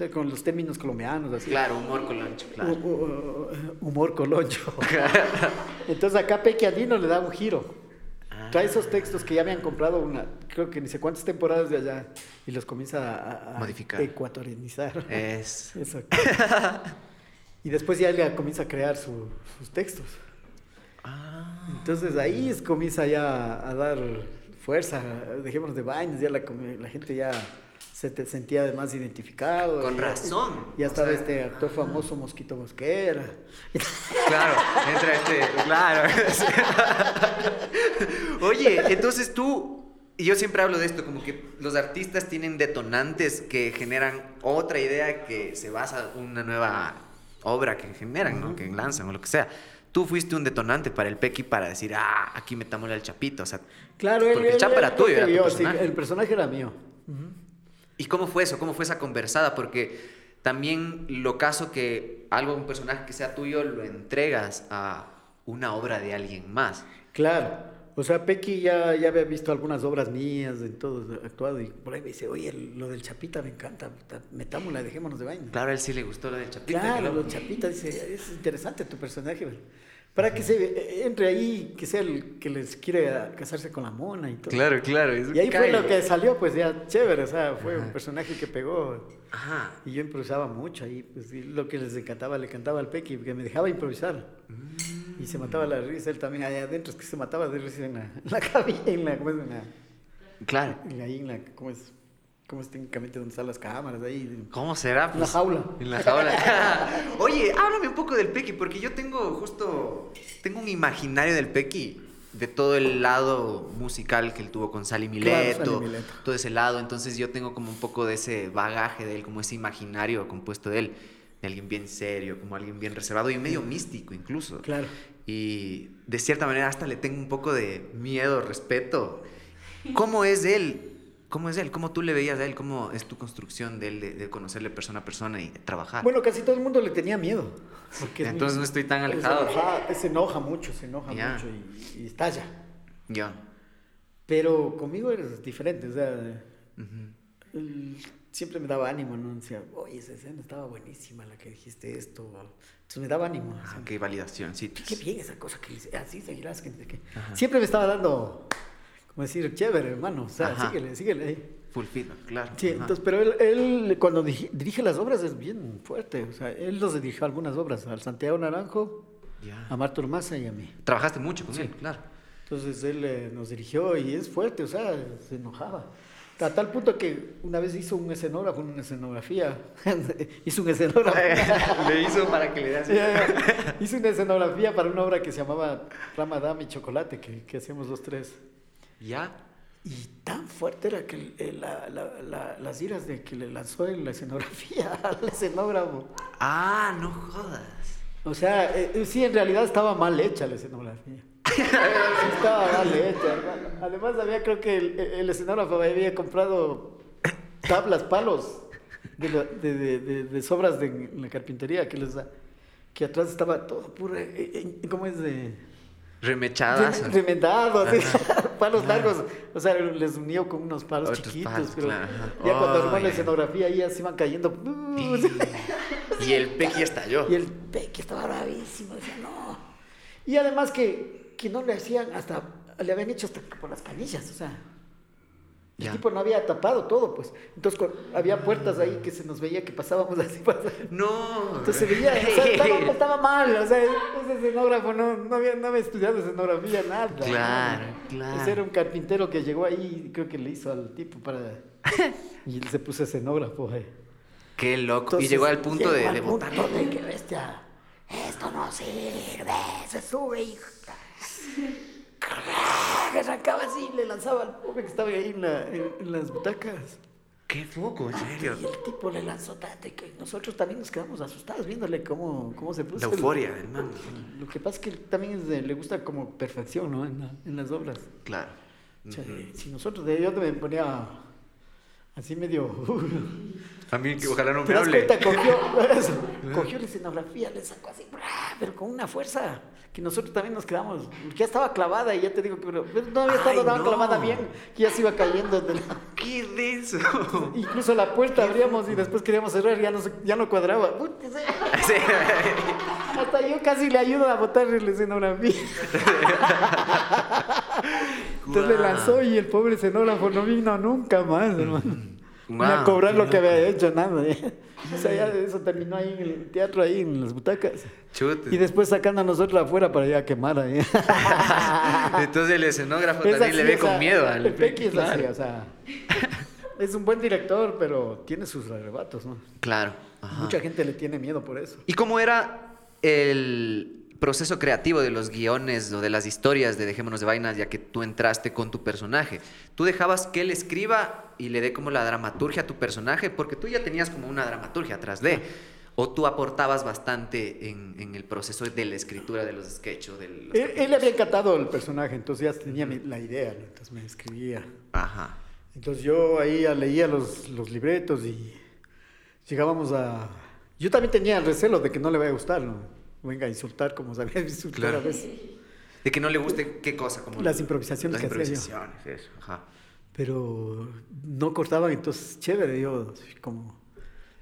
Sea, con los términos colombianos, así. Claro, humor coloncho, claro. Hu- hu- humor coloncho. (laughs) Entonces acá Peque Andino le da un giro. Trae esos textos que ya habían comprado una, creo que ni sé cuántas temporadas de allá, y los comienza a, Modificar. ecuatorianizar. Es. (laughs) Eso. y después ya él comienza a crear su- sus textos. Ah. Entonces ahí es, comienza ya a dar fuerza, dejémonos de vainas, ya la gente ya se te sentía más identificado. Con y razón. Ya O estaba sea, este actor famoso Mosquito Mosquera. Claro, entra este. Claro. (laughs) Oye, entonces tú. Y yo siempre hablo de esto, como que los artistas tienen detonantes que generan otra idea que se basa en una nueva obra que generan, ¿no? Que lanzan o lo que sea. Tú fuiste un detonante para el Pequi para decir, ah, aquí metámosle al chapito. O sea, Claro, él, Porque el él- Chapa era tuyo, era tu sí, el personaje era mío. ¿Y cómo fue eso? ¿Cómo fue esa conversada? Porque también lo caso que algo, un personaje que sea tuyo, lo entregas a una obra de alguien más. Claro. O sea, Pequi ya, ya había visto algunas obras mías, en todo actuado, y por ahí me dice, oye, lo del Chapita me encanta, metámosla, dejémonos de vaina. Claro, a él sí le gustó lo del chapito. qué Claro, lo Chapita dice, es interesante tu personaje. Para que se eh, entre ahí, que sea el que les quiere casarse con la mona y todo. Claro, claro. Y ahí fue lo que salió, pues ya chévere, o sea, fue un personaje que pegó. Ajá. Y yo improvisaba mucho ahí, pues y lo que les encantaba, le cantaba al Pequi, que me dejaba improvisar. Y se mataba la risa, él también allá adentro, es que se mataba de risa en la, en la (laughs) cabina, en la, ¿cómo es? En la, Claro. en la- ahí en la, ¿cómo es? ¿Cómo es técnicamente donde están las cámaras? Ahí, ¿Cómo será? En la Pues, jaula. En la jaula. (laughs) Oye, háblame un poco del Pequi, porque yo tengo justo, tengo un imaginario del Pequi de todo el lado musical que él tuvo con Sally Mileto, Sally Mileto. todo ese lado, entonces yo tengo como un poco de ese bagaje de él, como ese imaginario compuesto de él, de alguien bien serio, como alguien bien reservado y medio místico incluso. Claro. Y de cierta manera hasta le tengo un poco de miedo, respeto. ¿Cómo es él? ¿Cómo es él? ¿Cómo tú le veías a él? ¿Cómo es tu construcción de él, de, de conocerle persona a persona y trabajar? Bueno, casi todo el mundo le tenía miedo. porque es Entonces no estoy tan es alejado. enojada- se enoja mucho, se enoja Ya. mucho y, y estalla. Ya. Pero conmigo eres diferente, o sea, Ujú. él siempre me daba ánimo, ¿no? Decía, oye, esa escena estaba buenísima, la que dijiste esto. Entonces me daba ánimo. Ah, qué validación, sí. qué bien esa cosa que dice, así seguirás. Que, que-". Siempre me estaba dando, como decir, chévere, hermano, o sea, Ajá. síguele, síguele ahí. Claro. Sí, Ajá. entonces, pero él, él cuando dirige, las obras es bien fuerte, o sea, él nos dirigió algunas obras, al Santiago Naranjo, Ya. a Marta Maza y a mí. Trabajaste mucho con él, claro. Entonces él eh, nos dirigió y es fuerte, o sea, se enojaba. A tal punto que una vez hizo un escenógrafo, una escenografía, (laughs) hizo un escenógrafo. (laughs) le hizo para que le ya. (laughs) hizo una escenografía para una obra que se llamaba Rama Dame y Chocolate, que, que hacíamos los tres. ¿Ya? Y tan fuerte era que el- el- la- la- la- las iras de que le lanzó en la escenografía (laughs) al escenógrafo. Ah, no jodas. O sea, eh, eh, sí, en realidad estaba mal hecha la escenografía. Sí, estaba mal hecha, hermano. Además, había, creo que el, el escenógrafo había comprado tablas, palos de, la- de, de- de- de sobras de en la carpintería que les da. Que atrás estaba todo puro, eh, eh, ¿cómo es de...? Remechadas. Rem- Remendado, así, (laughs) palos largos. O sea, les unió con unos palos Otros chiquitos. palos, pero claro, ya cuando armó la ya. escenografía, ahí se iban cayendo. (laughs) Y el Pequi estalló. Y el peque estaba bravísimo, decía, no. Y además que, que no le hacían hasta, le habían hecho hasta por las canillas, o sea. El Ya. tipo no había tapado todo, pues. Entonces con- había puertas ahí que se nos veía que pasábamos así. pas- No. Entonces se veía, o sea, estaba, (laughs) estaba mal, o sea, ese escenógrafo no, no, había, no había estudiado escenografía, nada. Claro, claro. Ese era un carpintero que llegó ahí y creo que le hizo al tipo para... (laughs) Y él se puso escenógrafo, eh. Qué loco. y llegó al punto llegó de, de que bestia, esto no sirve, se sube y arrancaba así y le lanzaba al pobre que estaba ahí en, la- en- en las butacas. Qué foco, en serio. Y el tipo le lanzó tanto que nosotros también nos quedamos asustados viéndole cómo, cómo se puso. La euforia del man. Lo que pasa es que también es de- le gusta como perfección, ¿no? En, la- en las obras. Claro. O sea, si nosotros, de yo me ponía así medio... A mí que ojalá no ¿Te me hable. cuenta? (laughs) Cogió, la escenografía, le sacó así, pero con una fuerza que nosotros también nos quedamos, ya estaba clavada y ya te digo que pero, pero no había estado tan no. clavada bien, que ya se iba cayendo. de la- ¡Qué denso! incluso la puerta abríamos y después queríamos cerrar, ya no, ya no cuadraba. Sí. Hasta yo casi le ayudo a botar el escenografía. (laughs) Entonces le lanzó y el pobre escenógrafo no vino nunca más, hermano. A cobrar lo que había hecho, nada. ¿eh? O sea, ya eso terminó ahí en el teatro, ahí en las butacas. Chute. Y después sacando a nosotros afuera para ir a quemar ahí. (laughs) Entonces el escenógrafo Es también le ve o con miedo al El Pequi es así, Claro. o sea. Es un buen director, pero tiene sus arrebatos, ¿no? Claro. ajá. Mucha gente le tiene miedo por eso. ¿Y cómo era el proceso creativo de los guiones o de las historias de Dejémonos de Vainas, ya que tú entraste con tu personaje? ¿Tú dejabas que él escriba y le dé como la dramaturgia a tu personaje? Porque tú ya tenías como una dramaturgia atrás de. ¿O tú aportabas bastante en, en el proceso de la escritura de los sketches? De los Él, le había encantado el personaje, entonces ya tenía la idea, entonces me escribía. Ajá. Entonces yo ahí ya leía los, los libretos y llegábamos a... Yo también tenía el recelo de que no le vaya a gustar, ¿no? Venga a insultar como sabía insultar Claro. a veces. De que no le guste qué cosa. Como Las improvisaciones Las que hacía yo. improvisaciones, eso. Ajá. Pero no cortaban, entonces chévere, yo como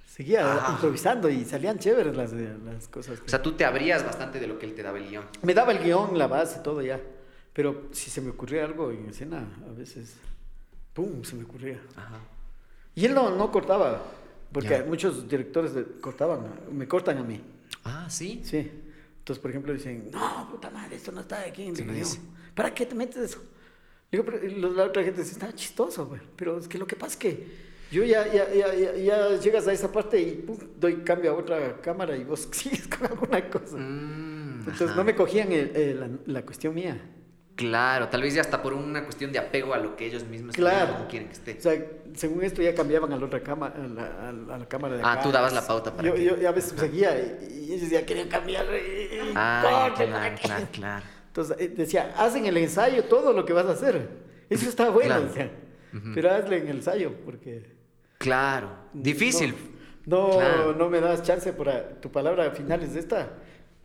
seguía improvisando y salían chéveres las, las cosas. que- O sea, tú te abrías bastante de lo que él te daba el guion. Me daba el guion, la base, todo ya. Pero si se me ocurría algo en escena, a veces, ¡pum!, se me ocurría. Ajá. Y él no, no cortaba, porque Ya. muchos directores cortaban, me cortan a mí. Ah, sí. Sí. Entonces, por ejemplo, dicen, no, puta madre, esto no está aquí Sí, dice. ¿Para qué te metes eso? Digo, pero la otra gente dice, está chistoso, güey. Pero es que lo que pasa es que yo ya, ya, ya, ya, ya llegas a esa parte y pum, doy cambio a otra cámara y vos (laughs) sigues con alguna cosa. Mm, Entonces ajá. no me cogían el- el- la, la cuestión mía. Claro, tal vez ya hasta por una cuestión de apego a lo que ellos mismos Claro. quieren, que esté. O sea, según esto ya cambiaban a la otra cámara, a la, a la- a la cámara de Ah, acá. tú dabas la pauta para yo, que- yo, yo a veces seguía y, y ellos ya querían cambiar. y- Ah, claro, claro, claro. Entonces eh, decía, haz en el ensayo todo lo que vas a hacer. Eso está bueno, Claro. decía. Ujú. Pero hazle en el ensayo porque... Claro, difícil. No, no, me das chance para tu palabra final es esta.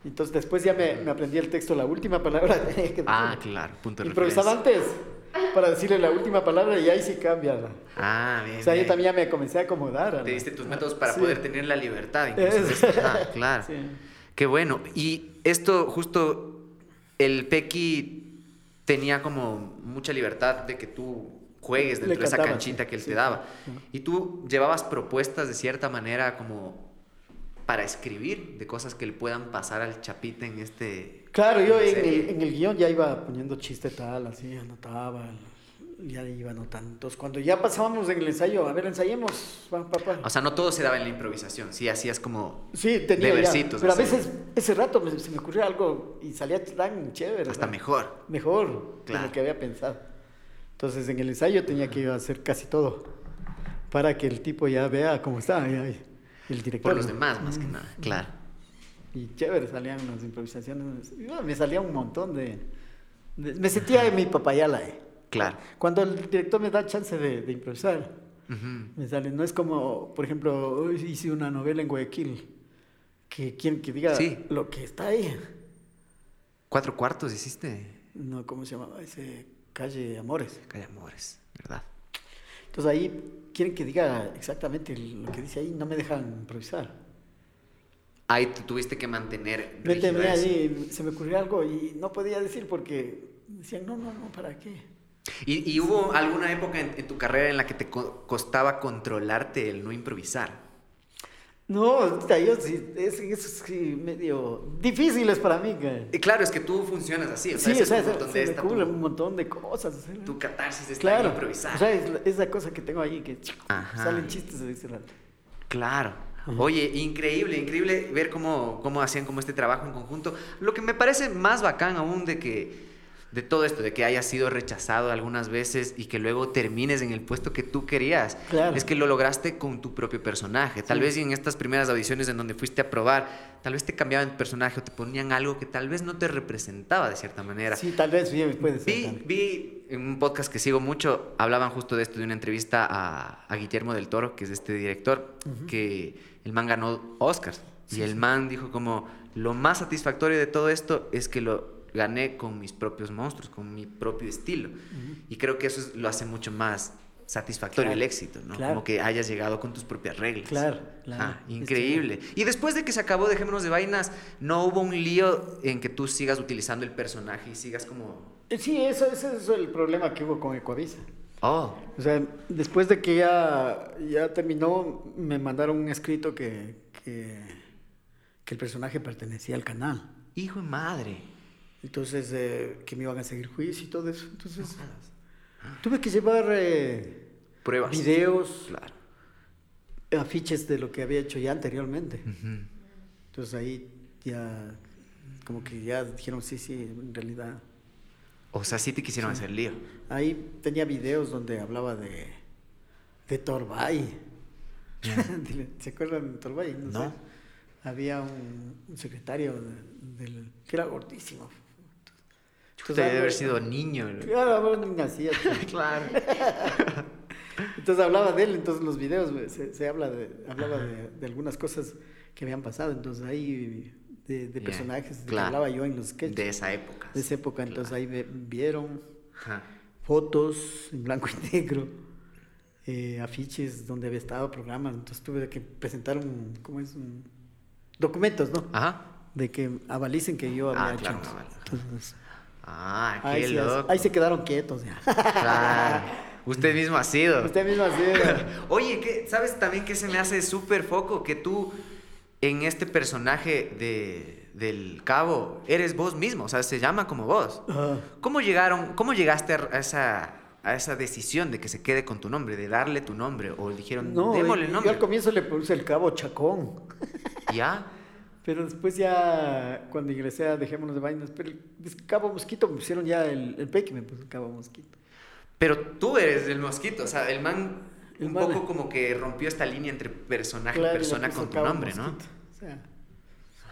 Entonces después ya me, me aprendí el texto, la última palabra. (laughs) que Ah, claro, punto de Improvisaba antes para decirle la última palabra y ahí sí cambia. Ah, bien. O sea, yo también ya me comencé a acomodar. Te diste tus métodos para Sí. poder tener la libertad. Incluso. Ajá, (laughs) claro. Sí. Qué bueno. Y esto justo, el Pequi tenía como mucha libertad de que tú juegues dentro de esa canchita que él sí, te daba. Y tú llevabas propuestas de cierta manera como para escribir de cosas que le puedan pasar al chapita en este... Claro, yo en el, en el guion ya iba poniendo chiste tal, así, anotaba, ya iba anotando. Entonces, cuando ya pasábamos en el ensayo, a ver, ensayemos, pa, pa, pa. O sea, no todo se daba en la improvisación, sí, hacías como Sí, tenía de ya, pero a veces ese rato me- se me ocurrió algo y salía tan chévere. hasta mejor. Mejor de Claro. lo que había pensado. Entonces, en el ensayo tenía que hacer casi todo para que el tipo ya vea cómo está, ya, el director. Por los demás, más que nada, claro. Y chévere salían las improvisaciones. Me salía un montón de, de- Me sentía en mi papayala. eh. Claro. Cuando el director me da chance de, de improvisar, me sale. No es como, por ejemplo, hoy hice una novela en Guayaquil que quien que diga Sí. lo que está ahí. Cuatro cuartos hiciste. No, ¿cómo se llamaba? Ese calle Amores. Calla amores, ¿verdad? Entonces ahí quieren que diga exactamente lo que dice ahí, no me dejan improvisar. Ahí tuviste que mantener. Me ahí, se me ocurrió algo y no podía decir porque decían, no, no, no, ¿para qué? ¿Y, y hubo alguna época en, en tu carrera en la que te co- costaba controlarte el no improvisar? No, yo sí, es, es sí medio difíciles para mí. Y claro, es que tú funcionas así. O sea, sí, o es sea, un montón se de me esta, cubre tu, un montón de cosas. o sea, tu catarsis está claro, en improvisar. o sea, es la- cosa que tengo ahí que Ajá. salen chistes de ese rato. Claro. Oye, increíble, increíble ver cómo, cómo hacían como este trabajo en conjunto. Lo que me parece más bacán aún de que de todo esto, de que hayas sido rechazado algunas veces y que luego termines en el puesto que tú querías, Claro. es que lo lograste con tu propio personaje. Tal Sí. vez en estas primeras audiciones en donde fuiste a probar, tal vez te cambiaban el personaje o te ponían algo que tal vez no te representaba de cierta manera. Sí, tal vez sí, puede ser. Vi, vi en un podcast que sigo mucho, hablaban justo de esto, de una entrevista a, a Guillermo del Toro, que es este director, que el man ganó Oscars. Y el man dijo como, lo más satisfactorio de todo esto es que lo gané con mis propios monstruos, con mi propio estilo. Y creo que eso es- lo hace mucho más satisfactorio Claro, el éxito, ¿no? claro. Como que hayas llegado con tus propias reglas. Claro, claro. Ah, increíble. Y después de que se acabó Dejémonos de Vainas, ¿no hubo un lío en que tú sigas utilizando el personaje y sigas como... Eh, Sí, eso, ese es el problema que hubo con Ecoavisa. Oh, O sea, después de que ya, ya terminó, me mandaron un escrito que, que, que el personaje pertenecía al canal. hijo de madre. Entonces, eh, que me iban a seguir juicio y todo eso. Entonces, tuve que llevar eh, Pruebas. videos, Claro. afiches de lo que había hecho ya anteriormente. Entonces ahí ya, como que ya dijeron, sí, sí, en realidad. O sea, sí te quisieron hacer lío. Ahí tenía videos donde hablaba de, de Torbay. (laughs) ¿Se acuerdan de Torbay? No. sé. Había un, un secretario de- del, que era gordísimo. Usted debe haber sido niño. ¿no? Claro, ni nacía. (laughs) claro. (laughs) Entonces hablaba de él, entonces los videos se, se habla de, hablaba de, de algunas cosas que habían pasado, entonces ahí de, de personajes que claro. hablaba yo en los sketches De esa época. de esa época, entonces ahí vieron Ajá. fotos en blanco y negro, eh, afiches donde había estado, programas, entonces tuve que presentar un, ¿cómo es? Un, documentos, ¿no? Ajá. De que avalicen que yo había Ah, hecho. claro, eso. aval. Entonces, Ah, qué ahí, sí, loco. ahí se quedaron quietos ya. Claro. (laughs) Usted mismo ha sido. Usted mismo así era. (laughs) Oye, ¿qué- ¿sabes también que se me hace súper foco? Que tú en este personaje de, del cabo eres vos mismo, o sea, se llama como vos. ¿Cómo llegaron, cómo llegaste a esa, a esa decisión de que se quede con tu nombre, de darle tu nombre? ¿O dijeron, No, démosle yo el nombre? al comienzo le puse el cabo Chacón, ¿Ya? (laughs) pero después ya cuando ingresé a Dejémonos de Vainas, pero el el cabo Mosquito me pusieron ya el, el peque, me puso el cabo Mosquito. Pero tú eres el mosquito, o sea, el man El un man- poco como que rompió esta línea entre personaje y Claro, persona con tu nombre, ¿no? Mosquito. O sea,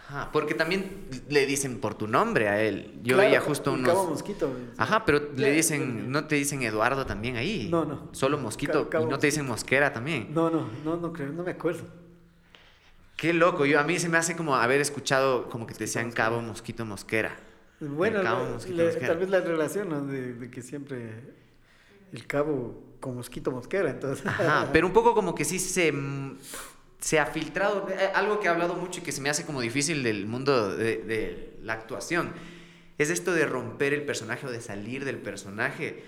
Ajá, porque también le dicen por tu nombre a él. Yo claro, veía justo unos... Cabo Mosquito. Ajá, pero le dicen, no te dicen Eduardo también ahí. No, no. Solo Mosquito. Cabo- Cabo y no te dicen Mosquera también. No, no, no, no creo, no me acuerdo. Qué loco. Yo a mí se me hace como haber escuchado como que te decían Cabo Mosquito Mosquera. Bueno, Cabo Mosquito le- Mosquera. tal vez la relación ¿no? de, de que siempre el cabo con Mosquito Mosquera, entonces. Ajá, (laughs) pero un poco como que sí se, se ha filtrado, eh, algo que he hablado mucho y que se me hace como difícil del mundo de, de la actuación, es esto de romper el personaje o de salir del personaje.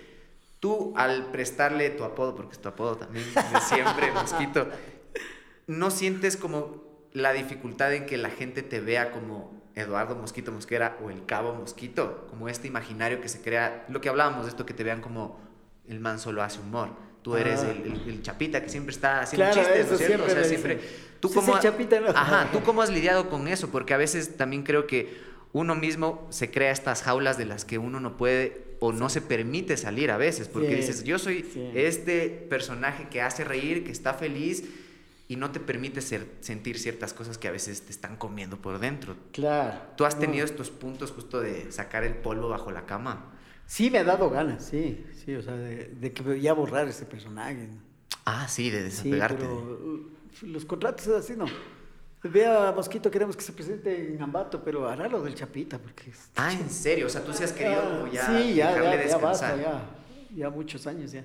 Tú al prestarle tu apodo, porque es tu apodo también de siempre, (laughs) Mosquito, ¿no sientes como la dificultad en que la gente te vea como Eduardo Mosquito Mosquera o el Cabo Mosquito? Como este imaginario que se crea, lo que hablábamos de esto que te vean como el man solo hace humor. Tú eres Ah. el, el- el chapita que siempre está haciendo Claro, chistes, ¿no es cierto? O sea, siempre... ¿Tú Sí, cómo, ese chapita, ¿no? Ajá, (laughs) ¿tú cómo has lidiado con eso? Porque a veces también creo que uno mismo se crea estas jaulas de las que uno no puede o no se permite salir a veces, porque Sí, dices, yo soy sí. este personaje que hace reír, que está feliz y no te permite ser- sentir ciertas cosas que a veces te están comiendo por dentro. Claro. ¿Tú has no. tenido estos puntos justo de sacar el polvo bajo la cama? Sí, me ha dado ganas, sí, sí, o sea, de, de que ya borrar ese personaje. Ah, sí, de Sí, desapegarte. pero uh, los contratos es así, ¿no? Ve a Mosquito, queremos que se presente en Ambato, pero hará lo del Chapita, porque... Ah, ¿en serio? O sea, tú sí has querido como ya sí, ya, dejarle ya, ya descansar. basta, ya, ya muchos años ya.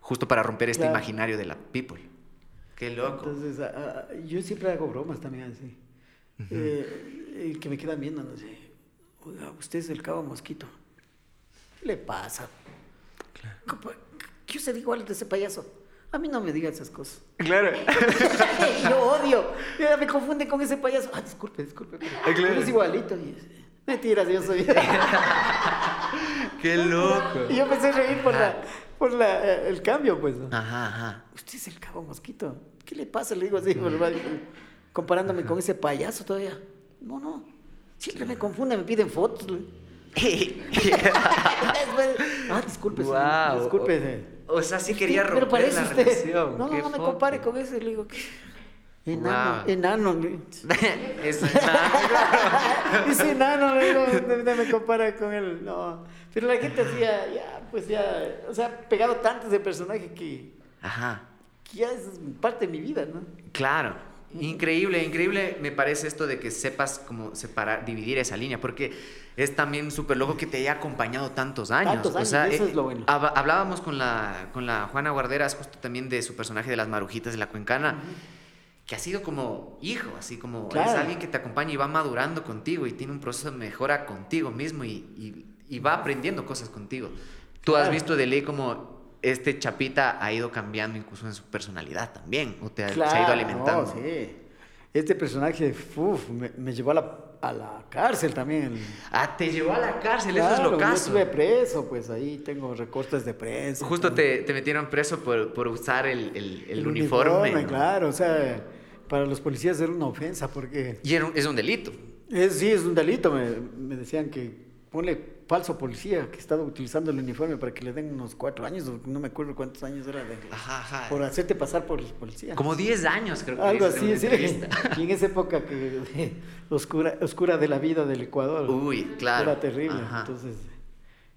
Justo para romper este Claro. imaginario de la people. Qué loco. Entonces, yo siempre hago bromas también así. Eh, el que me quedan viendo, no sé, oiga, usted es el cabo Mosquito. ¿Qué le pasa? Compa, ¿Qué usted igual de ese payaso? A mí no me diga esas cosas. Claro. (laughs) yo odio. Me confunden con ese payaso. Ah, disculpe, disculpe. pero Ah, claro. Eres igualito. Y es- Mentiras, yo soy. (laughs) Qué loco. y yo empecé a reír por, la, por la, el cambio, pues. Ajá, ajá. Usted es el cabo mosquito. ¿Qué le pasa? Le digo así, por el barrio, comparándome con ese payaso todavía. No, no. Siempre me confunde, me piden fotos. (laughs) ah, Guau. disculpe. señor. O sea, sí quería romper pero parece la usted. relación. No, Qué no, no me compare con ese. Le digo que. Enano, enano. (laughs) Es- enano, (laughs) le digo, (laughs) no, no me compara con él. No. Pero la gente hacía, ya, pues ya. O sea, pegado tanto ese personaje que, Ajá. que ya es parte de mi vida, ¿no? Claro. Increíble, increíble me parece esto de que sepas cómo separar, dividir esa línea, porque es también súper loco que te haya acompañado tantos años. Tantos años, eso es lo bueno. Hablábamos con la, con la Juana Guarderas justo también de su personaje de las marujitas de la Cuencana, que ha sido como hijo, así como es alguien que te acompaña y va madurando contigo y tiene un proceso de mejora contigo mismo y, y, va aprendiendo cosas contigo. Tú has visto de ley como este Chapita ha ido cambiando incluso en su personalidad también, o te ha, se ha ido alimentando. sí. Este personaje uf, me, llevó a la, a la, cárcel también. Ah, te llevó a la cárcel, eso es lo caso. Yo estuve preso, pues ahí tengo recortes de preso. Justo te, te, metieron preso por, por usar el, el, el, uniforme. Claro, o sea, para los policías era una ofensa porque... Y es un delito. Es, sí, es un delito. Me, me decían que ponle falso policía que estaba utilizando el uniforme para que le den unos cuatro años, no me acuerdo cuántos años era, de, por hacerte pasar por policía. Como diez años, creo que Algo así, sí. Y en esa época que oscura, oscura de la vida del Ecuador. Uy, claro. Era terrible. Entonces,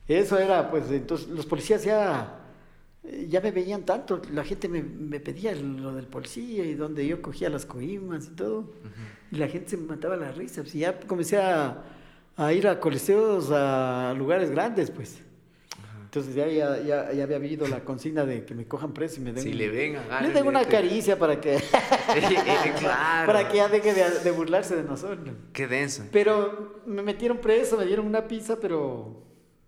eso era, pues, entonces los policías ya ya me veían tanto, la gente me, me, pedía lo del policía y donde yo cogía las coimas y todo, y la gente se me mataba la risa, pues, y ya comencé a, a ir a coliseos, a lugares grandes, pues. Entonces ya, ya, ya, había habido la consigna de que me cojan preso y me den, si le ven, le den una caricia para que, (laughs) para que ya deje de, burlarse de nosotros. Qué denso. Pero me metieron preso, me dieron una pizza, pero,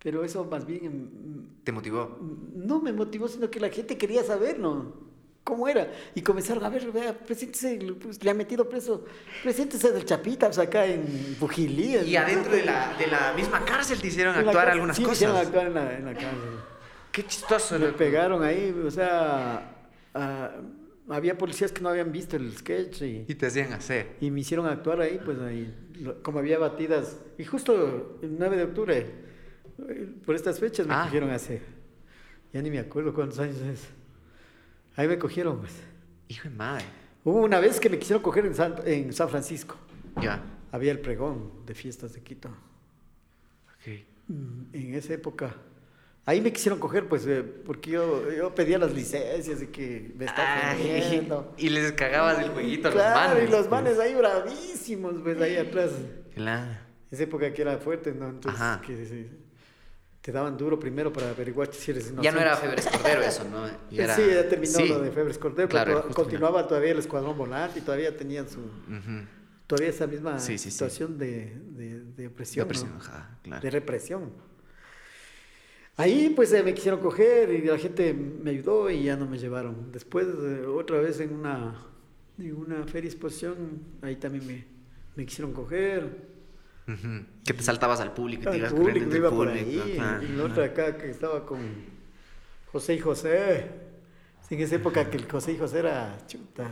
pero eso más bien... ¿Te motivó? No me motivó, sino que la gente quería saber, ¿no? cómo era. Y comenzaron a ver, vea, preséntese, pues, le ha metido preso, preséntese del Chapita, o sea, acá en Bujilí. Y adentro de la, de la misma cárcel te hicieron actuar algunas sí, cosas. hicieron actuar en la, en la cárcel. Qué chistoso. Me pegaron ahí, o sea, había policías que no habían visto el sketch. Y, y te hacían hacer. Y me hicieron actuar ahí, pues ahí, como había batidas. Y justo el 9 de octubre, por estas fechas me ah. a hacer. Ya ni me acuerdo cuántos años es. Ahí me cogieron, pues. Hijo de madre. Hubo una vez que me quisieron coger en San, en San Francisco. Ya. Había el pregón de fiestas de Quito. Ok. Mm, en esa época. Ahí me quisieron coger, pues, eh, porque yo, yo pedía las licencias y que me estaba ah, y, les cagabas el jueguito a los manes. y los manes ahí bravísimos, pues, ahí atrás. Claro. Esa época que era fuerte, ¿no? Entonces, Ajá. que te daban duro primero para averiguar si eres inocente. Ya no era Febres Cordero eso, ¿no? (laughs) Sí, ya terminó lo de Febres Cordero, pero continuaba todavía el escuadrón volante y todavía tenían su... Todavía esa misma situación de, de, de, opresión, de, claro. de represión. Ahí pues me quisieron coger y la gente me ayudó y ya no me llevaron. Después, otra vez en una, en una feria exposición, ahí también me, me quisieron coger que te saltabas al público y te ibas público, iba por ahí. y la otra acá que estaba con José y José. en esa época que el José y José era chuta.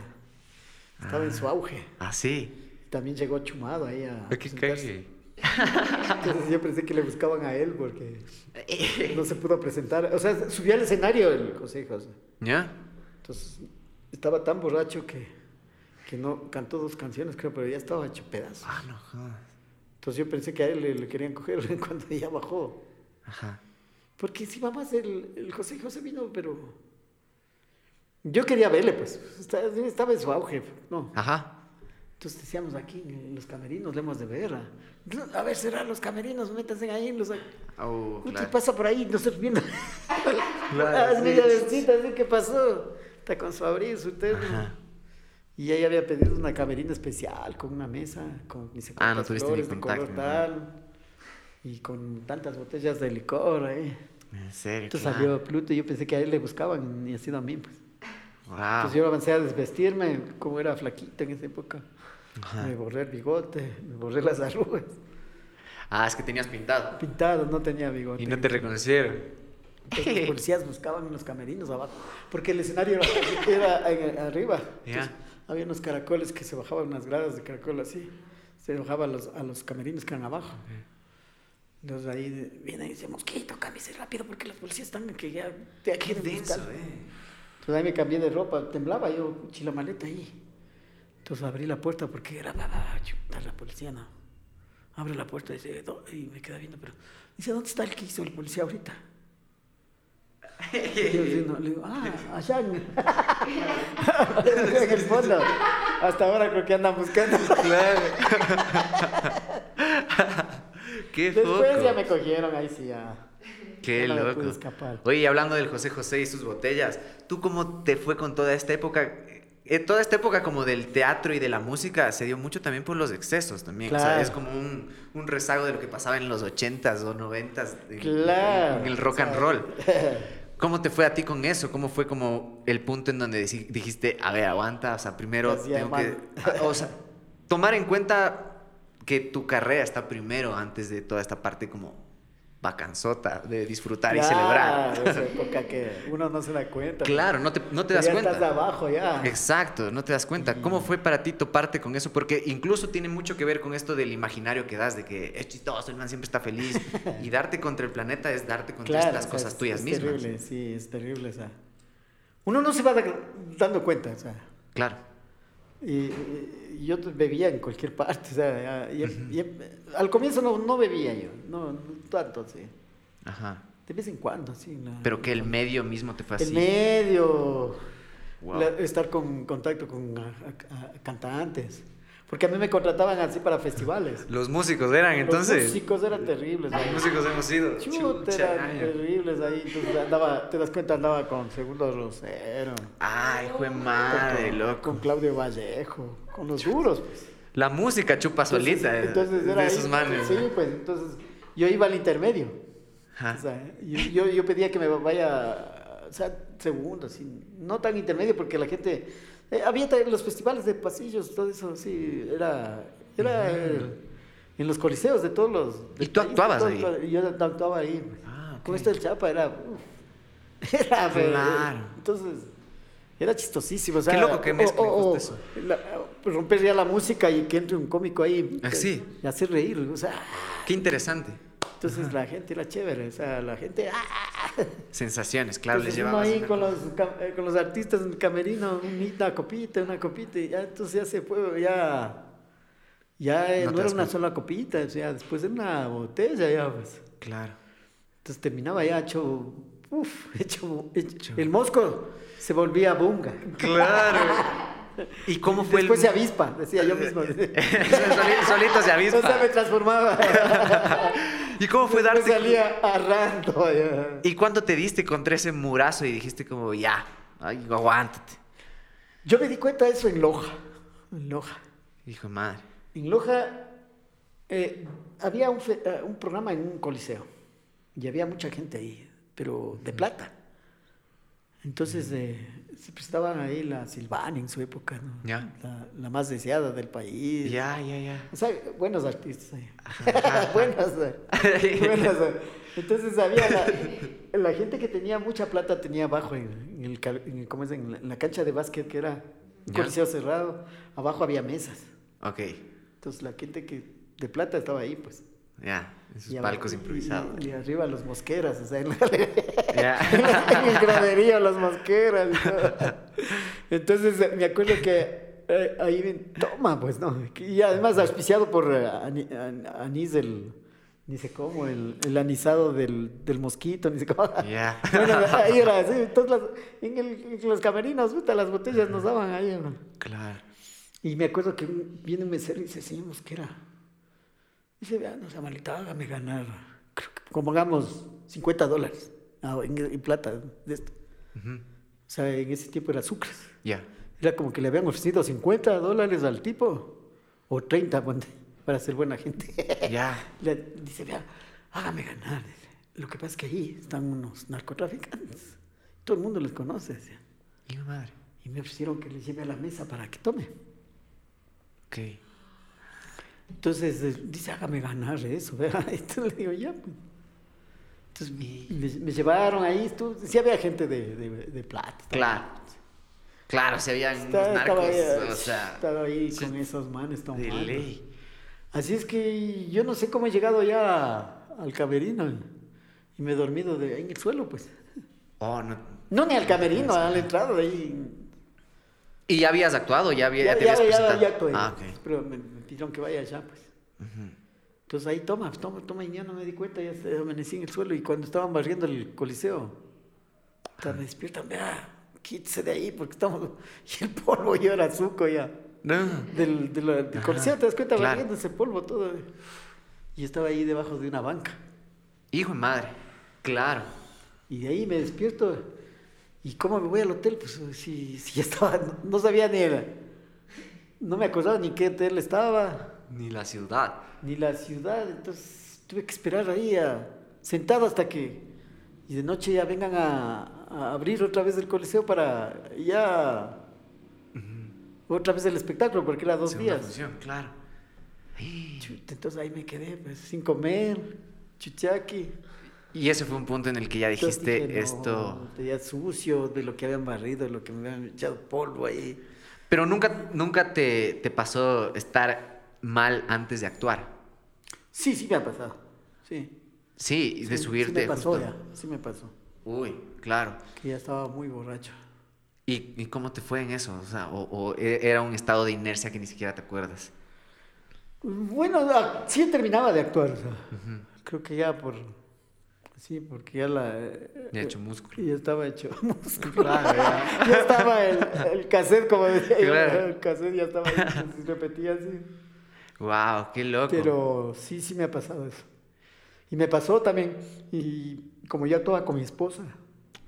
Estaba en su ah. auge. Ah, sí. También llegó chumado ahí a. ¿Qué? Entonces yo pensé que le buscaban a él porque no se pudo presentar. O sea, subió al escenario el José y José. ¿Ya? Entonces estaba tan borracho que, que no cantó dos canciones, creo, pero ya estaba hecho pedazo. Ah, no jodas. Entonces yo pensé que a él le, querían coger (laughs) cuando ya bajó. Ajá. Porque si vamos, el, el José José vino, pero... Yo quería verle, pues. Estaba en su auge, ¿no? Ajá. Entonces decíamos aquí en los camerinos, le hemos de ver. A, ver, serán los camerinos, métanse ahí. Los... Oh, ¿Qué pasa por ahí? No estoy viendo. (laughs) claro, (laughs) así, ¿qué pasó? Está con su abrigo, su terno. Y ella había pedido una camerina especial con una mesa, con mis ah, no tuviste flores ni contacto, tal, y con tantas botellas de licor ahí. En serio. Entonces salió Pluto y yo pensé que a él le buscaban y ha sido a mí, pues. Wow. Entonces yo avancé a desvestirme, como era flaquita en esa época. Me borré el bigote, me borré las arrugas. Ah, es que tenías pintado. Pintado, no tenía bigote. Y no te reconocieron. Entonces, los policías buscaban en los camerinos abajo, porque el escenario era, era arriba. Ya había unos caracoles que se bajaban unas gradas de caracol así, se bajaban a los, a los camerinos que eran abajo. Entonces ahí viene y dice, Mosquito, cámbiese rápido porque las policías están que ya te aquí denso, eh. Entonces ahí me cambié de ropa, temblaba yo, chila maleta ahí. Entonces abrí la puerta porque era, chuta, la policía no. Abre la puerta y dice, y me queda viendo, pero dice, ¿dónde está el que hizo el policía ahorita? Y yo le digo, ah, allá. (laughs) en el fondo. Hasta ahora creo que andan buscando. Claro. (laughs) Qué Después foco. ya me cogieron, ahí sí ya. Qué ya no loco. escapar. Oye, y hablando del José José y sus botellas, ¿tú cómo te fue con toda esta época? Eh, toda esta época como del teatro y de la música se dio mucho también por los excesos también. O sea, Claro. es como un, un rezago de lo que pasaba en los 80s o 90s en, Claro. en el rock and o sea, roll. (laughs) ¿Cómo te fue a ti con eso? ¿Cómo fue como el punto en donde dijiste, a ver, aguanta, o sea, primero tengo que... mal. a- (laughs) O sea, tomar en cuenta que tu carrera está primero antes de toda esta parte como vacanzota de disfrutar y celebrar. Esa época (laughs) que uno no se da cuenta. Claro, no te, no te das ya cuenta. estás abajo ya. Exacto, no te das cuenta. ¿Cómo fue para ti toparte con eso? Porque incluso tiene mucho que ver con esto del imaginario que das, de que es chistoso, el man siempre está feliz. (laughs) y darte contra el planeta es darte contra Claro, las o sea, cosas es- tuyas es mismas. terrible, sí, es terrible. O sea, uno no se va da- dando cuenta, o sea. Claro. Y, y yo bebía en cualquier parte, o sea, ya- al comienzo no, no bebía yo, no, no tanto, sí. Ajá. De vez en cuando, sí. la- Pero que el medio mismo te fue El medio, Wow. la- estar con contacto con a- a- a cantantes, porque a mí me contrataban así para festivales. Los músicos eran entonces. Los músicos eran terribles. Los ahí. músicos hemos sido. Chucha, eran terribles ahí. Entonces andaba, te das cuenta, andaba con Segundo Rosero. Ay, de madre, con, loco. Con Claudio Vallejo, con los duros, pues. La música chupa solita. eh, Entonces era de ahí, esos manes. Sí, pues entonces yo iba al intermedio. Ajá. O sea, yo, yo, yo pedía que me vaya, o sea, segundo, así, no tan intermedio, porque la gente, eh, había los festivales de pasillos, todo eso, sí, era, era el- en los coliseos de todos los... ¿Y tú país, actuabas todo- ahí? Yo actuaba ahí. Ah, ok. Con esto del Chapa era... uf, (laughs) era pues, Claro. Entonces, era chistosísimo. O sea, Qué loco que mezclen o- eso. la- romper ya la música y que entre un cómico ahí. Ah, sí. Y hacer reír, o sea... Qué interesante. Entonces la gente era chévere, o sea, la gente... ¡ah! Sensaciones, claro, les Entonces, uno llevabas. ahí con los, eh, con los artistas en el camerino, una copita, una copita, y ya entonces ya se fue, ya... Ya eh, No no, era una sola copita, o sea, después de una botella ya, pues. Claro. Entonces terminaba ya hecho... Uf, (laughs) hecho, hecho- El mosco se volvía bunga. Claro. (laughs) ¿Y cómo fue Después el... se avispa, decía yo mismo. Solito, (laughs) solito se avispa. O sea, me transformaba. ¿Y cómo fue (laughs) darte? salía arrando. ¿Y cuándo te diste contra ese murazo y dijiste como, ya, ay, aguántate? Yo me di cuenta de eso en Loja. En Loja. Hijo de madre. En Loja eh, había un, fe- eh, un programa en un coliseo y había mucha gente ahí, pero de plata. Entonces eh, se prestaban ahí la Silvana en su época, ¿no? Ya. La, la más deseada del país. Ya, ya, ya. O sea, buenos artistas (laughs) buenos, eh, (laughs) eh. Entonces había la, la gente que tenía mucha plata tenía abajo en, en el, en el- ¿cómo es? En la, en la cancha de básquet que era un coliseo cerrado, abajo había mesas. Ok, Entonces la gente que de plata estaba ahí, pues. ya, esos Y abajo- palcos y- improvisados. Y, y arriba los mosqueras, o sea, en, la, (laughs) (laughs) Ya. en el graderío los mosqueras. y. (laughs) Entonces eh, me acuerdo que eh, ahí ven- toma, pues, ¿no? Y además auspiciado por eh, anís del, ni sé cómo, el, el anisado del, del mosquito, ni sé cómo. Ya. Bueno, ahí era así, entonces las- en, el- en los camerinos, las botellas nos daban ahí, ¿no? Claro. Y me acuerdo que viene un mesero y dice, señor Mosquera, dice, vea, no sea malita, hágame ganar, creo que como hagamos 50 dólares en, en plata de esto. O sea, en ese tiempo era sucres. Ya. Era como que le habían ofrecido 50 dólares al tipo, o 30, ponte, para ser buena gente. (laughs) Ya. Dice, vea, hágame ganar. Lo que pasa es que ahí están unos narcotraficantes. Todo el mundo les conoce. decía. Hijo de madre. Y me ofrecieron que les lleve a la mesa para que tome. Ok. Entonces eh, dice, hágame ganar eso, ¿verdad? (laughs) Entonces le digo, ya. pues. Entonces me, me llevaron ahí, estuvo, sí había gente de, de, de plata. Claro. Claro, se habían unos Estaba, estaba narcos, ahí, o sea, estaba ahí sí, con esos manes de tomando. ley. Así es que yo no sé cómo he llegado ya al camerino y me he dormido de, en el suelo, pues. Oh, no. No ni al camerino, a la entrada de ahí. ¿Y ya habías actuado? ¿Ya, había, ya, Ya, te habías ya, presentado? ya actué. Ah, ok. Pero me, me pidieron que vaya allá, pues. Entonces ahí toma, toma, toma, y ya no me di cuenta, ya amanecí en el suelo y cuando estaban barriendo el coliseo, me despiertan, vea, quítese de ahí porque estamos... (laughs) Y el polvo yo era azúcar ya. No. Del, del coliseo, ¿te das cuenta? claro. Barriendo ese polvo todo. Y estaba ahí debajo de una banca. Hijo de madre. Claro. Y de ahí me despierto. ¿Y cómo me voy al hotel? Pues si, si estaba, no, no sabía ni el- No me acordaba ni qué hotel estaba, Ni la ciudad. ni la ciudad. Entonces tuve que esperar ahí a- sentado hasta que... Y de noche ya vengan a, a abrir otra vez el coliseo para ya... Otra vez el espectáculo, porque era dos Segunda días. función, claro. Chuta, entonces ahí me quedé, pues, sin comer, chuchaqui. Y ese fue un punto en el que ya dijiste dije, no, esto. Ya sucio de lo que habían barrido, de lo que me habían echado polvo ahí. Pero nunca, nunca te, te pasó estar mal antes de actuar. Sí, sí me ha pasado. Sí. Sí, de Sí, subirte. Sí me pasó justo- ya, sí me pasó. Uy, claro. Que ya estaba muy borracho. ¿Y, y cómo te fue en eso? O sea, o, o e- era un estado de inercia que ni siquiera te acuerdas. Bueno, sí terminaba de actuar. o sea, Creo que ya por... Sí, porque ya la... Ya hecho músculo. Ya estaba hecho (laughs) músculo. ya. Ya estaba el, el cassette, como decía Claro. el cassette ya estaba se repetía así. Wow, qué loco. Pero sí, sí me ha pasado eso. Y me pasó también, y como yo actuaba con mi esposa,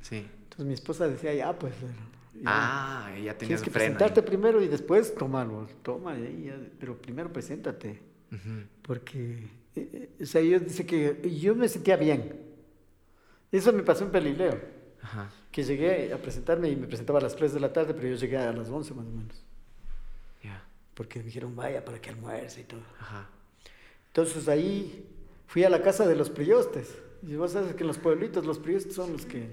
Sí. entonces mi esposa decía, ya, pues, ya, Ah, ya tenías tienes que freno. presentarte primero y después tomarlo, toma, ya, pero primero preséntate, porque, eh, eh, o sea, yo dice que yo me sentía bien. Eso me pasó en Pelileo, Ajá. que llegué a presentarme y me presentaba a las 3 de la tarde, pero yo llegué a las 11 más o menos, Ya. porque me dijeron, vaya, para que almuerce y todo. Ajá. Entonces ahí fui a la casa de los priostes. Y vos sabes que en los pueblitos los priostes son los que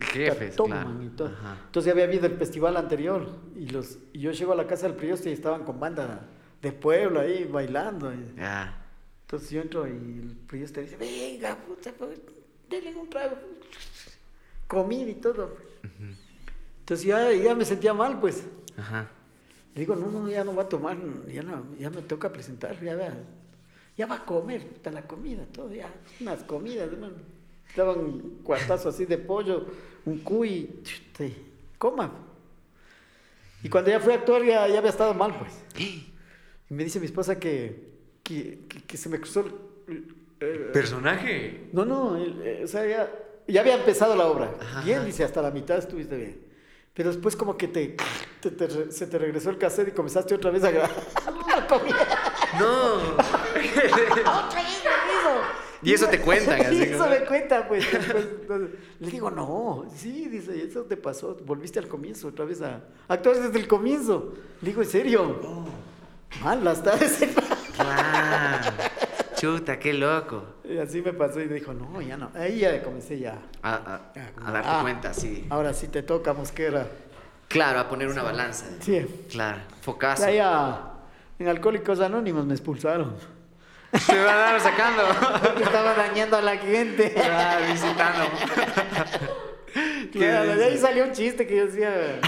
Jefes, toman claro. y todo. Ajá. Entonces ya había habido el festival anterior y, los, y yo llego a la casa del prioste y estaban con banda de pueblo ahí bailando. y- Ya. entonces yo entro y el prioste dice, venga, puta, pues, denle un trago. Comida y todo. Entonces ya, ya me sentía mal, pues. Ajá. Le digo, no, no, ya no va a tomar, ya, no, ya me toca presentar, ya va, ya va a comer, puta, la comida, todo, ya, unas comidas, hermano. Daban un cuartazo así de pollo, un cuy, coma. Y cuando ya fui a actuar ya, ya había estado mal, pues. Y me dice mi esposa que, que, que- que se me cruzó el- eh, ¿Personaje? no, no, eh, o sea, ya, ya había empezado la obra. Ajá, Bien, dice, hasta la mitad estuviste bien. Pero después como que te, te- te re- se te regresó el cassette y comenzaste otra vez a grabar. No. (laughs) (laughs) otra vez lo mismo. Y eso te cuentan, así Y eso me cuenta, pues. después, entonces, le digo, no, sí, dice, eso te pasó. Volviste al comienzo, otra vez a actuar desde el comienzo. Le digo, ¿en serio? Mal, las tardes. Claro. Chuta, qué loco. Y así me pasó y dijo, no, ya no. Ahí ya comencé ya. A, a- Ya, como, a darte ah, cuenta, sí. Ahora sí te toca, mosquera. Claro, a poner una balanza. Sí. Claro, focazo. Ya, en Alcohólicos Anónimos me expulsaron. Se van a dar sacando. Porque (laughs) estaba dañando a la gente. Ah, visitando. Claro, de ahí salió un chiste que yo decía (laughs)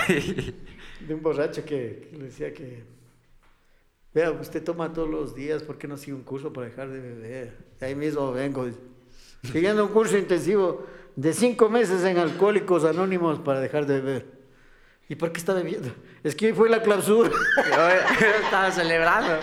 de un borracho que, que le decía que, vea, usted toma todos los días, ¿por qué no sigue un curso para dejar de beber? Ahí mismo vengo, siguiendo un curso intensivo de cinco meses en Alcohólicos Anónimos para dejar de beber. ¿Y por qué está bebiendo? Es que hoy fue la clausura. (laughs) Estaba celebrando.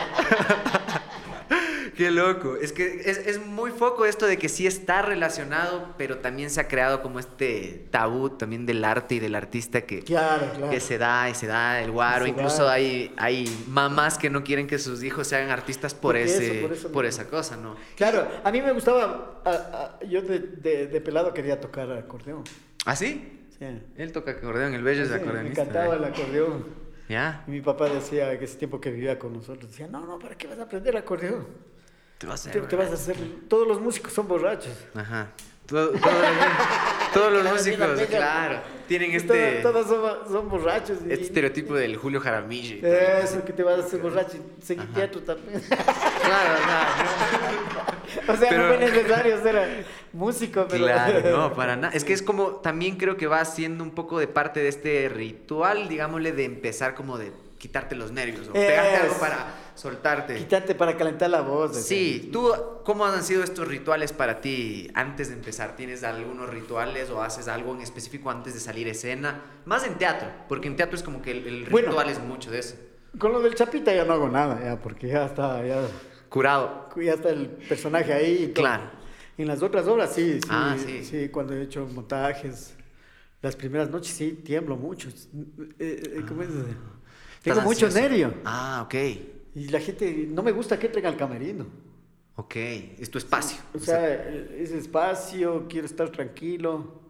Qué loco. Es que es, es muy foco esto de que sí está relacionado, pero también se ha creado como este tabú también del arte y del artista que, Claro, claro. que se da y se da el guaro. Se Incluso da. hay, hay mamás que no quieren que sus hijos sean artistas por, Por eso, ese, por eso por esa cosa, ¿no? Claro, a mí me gustaba, a- a- yo de, de- de pelado quería tocar acordeón. ¿Ah, sí? Sí. Él toca acordeón, el bello es Sí, me acordeonista. encantaba ¿eh? el acordeón. ¿Ya? Y mi papá decía que ese tiempo que vivía con nosotros, decía, no, no, ¿para qué vas a aprender acordeón? Te vas a Te, te vas a hacer, todos los músicos son borrachos. Ajá. Todo- todo- todos los (laughs) músicos, claro, tienen este, Todos, son, son borrachos. y- este estereotipo del Julio Jaramillo. y. Eso, que te vas a hacer borracho. y Seguir teatro también. (laughs) Claro, claro. (laughs) o sea, Pero- no fue necesario ser músico, pero... Claro, no, para nada. Es que es como, también creo que va siendo un poco de parte de este ritual, digámosle, de empezar como de quitarte los nervios o Es- pegarte algo para soltarte. Quítate para calentar la voz. Sí, ¿tú cómo han sido estos rituales para ti antes de empezar? ¿Tienes algunos rituales o haces algo en específico antes de salir escena? Más en teatro, porque en teatro es como que el, el Bueno. ritual es mucho de eso. Con lo del Chapita ya no hago nada, ya, porque ya está, ya, Curado. ya está el personaje ahí. y. Claro. En las otras obras sí, sí, Ah, sí. sí, cuando he hecho montajes, las primeras noches sí, tiemblo mucho. Eh, eh, ¿Cómo es? Tengo ¿Estás mucho nervio. Ah, ok. Y la gente, no me gusta que entren al camerino. Ok, es tu espacio. O sea, es espacio, quiero estar tranquilo.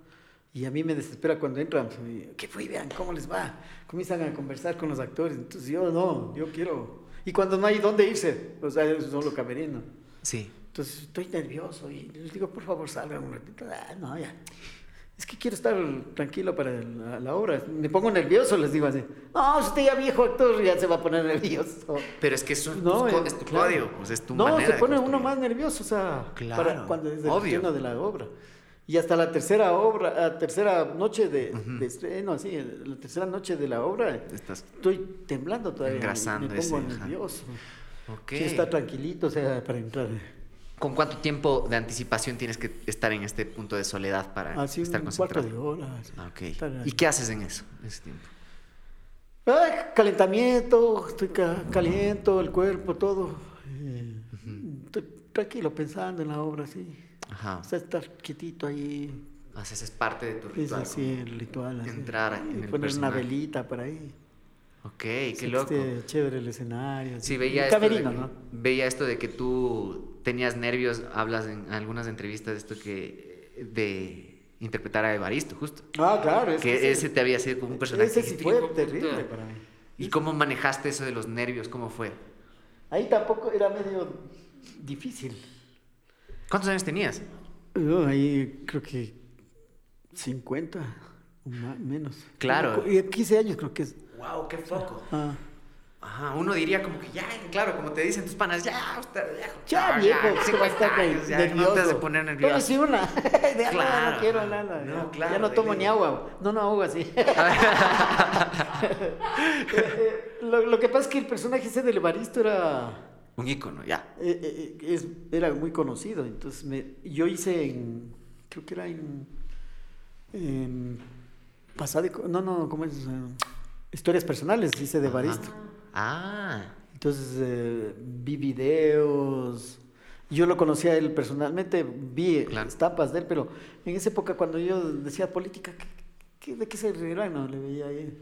Y a mí me desespera cuando entran. pues, ¿Qué fue? Vean cómo les va. Comienzan a conversar con los actores. Entonces yo no, yo quiero. Y cuando no hay dónde irse, o sea, es solo camerino. sí. Entonces estoy nervioso y les digo, por favor, salgan un ratito. Ah, no, ya. Es que quiero estar tranquilo para la, la obra. Me pongo nervioso, les digo así. No, usted ya viejo actor, ya se va a poner nervioso. Pero es que eso es, No, tu, eh, es tu claro. código, pues es tu no, se pone uno más nervioso, o sea, Claro, para cuando es el de la obra. Y hasta la tercera obra, la tercera noche de, de estreno, así, la tercera noche de la obra, Estás- estoy temblando todavía. Engrasando me pongo ese, nervioso. Ok. Quiero estar tranquilito, o sea, para entrar. ¿Con cuánto tiempo de anticipación tienes que estar en este punto de soledad para Así estar un cuarto concentrado? de hora. así, Ah, ok. estar ahí. ¿Y qué haces en eso, en ese tiempo? Calentamiento, estoy ca- caliento, el cuerpo, todo. Eh, Estoy tranquilo pensando en la obra, sí. Ajá. O sea, estar quietito ahí, Haces es parte de tu es ritual. así el ritual. así. Entrar en Y el poner una velita por ahí. Ok, qué Sí, loco. chévere el escenario. Sí, veía esto, de camerino, que, ¿no? veía esto de que tú tenías nervios, hablas en algunas entrevistas de esto que de interpretar a Evaristo, justo. Ah, claro. Es que ese- te había sido como un personaje. Ese sí fue "Hijo de terrible puta". para mí. ¿Y cómo manejaste eso de los nervios? ¿Cómo fue? Ahí tampoco era medio difícil. ¿Cuántos años tenías? Yo ahí creo que 50 o ma- menos. Claro. Y 15 años creo que es. Wow, qué foco. Ah. Ajá, uno diría como que ya, claro, como te dicen tus panas, ya, usted, ya, Ya, viejo, ¿qué va a 50 estar ahí años, ya, nervioso? no te has de poner nervioso. Tómese una. Ya no, Claro. no quiero nada. No, ya, claro, ya no de tomo ni agua. No, no, agua así. (laughs) Eh, lo, lo que pasa es que el personaje ese del Evaristo era... Un ícono, ya. eh, eh, es- era muy conocido. Entonces me, yo hice en... Creo que era en... en pasado, no, no, ¿cómo es? Historias personales, hice de Evaristo. Ah, Entonces eh, vi videos. Yo lo conocía a él personalmente, vi Claro. estampas de él, pero en esa época cuando yo decía política, ¿qué, qué- de qué se reirán? No, le veía ahí.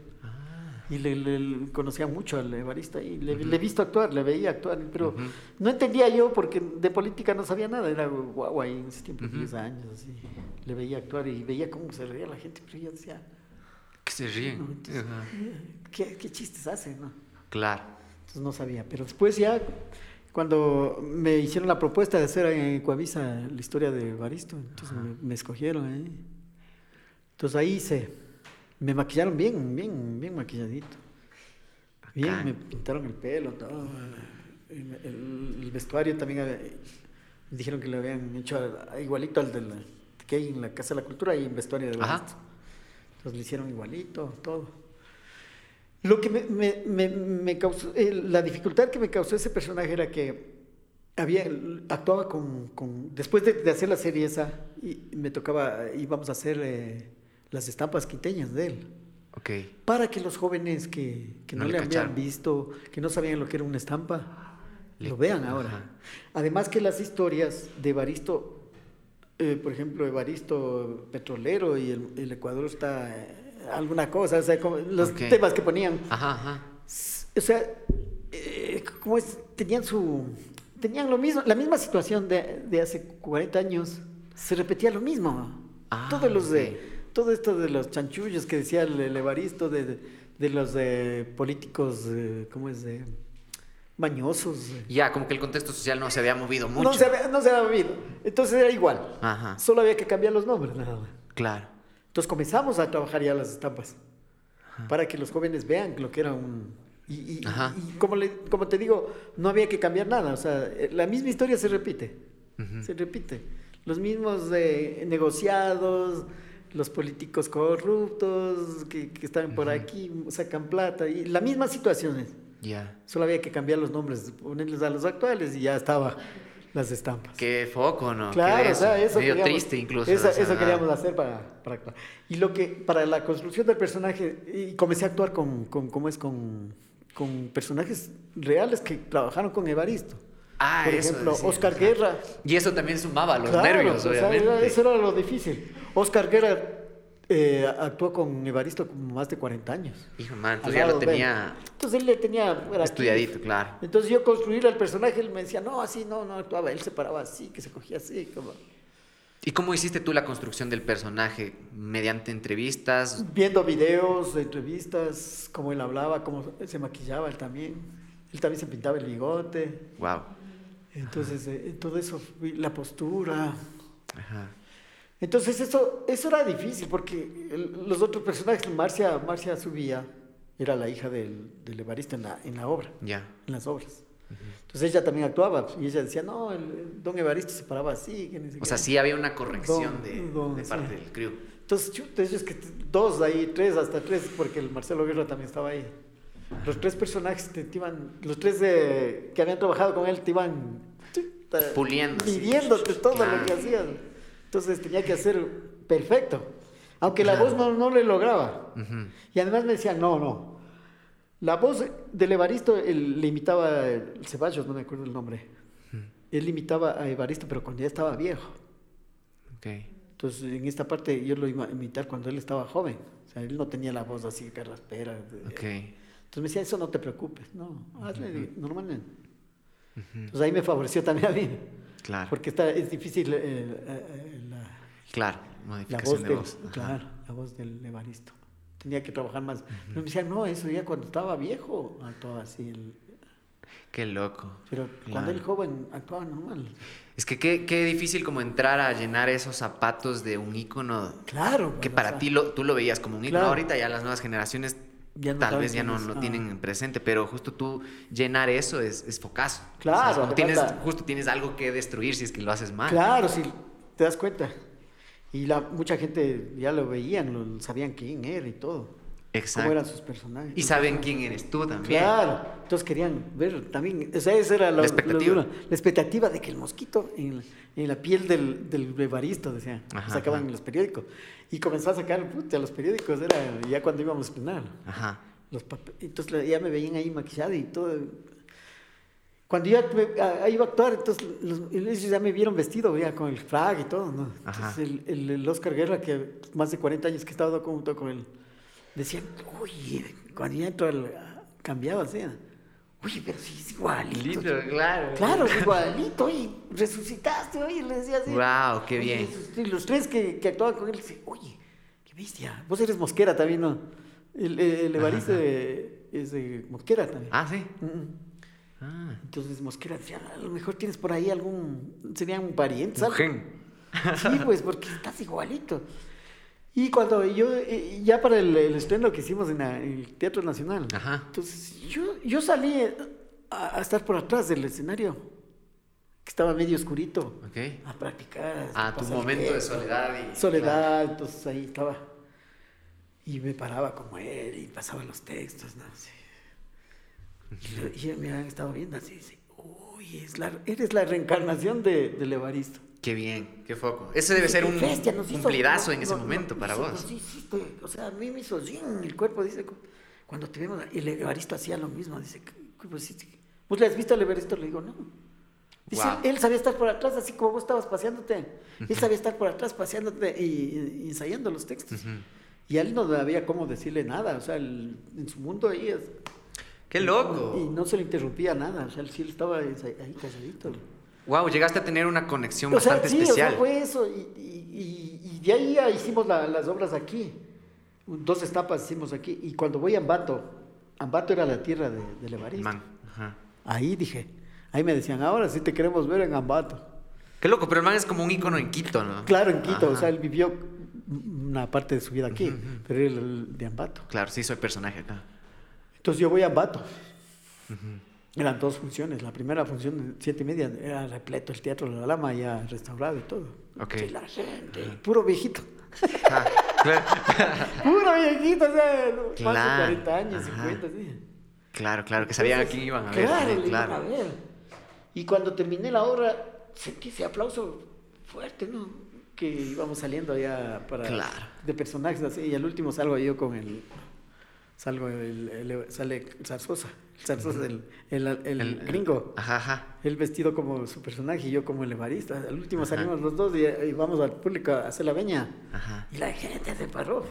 Y le, conocía mucho al Evaristo y le, he visto actuar, le veía actuar, pero no entendía yo porque de política no sabía nada, era guau ahí en ese tiempo, Ujú. 10 años, así. Le veía actuar y veía cómo se reía la gente, pero yo decía, que se ríen. No, entonces- Ajá. ¿qué, qué chistes hacen? No? Claro. Entonces no sabía. Pero después ya, cuando me hicieron la propuesta de hacer en Coavisa la historia de Baristo, entonces me, me escogieron ahí. Entonces ahí hice, me maquillaron bien, bien, bien maquilladito. Bien, me pintaron el pelo, todo. El, el- el vestuario también, eh, dijeron que le habían hecho igualito al de la, que hay en la Casa de la Cultura, y en vestuario de Ajá. Baristo. Entonces le hicieron igualito, todo. Lo que me, me- me- me causó, eh, la dificultad que me causó ese personaje era que había, actuaba con, con- después de, de hacer la serie esa, y me tocaba, íbamos a hacer eh, las estampas quiteñas de él, Ok. para que los jóvenes que, que No no, le habían cacharon. visto, que no sabían lo que era una estampa, Le- lo vean ahora. Ajá. Además que las historias de Evaristo, eh, por ejemplo, Evaristo petrolero y el, el Ecuador está eh, alguna cosa, o sea, como los temas que ponían, Ajá, ajá. o sea, eh, ¿cómo es? Tenían su, tenían lo mismo, la misma situación de, de hace 40 años, se repetía lo mismo. Ah, Todos los de, todo esto de los chanchullos que decía el, el Evaristo, de, de, de los de políticos, eh, ¿cómo es? De mañosos. Ya, como que el contexto social no se había movido mucho. No se, había, no se había movido. Entonces era igual. Ajá. Solo había que cambiar los nombres, nada más. Claro. Entonces comenzamos a trabajar ya las estampas para que los jóvenes vean lo que era un... Y, y- Ajá. y como, le- como te digo, no había que cambiar nada. O sea, la misma historia se repite. Ujú. Se repite. Los mismos eh, negociados, los políticos corruptos que, que están por aquí, sacan plata, y la misma situación. Ya. Solo había que cambiar los nombres, ponerles a los actuales y ya estaba las estampas. Qué foco, ¿no? Claro, Qué o sea, eso Medio queríamos- triste incluso. Eso, o sea, eso queríamos hacer para, para actuar. Y lo que, para la construcción del personaje, y comencé a actuar con, con ¿cómo es? Con, con personajes reales que trabajaron con Evaristo. Ah, Por eso ejemplo, Oscar. Guerra. Y eso también sumaba los Claro, nervios, o sea, obviamente. era- eso era lo difícil. Oscar Guerra eh, actuó con Evaristo como más de 40 años. Hijo, man, entonces ya lo tenía Entonces él le tenía... aquí. estudiadito, claro. Entonces yo construir al personaje, él me decía, no, así, no, no actuaba. Él se paraba así, que se cogía así, como... ¿Y cómo hiciste tú la construcción del personaje? ¿Mediante entrevistas? Viendo videos, entrevistas, cómo él hablaba, cómo se maquillaba él también. Él también se pintaba el bigote. Wow. Entonces, eh, todo eso, la postura. Ajá. Entonces, eso, eso era difícil porque el- los otros personajes, Marcia, Marcia subía, era la hija del, del Evaristo en la, en la obra, Ya. en las obras. Entonces ella también actuaba y ella decía, no, el, el don Evaristo se paraba así. que O qué". sea, sí había una corrección Don- de, don, de sí. parte del crew. Entonces, chuta, ellos que dos ahí, tres, hasta tres, porque el Marcelo Guerra también estaba ahí. Los tres personajes te, te iban, los tres eh, que habían trabajado con él te iban Puliendo, sí. midiéndote todo Claro. lo que hacían. Entonces tenía que hacer perfecto. Aunque la voz no, no le lograba. Ujú. Y además me decían, no, no. La voz del Evaristo él, le imitaba el Ceballos, no me acuerdo el nombre. Él imitaba a Evaristo, pero cuando ya estaba viejo. Ok. Entonces, en esta parte yo lo iba a imitar cuando él estaba joven. O sea, él no tenía la voz así carraspera. de- Ok. Entonces me decía, eso no te preocupes, no, hazle normalmente. Entonces ahí me favoreció también a mí, Claro. porque está, es difícil eh, eh, eh, la, Claro. la Modificación voz de voz. Claro, la voz del Evaristo. Tenía que trabajar más. Me decían, no, eso ya cuando estaba viejo actuaba así. el- Qué loco. pero Claro. cuando él joven actuaba normal. Es que qué, qué difícil como entrar a llenar esos zapatos de un ícono Claro. que o para sea, ti lo, tú lo veías como un ícono. Claro. Ahorita ya las nuevas generaciones Ya no tal vez ya no lo Ah. tienen presente, pero justo tú llenar eso es, es focazo. Claro, O sea, tienes, falta- justo tienes algo que destruir si es que lo haces mal. Claro, sí, te das cuenta. Y la, mucha gente ya lo veían, lo, sabían quién era y todo. Exacto. Cómo eran sus personajes. Y saben quién eres tú también. Claro, entonces querían ver también, o sea, esa era La expectativa. la expectativa de que el mosquito en, la- en la piel del, del Evaristo, decían, Ajá, sacaban ajá. los periódicos. Y comenzó a sacar, puta, los periódicos, era ya cuando íbamos a estrenar. Ajá. Los Entonces ya me veían ahí maquillado y todo. Cuando yo a- iba a actuar, entonces los, ellos ya me vieron vestido ya con el flag y todo, ¿no? Entonces el, el- el Oscar Guerra, que más de 40 años que he estado junto con él, decían, uy, cuando ya entro al, cambiaba así, uy, pero sí es igualito. Claro. Claro, es igualito, oye, resucitaste, oye, le decía así. Guau, qué bien. y los tres que, que actuaban con él, decían, oye, qué bestia, vos eres mosquera también, ¿no? El, el Evaristo es de Mosquera también. Ah, sí. Mm, mm. Ah. Entonces Mosquera decía, a lo mejor tienes por ahí algún, serían parientes, algo". Mujer. Sí, pues, porque estás igualito. Y cuando yo, eh, ya para el, el estreno que hicimos en, la- en el Teatro Nacional, Ajá. entonces yo, yo salí a, a estar por atrás del escenario, que estaba medio oscurito, Ok. a practicar. Ah, tu momento de soledad y. Soledad, entonces ahí estaba. Y me paraba como él y pasaba los textos, ¿no? Sí. Y, me han estado viendo así, uy, es la, eres la reencarnación de, del Evaristo. Qué bien, qué foco. Ese debe ser un Bestia, nos hizo- cumplidazo en no- ese no- momento no- para hizo- vos. Sí, sí, o sea, a mí me hizo en el cuerpo, dice, cu- cuando te vemos, el Evaristo hacía lo mismo, dice, "¿Qué- pues. ¿vos le has visto al Evaristo? Le digo, no. Dice, Guau. él sabía estar por atrás, así como vos estabas paseándote. Él sabía estar por atrás paseándote y, y ensayando los textos. Ujú. Y a él no había cómo decirle nada, o sea, él- en su mundo ahí es... Qué loco. Y no se le interrumpía nada, o sea, él sí estaba ahí ahí calladito. Wow, llegaste a tener una conexión O sea, bastante sí, especial. o sea, fue eso. Y, y- y- de ahí ya hicimos la- las obras aquí. Dos etapas hicimos aquí. Y cuando voy a Ambato, Ambato era la tierra de, del Evaristo. Man, ajá. Ahí dije, ahí me decían, ahora sí te queremos ver en Ambato. Qué loco, pero el man es como un ícono en Quito, ¿no? Claro, en Quito, o Ajá. sea, él vivió una parte de su vida aquí, pero era el de Ambato. Claro, sí, soy personaje acá. Entonces yo voy a Ambato. Eran dos funciones. La primera función de siete y media era repleto el Teatro de la Lama, ya restaurado y todo. Ok. Sí, la gente, puro viejito. Ah, claro. (laughs) Puro viejito, o sea, no, más de Claro, 40 años, ajá. 50, sí. claro, claro, que sabían a Entonces, quién iban a ver. Claro, iban claro. a ver. Y cuando terminé la obra, sentí ese aplauso fuerte, ¿no? Que íbamos saliendo ya para Claro. de personajes así, y al último salgo yo con el salgo el, el- sale el Zarzosa, Zarzosa, el, el, el gringo. Ajá, ajá. Él vestido como su personaje y yo como el evarista. Al último Ajá. salimos los dos y, y vamos al público a hacer la veña. Ajá. Y la gente se paró.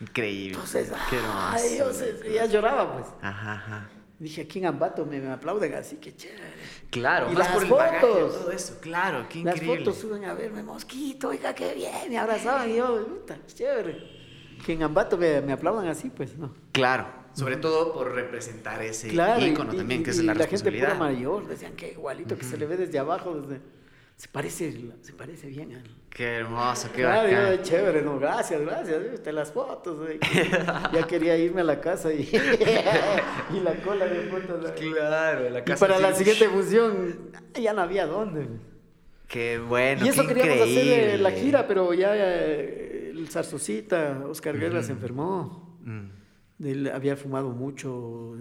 Increíble. Entonces, Qué ay, se- ya lloraba pues. Ajá, ajá. Dije, aquí en Ambato me, me aplauden así, que chévere. Claro, Y más las por el bagaje, fotos. todo eso. Claro, qué Las increíble. fotos suben a verme, mosquito, oiga, qué bien, me abrazaban y yo, puta, chévere. Que en Ambato me, me aplaudan así, pues, ¿no. Claro, sobre todo por representar ese claro, y- ícono y, también, y- que es y la la gente responsabilidad. pura mayor, decían que igualito, que se le ve desde abajo, desde... Se parece, se parece bien al... Qué hermoso, qué Claro, yo, bacán. chévere, no, gracias, gracias, viste las fotos. güey. (laughs) ya quería irme a la casa y, (laughs) y la cola de fotos. güey. Claro, la Y casa para la siguiente función ya no había dónde. güey. Qué bueno, y eso qué queríamos hacer eh, la increíble. gira, pero ya eh, el Zarzocita, Oscar Guerra se enfermó. Mm, Él había fumado mucho,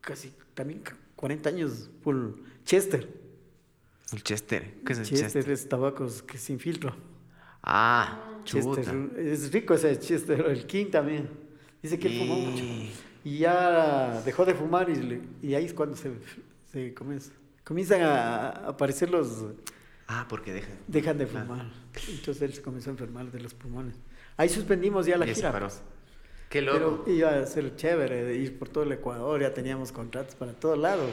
casi también 40 años por Chester. El Chester, ¿qué es el Chester, Chester? es tabacos que sin filtro. Ah, chuta. Chester, es rico ese Chester, el King también. Dice que él fumó mucho. Y- ya dejó de fumar y, le- y ahí es cuando se, se comienza. Comienzan a aparecer los... Ah, porque deja. Dejan de Claro. fumar. Entonces él se comenzó a enfermar de los pulmones. Ahí suspendimos ya la Y gira. paró. pues. Qué Pero loco. iba a ser chévere de ir por todo el Ecuador, ya teníamos contratos para todo lado.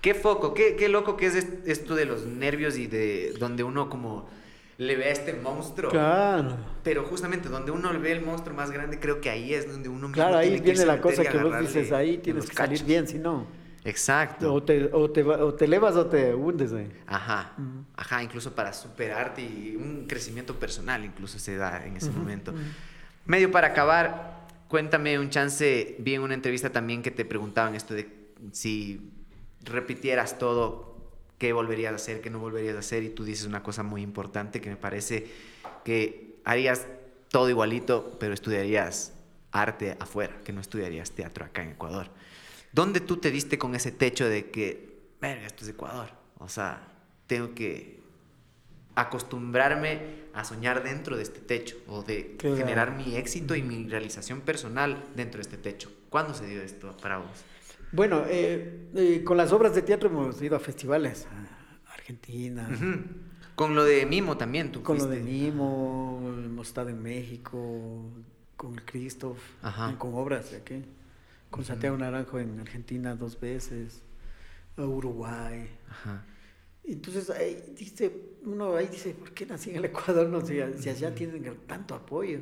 Qué foco, qué, qué loco que es est- esto de los nervios y de donde uno como le ve a este monstruo. Claro. Pero justamente donde uno ve el monstruo más grande, creo que ahí es donde uno mismo Claro, ahí tiene que viene a la cosa que vos dices, ahí tienes que salir cachos. bien, si no. Exacto. O te, o, te, o te elevas o te hundes. ahí. Ajá, Ujú. ajá, incluso para superarte y un crecimiento personal incluso se da en ese Ujú, momento. ujú. Medio para acabar, cuéntame un chance, vi en una entrevista también que te preguntaban esto de si repitieras todo, qué volverías a hacer, qué no volverías a hacer, y tú dices una cosa muy importante que me parece que harías todo igualito, pero estudiarías arte afuera, que no estudiarías teatro acá en Ecuador. ¿Dónde tú te diste con ese techo de que, verga, esto es Ecuador? O sea, tengo que acostumbrarme a soñar dentro de este techo o de Claro. generar mi éxito y mi realización personal dentro de este techo. ¿Cuándo se dio esto para vos? Bueno, eh, eh, con las obras de teatro hemos ido a festivales, a Argentina. Con lo de Mimo también, tú con lo de. Mimo, hemos estado en México, con el Christoph, Ajá. con obras de aquí, con Santiago Naranjo en Argentina dos veces, a Uruguay. Ajá. Entonces ahí dice, uno ahí dice, ¿por qué nací en el Ecuador? No si allá tienen tanto apoyo.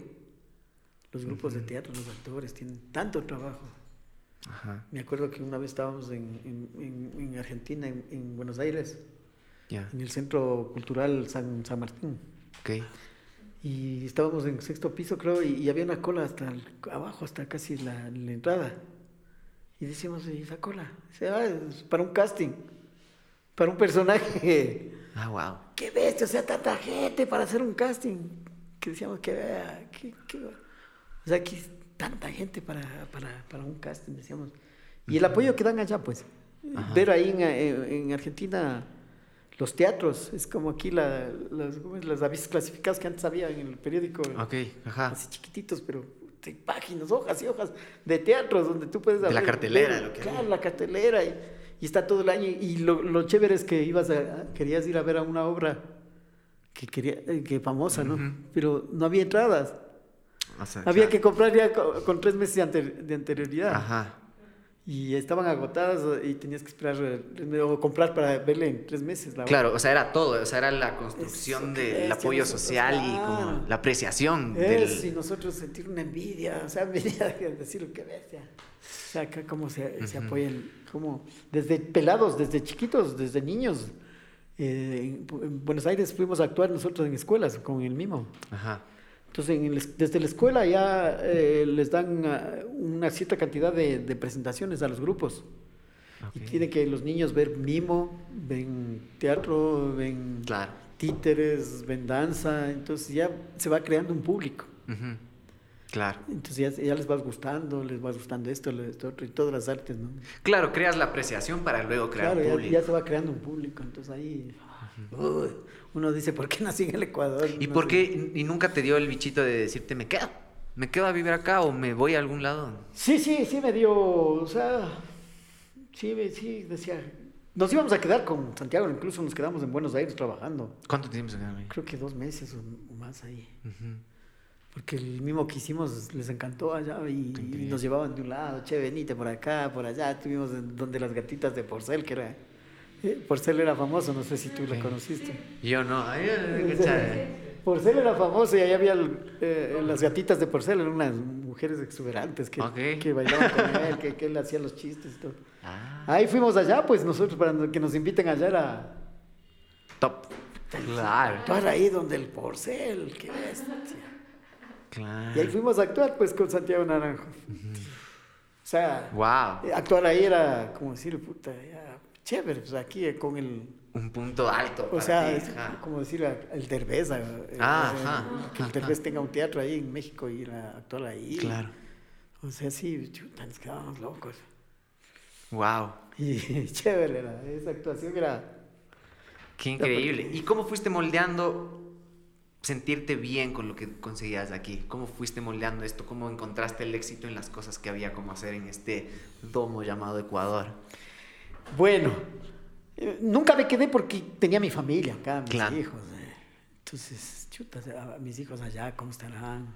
Los grupos de teatro, los actores tienen tanto trabajo. Ajá. Me acuerdo que una vez estábamos en, en- en- en Argentina, en, en Buenos Aires, en el Centro Cultural San, San Martín. Ok. Y estábamos en sexto piso, creo, y, y había una cola hasta el- abajo, hasta casi la, la entrada. Y decíamos, ¿y esa cola? Dice, "Ah, para un casting, para un personaje. (laughs) Ah, wow. ¡Qué bestia! O sea, tanta gente para hacer un casting. Que decíamos que vea, que, que- o sea, aquí tanta gente para, para, para un casting, decíamos. Y el apoyo que dan allá, pues. Ajá. Ver ahí en, en- en Argentina los teatros, es como aquí la, las, los avisos clasificados que antes había en el periódico. Ok, ajá. Así chiquititos, pero de páginas, hojas y hojas de teatros donde tú puedes De la cartelera, ver, lo que claro, la cartelera y, y está todo el año y lo, lo chévere es que ibas a, querías ir a ver a una obra que quería eh, que famosa, ¿no? Pero no había entradas. O sea, Había claro. que comprar ya co- con, tres meses de, de anterioridad Ajá. Y estaban agotadas y tenías que esperar eh, o comprar para verle en tres meses la. Claro, o sea, era todo, o sea, era la construcción del bestia, apoyo nosotros, social y como la apreciación Es, y del... nosotros sentir una envidia, o sea, (laughs) envidia de decir que bestia. O sea, acá cómo se, se Ujú. apoyan, como desde pelados, desde chiquitos, desde niños. Eh, en Buenos Aires fuimos a actuar nosotros en escuelas con el mimo. Ajá. Entonces, en el- desde la escuela ya eh, les dan ah, una cierta cantidad de, de presentaciones a los grupos. Y Ok. tienen que los niños ver mimo, ven teatro, ven Claro. títeres, vendanza, entonces ya se va creando un público. Claro. Entonces ya, ya les va gustando, les va gustando esto, esto otro, y todas las artes, ¿no? Claro, creas la apreciación para luego crear Claro, ya, público. ya se va creando un público, entonces ahí uy, uno dice, ¿por qué nací en el Ecuador? ¿Y No por qué y nunca te dio el bichito de decirte me quedo? ¿Me quedo a vivir acá o me voy a algún lado? Sí, sí, sí me dio, o sea, sí, sí, decía, nos íbamos a quedar con Santiago, incluso nos quedamos en Buenos Aires trabajando, ¿Cuánto tiempo se quedaron ahí? creo que dos meses o, más ahí, porque el mismo que hicimos les encantó allá y, nos llevaban de un lado, che, venite por acá, por allá, estuvimos en donde las gatitas de Porcel, que era, (laughs) Porcel era famoso, no sé si tú Sí. conociste. Yo no. (laughs) Porcel era famoso y ahí había eh, las gatitas de Porcel, eran unas mujeres exuberantes que, que bailaban con él, que, que él hacía los chistes y todo. Ah, Ahí fuimos allá, pues nosotros para que nos inviten allá era top. Claro. actuar ahí donde el Porcel, qué bestia. Claro. Y ahí fuimos a actuar pues con Santiago Naranjo. O sea, Wow. actuar ahí era como decir, puta, chévere, pues aquí eh, con el... Un punto alto. O sea, ti, es ajá. como decir a- el Derbez, a- eh, Ah, ajá, que el. Derbez tenga un teatro ahí en México y ir a actuar ahí. Claro. O sea, sí, chuta, nos quedábamos locos. Wow. Y (laughs) chévere era, esa actuación era... Qué increíble. ¿Y cómo fuiste moldeando sentirte bien con lo que conseguías aquí? ¿Cómo fuiste moldeando esto? ¿Cómo encontraste el éxito en las cosas que había como hacer en este domo llamado Ecuador? Bueno, eh, nunca me quedé porque tenía mi familia acá, mis Claro. hijos. eh. Entonces, chuta, a- a mis hijos allá, ¿cómo estarán?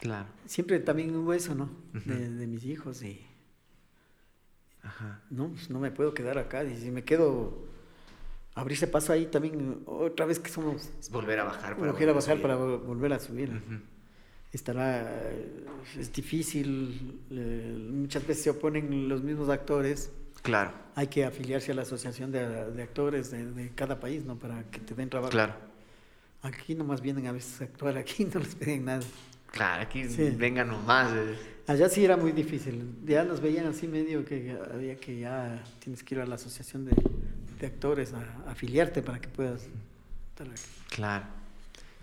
Claro. Siempre también hubo eso, ¿no? De, de mis hijos y Ajá. no, pues no me puedo quedar acá. Y si me quedo, abrirse paso ahí también, otra vez que somos, volver a bajar para volver a bajar subir. para vol- volver a subir. Estará, es difícil, eh, muchas veces se oponen los mismos actores. Claro, Hay que afiliarse a la asociación de, de actores de, de cada país, ¿no? Para que te den trabajo. claro. Aquí nomás vienen a veces a actuar, aquí no les piden nada. Claro, aquí Sí. venga nomás. eh. Allá sí era muy difícil. Ya nos veían así medio que había que ya tienes que ir a la asociación de, de actores a, a afiliarte para que puedas estar aquí. Claro.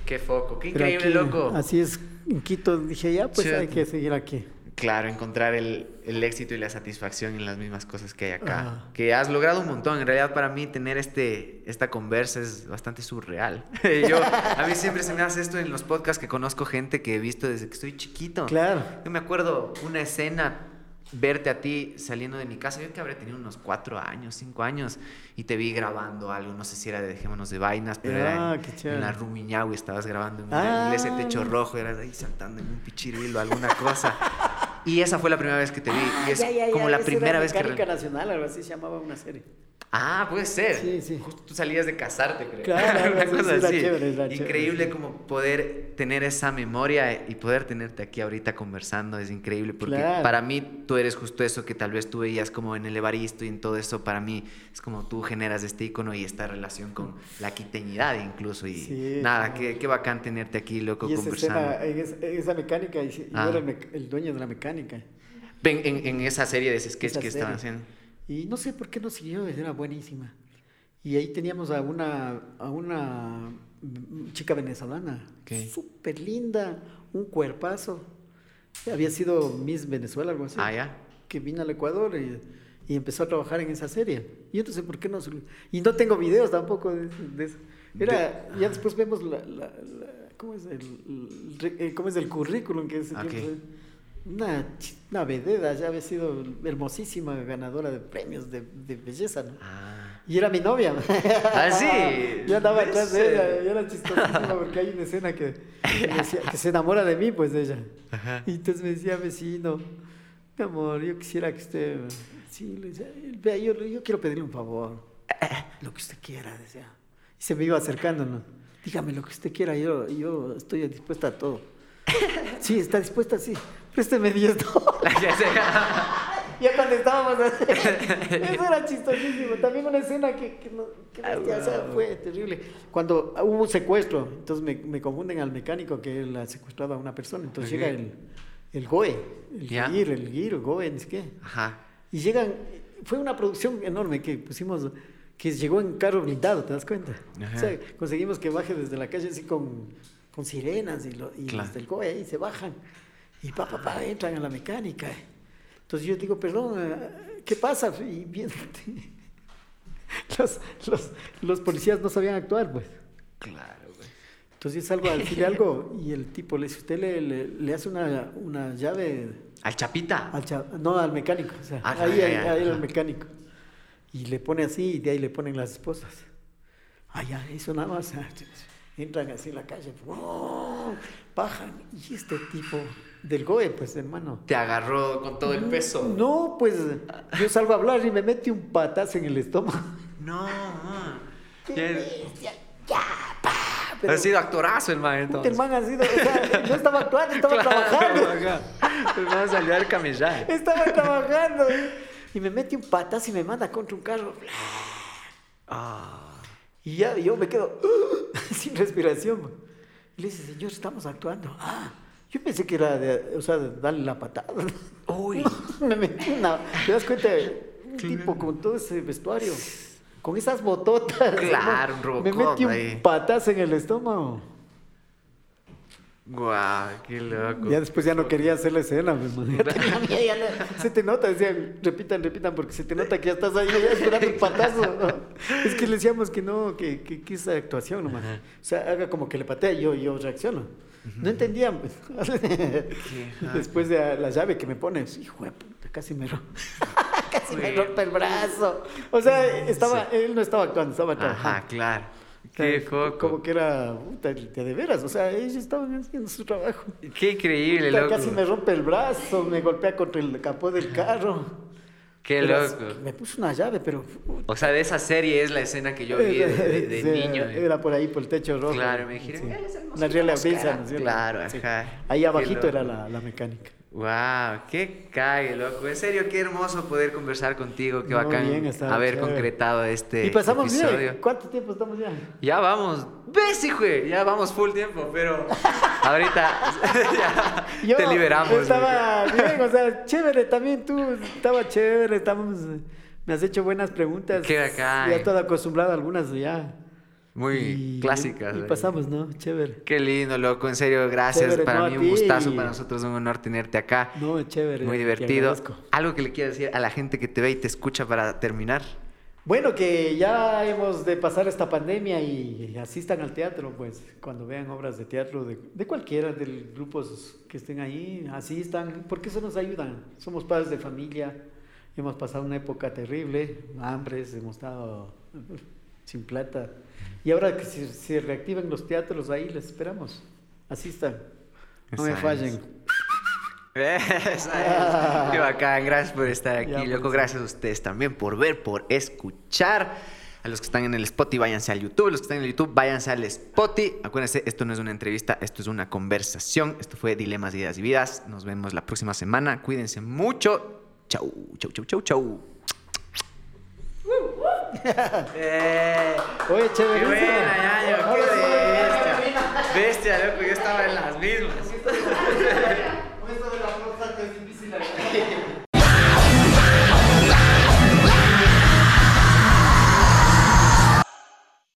Qué foco, qué Pero increíble, aquí, loco. Así es, en Quito dije ya, pues hay que seguir aquí. Claro, encontrar el, el éxito y la satisfacción en las mismas cosas que hay acá. Ajá. Que has logrado un montón. En realidad, para mí, tener este, esta conversa es bastante surreal. (laughs) Yo, a mí siempre se me hace esto en los podcasts que conozco gente que he visto desde que estoy chiquito. Claro. Yo me acuerdo una escena, verte a ti saliendo de mi casa. Yo que habré tenido unos cuatro años, cinco años, y te vi grabando algo. No sé si era de Dejémonos de Vainas, pero era Ah, en, qué en chévere. la Rumiñahui. Estabas grabando en Ah. de techo rojo. Eras ahí saltando en un pichirilo, alguna cosa. Y esa fue la primera vez que te vi. Y es Ya, ya, ya, como la primera era vez que... Re- Nacional, algo así se llamaba una serie. Ah, puede ser. Sí, sí. Justo tú salías de casarte, creo. Claro, (laughs) Una cosa era así. chévere, era chévere, increíble sí. como poder tener esa memoria y poder tenerte aquí ahorita conversando. Es increíble porque Claro. para mí tú eres justo eso que tal vez tú veías como en el Evaristo y en todo eso. Para mí es como tú generas este icono y esta relación con la quiteñidad incluso. Y Sí, nada, qué, qué bacán tenerte aquí, loco, Y esa conversando. escena, en esa, en esa mecánica, y sí, yo Ah. era el, mec- el dueño de la mecánica. En, en- en esa serie de sketch Esa que estaban haciendo. Y no sé por qué no siguió, era buenísima. Y ahí teníamos a una, a una chica venezolana, Ok. súper linda, un cuerpazo. Había sido Miss Venezuela, algo así. Ah, ya. Que vino al Ecuador y, y empezó a trabajar en esa serie. Y yo sé por qué no. Y no tengo videos tampoco de, de eso. Era, ya después vemos la, la- la- ¿cómo, es el, cómo es el currículum que ese Ok. tiempo se- una, una vededa, ya había sido hermosísima ganadora de premios de, de belleza, ¿no? Ah. Y era mi novia. ¿Ah, sí? (laughs) Yo andaba atrás de ella, y era chistosísima porque hay una escena que, decía- que se enamora de mí, pues ella. Ajá. Y entonces me decía, vecino, mi amor, yo quisiera que usted. Sí, le decía, vea, yo, yo quiero pedirle un favor. Lo que usted quiera, decía. Y se me iba acercando, ¿no? Dígame lo que usted quiera, yo, yo estoy dispuesta a todo. (laughs) Sí, está dispuesta, sí. Présteme 10 dólares. (laughs) Ya cuando estábamos así, eso era chistosísimo. También una escena que, que, no, que Ah, bestia, o sea, fue terrible. Cuando hubo un secuestro, entonces me, me confunden al mecánico que él ha secuestrado a una persona. Entonces llega el, el GOE, el. GIR, el GIR, el GOE, qué. Ajá. Y llegan, fue una producción enorme que pusimos que llegó en carro blindado, ¿te das cuenta? Ajá. O sea, conseguimos que baje desde la calle así con, con sirenas y, lo, y Claro. los del COE ahí se bajan y pa, pa, pa, entran a la mecánica. Entonces yo digo, perdón, eh, ¿qué pasa? Y bien, (laughs) los, los, los policías no sabían actuar, pues. Claro, güey. Entonces salgo a decirle algo y el tipo le dice, usted le, le, le hace una, una llave ¿Al Chapita? al cha- no, al mecánico, o sea, Ah, ahí, ahí, ahí al mecánico. Y le pone así y de ahí le ponen las esposas. Ah, ya, eso nada más. ah, (laughs) Entran así en la calle, ¡oh! bajan. Y este tipo del GOE, pues hermano. Te agarró con todo el peso. No, pues yo salgo a hablar y me mete un patazo en el estómago. No, man. ¡Qué bestia! ¡Ya! Pero, Ha sido actorazo el man, puta, el entonces. man ha sido, o sea, no estaba actuando, estaba (laughs) Claro, trabajando. El man salió al camellar. Estaba trabajando. Y me mete un patazo y me manda contra un carro. Ah. Y ya yo me quedo (gasps) sin respiración. Y le dice, señor, estamos actuando. Ah, yo pensé que era de, o sea, darle la patada. Uy. (laughs) me metí una. ¿Te das cuenta? Un tipo con todo ese vestuario, con esas bototas. Claro, un Me Robocop metí un ahí. patazo en el estómago. Guau, qué loco. Ya después ya no quería hacer la escena, pues, (laughs) se te nota, decían, repitan, repitan, porque se te nota que ya estás ahí ya esperando el patazo. ¿no? Es que le decíamos que no, que, que, que esa actuación nomás. Ajá. O sea, haga como que le patea y yo, yo reacciono. No entendían. pues. (laughs) Después de la llave que me pones, hijo de puta, casi me rompe. (laughs) casi me rompe el brazo. O sea, estaba, él no estaba actuando, estaba trabajando. Ajá, claro. O sea, Qué foco. Como que era, puta, de veras. O sea, ellos estaban haciendo su trabajo. Qué increíble, Puta, loco. Casi me rompe el brazo, me golpea contra el capó del carro. Qué Pero loco. Me puso una llave, pero. O sea, de esa serie es la escena que yo vi de, de- de (laughs) Sí, niño. eh. Era por ahí, por el techo rojo. Claro, me dijeron, Sí. "Él es el Una mosquito real mosquera". brisa, ¿no? Claro, Sí. ajá. Ahí abajito era la, la mecánica. Wow, qué cague, loco. En serio, qué hermoso poder conversar contigo. Qué No, bacán bien, haber chévere. concretado este y pasamos episodio. bien. ¿Cuánto tiempo estamos ya? Ya vamos. ¿Ves, hijo? Ya vamos full tiempo, pero (laughs) ahorita (laughs) ya Yo te liberamos. Estaba bien, o sea, chévere también tú. Estaba chévere, estábamos. Me has hecho buenas preguntas. Qué bacán. Ya todo acostumbrado a algunas ya. Muy Y- clásicas. Y eh. pasamos, ¿no? Chévere. Qué lindo, loco. En serio, gracias. Chévere, para no, mí un gustazo, para nosotros un honor tenerte acá. No, chévere. Muy divertido. Algo que le quieras decir a la gente que te ve y te escucha para terminar. Bueno, que ya hemos de pasar esta pandemia y asistan al teatro, pues, cuando vean obras de teatro de, de cualquiera de los grupos que estén ahí, asistan, porque eso nos ayuda. Somos padres de familia, hemos pasado una época terrible, hambres, hemos estado sin plata. Y ahora que se, se reactiven los teatros, ahí les esperamos. Asistan, no me fallen. es. Qué bacán, gracias por estar aquí, Ya, loco. pues. Gracias a ustedes también por ver, por escuchar. A los que están en el Spotify, váyanse al YouTube. Los que están en el YouTube, váyanse al Spotify. Acuérdense, esto no es una entrevista, esto es una conversación. Esto fue Dilemas, Ideas y Vidas. Nos vemos la próxima semana. Cuídense mucho. Chau, chau, chau, chau, chau. Eh, Oye, ¡Qué chévere. buena, Yayo! ¡Qué bestia! Bestia, loco, yo estaba en las mismas. (laughs)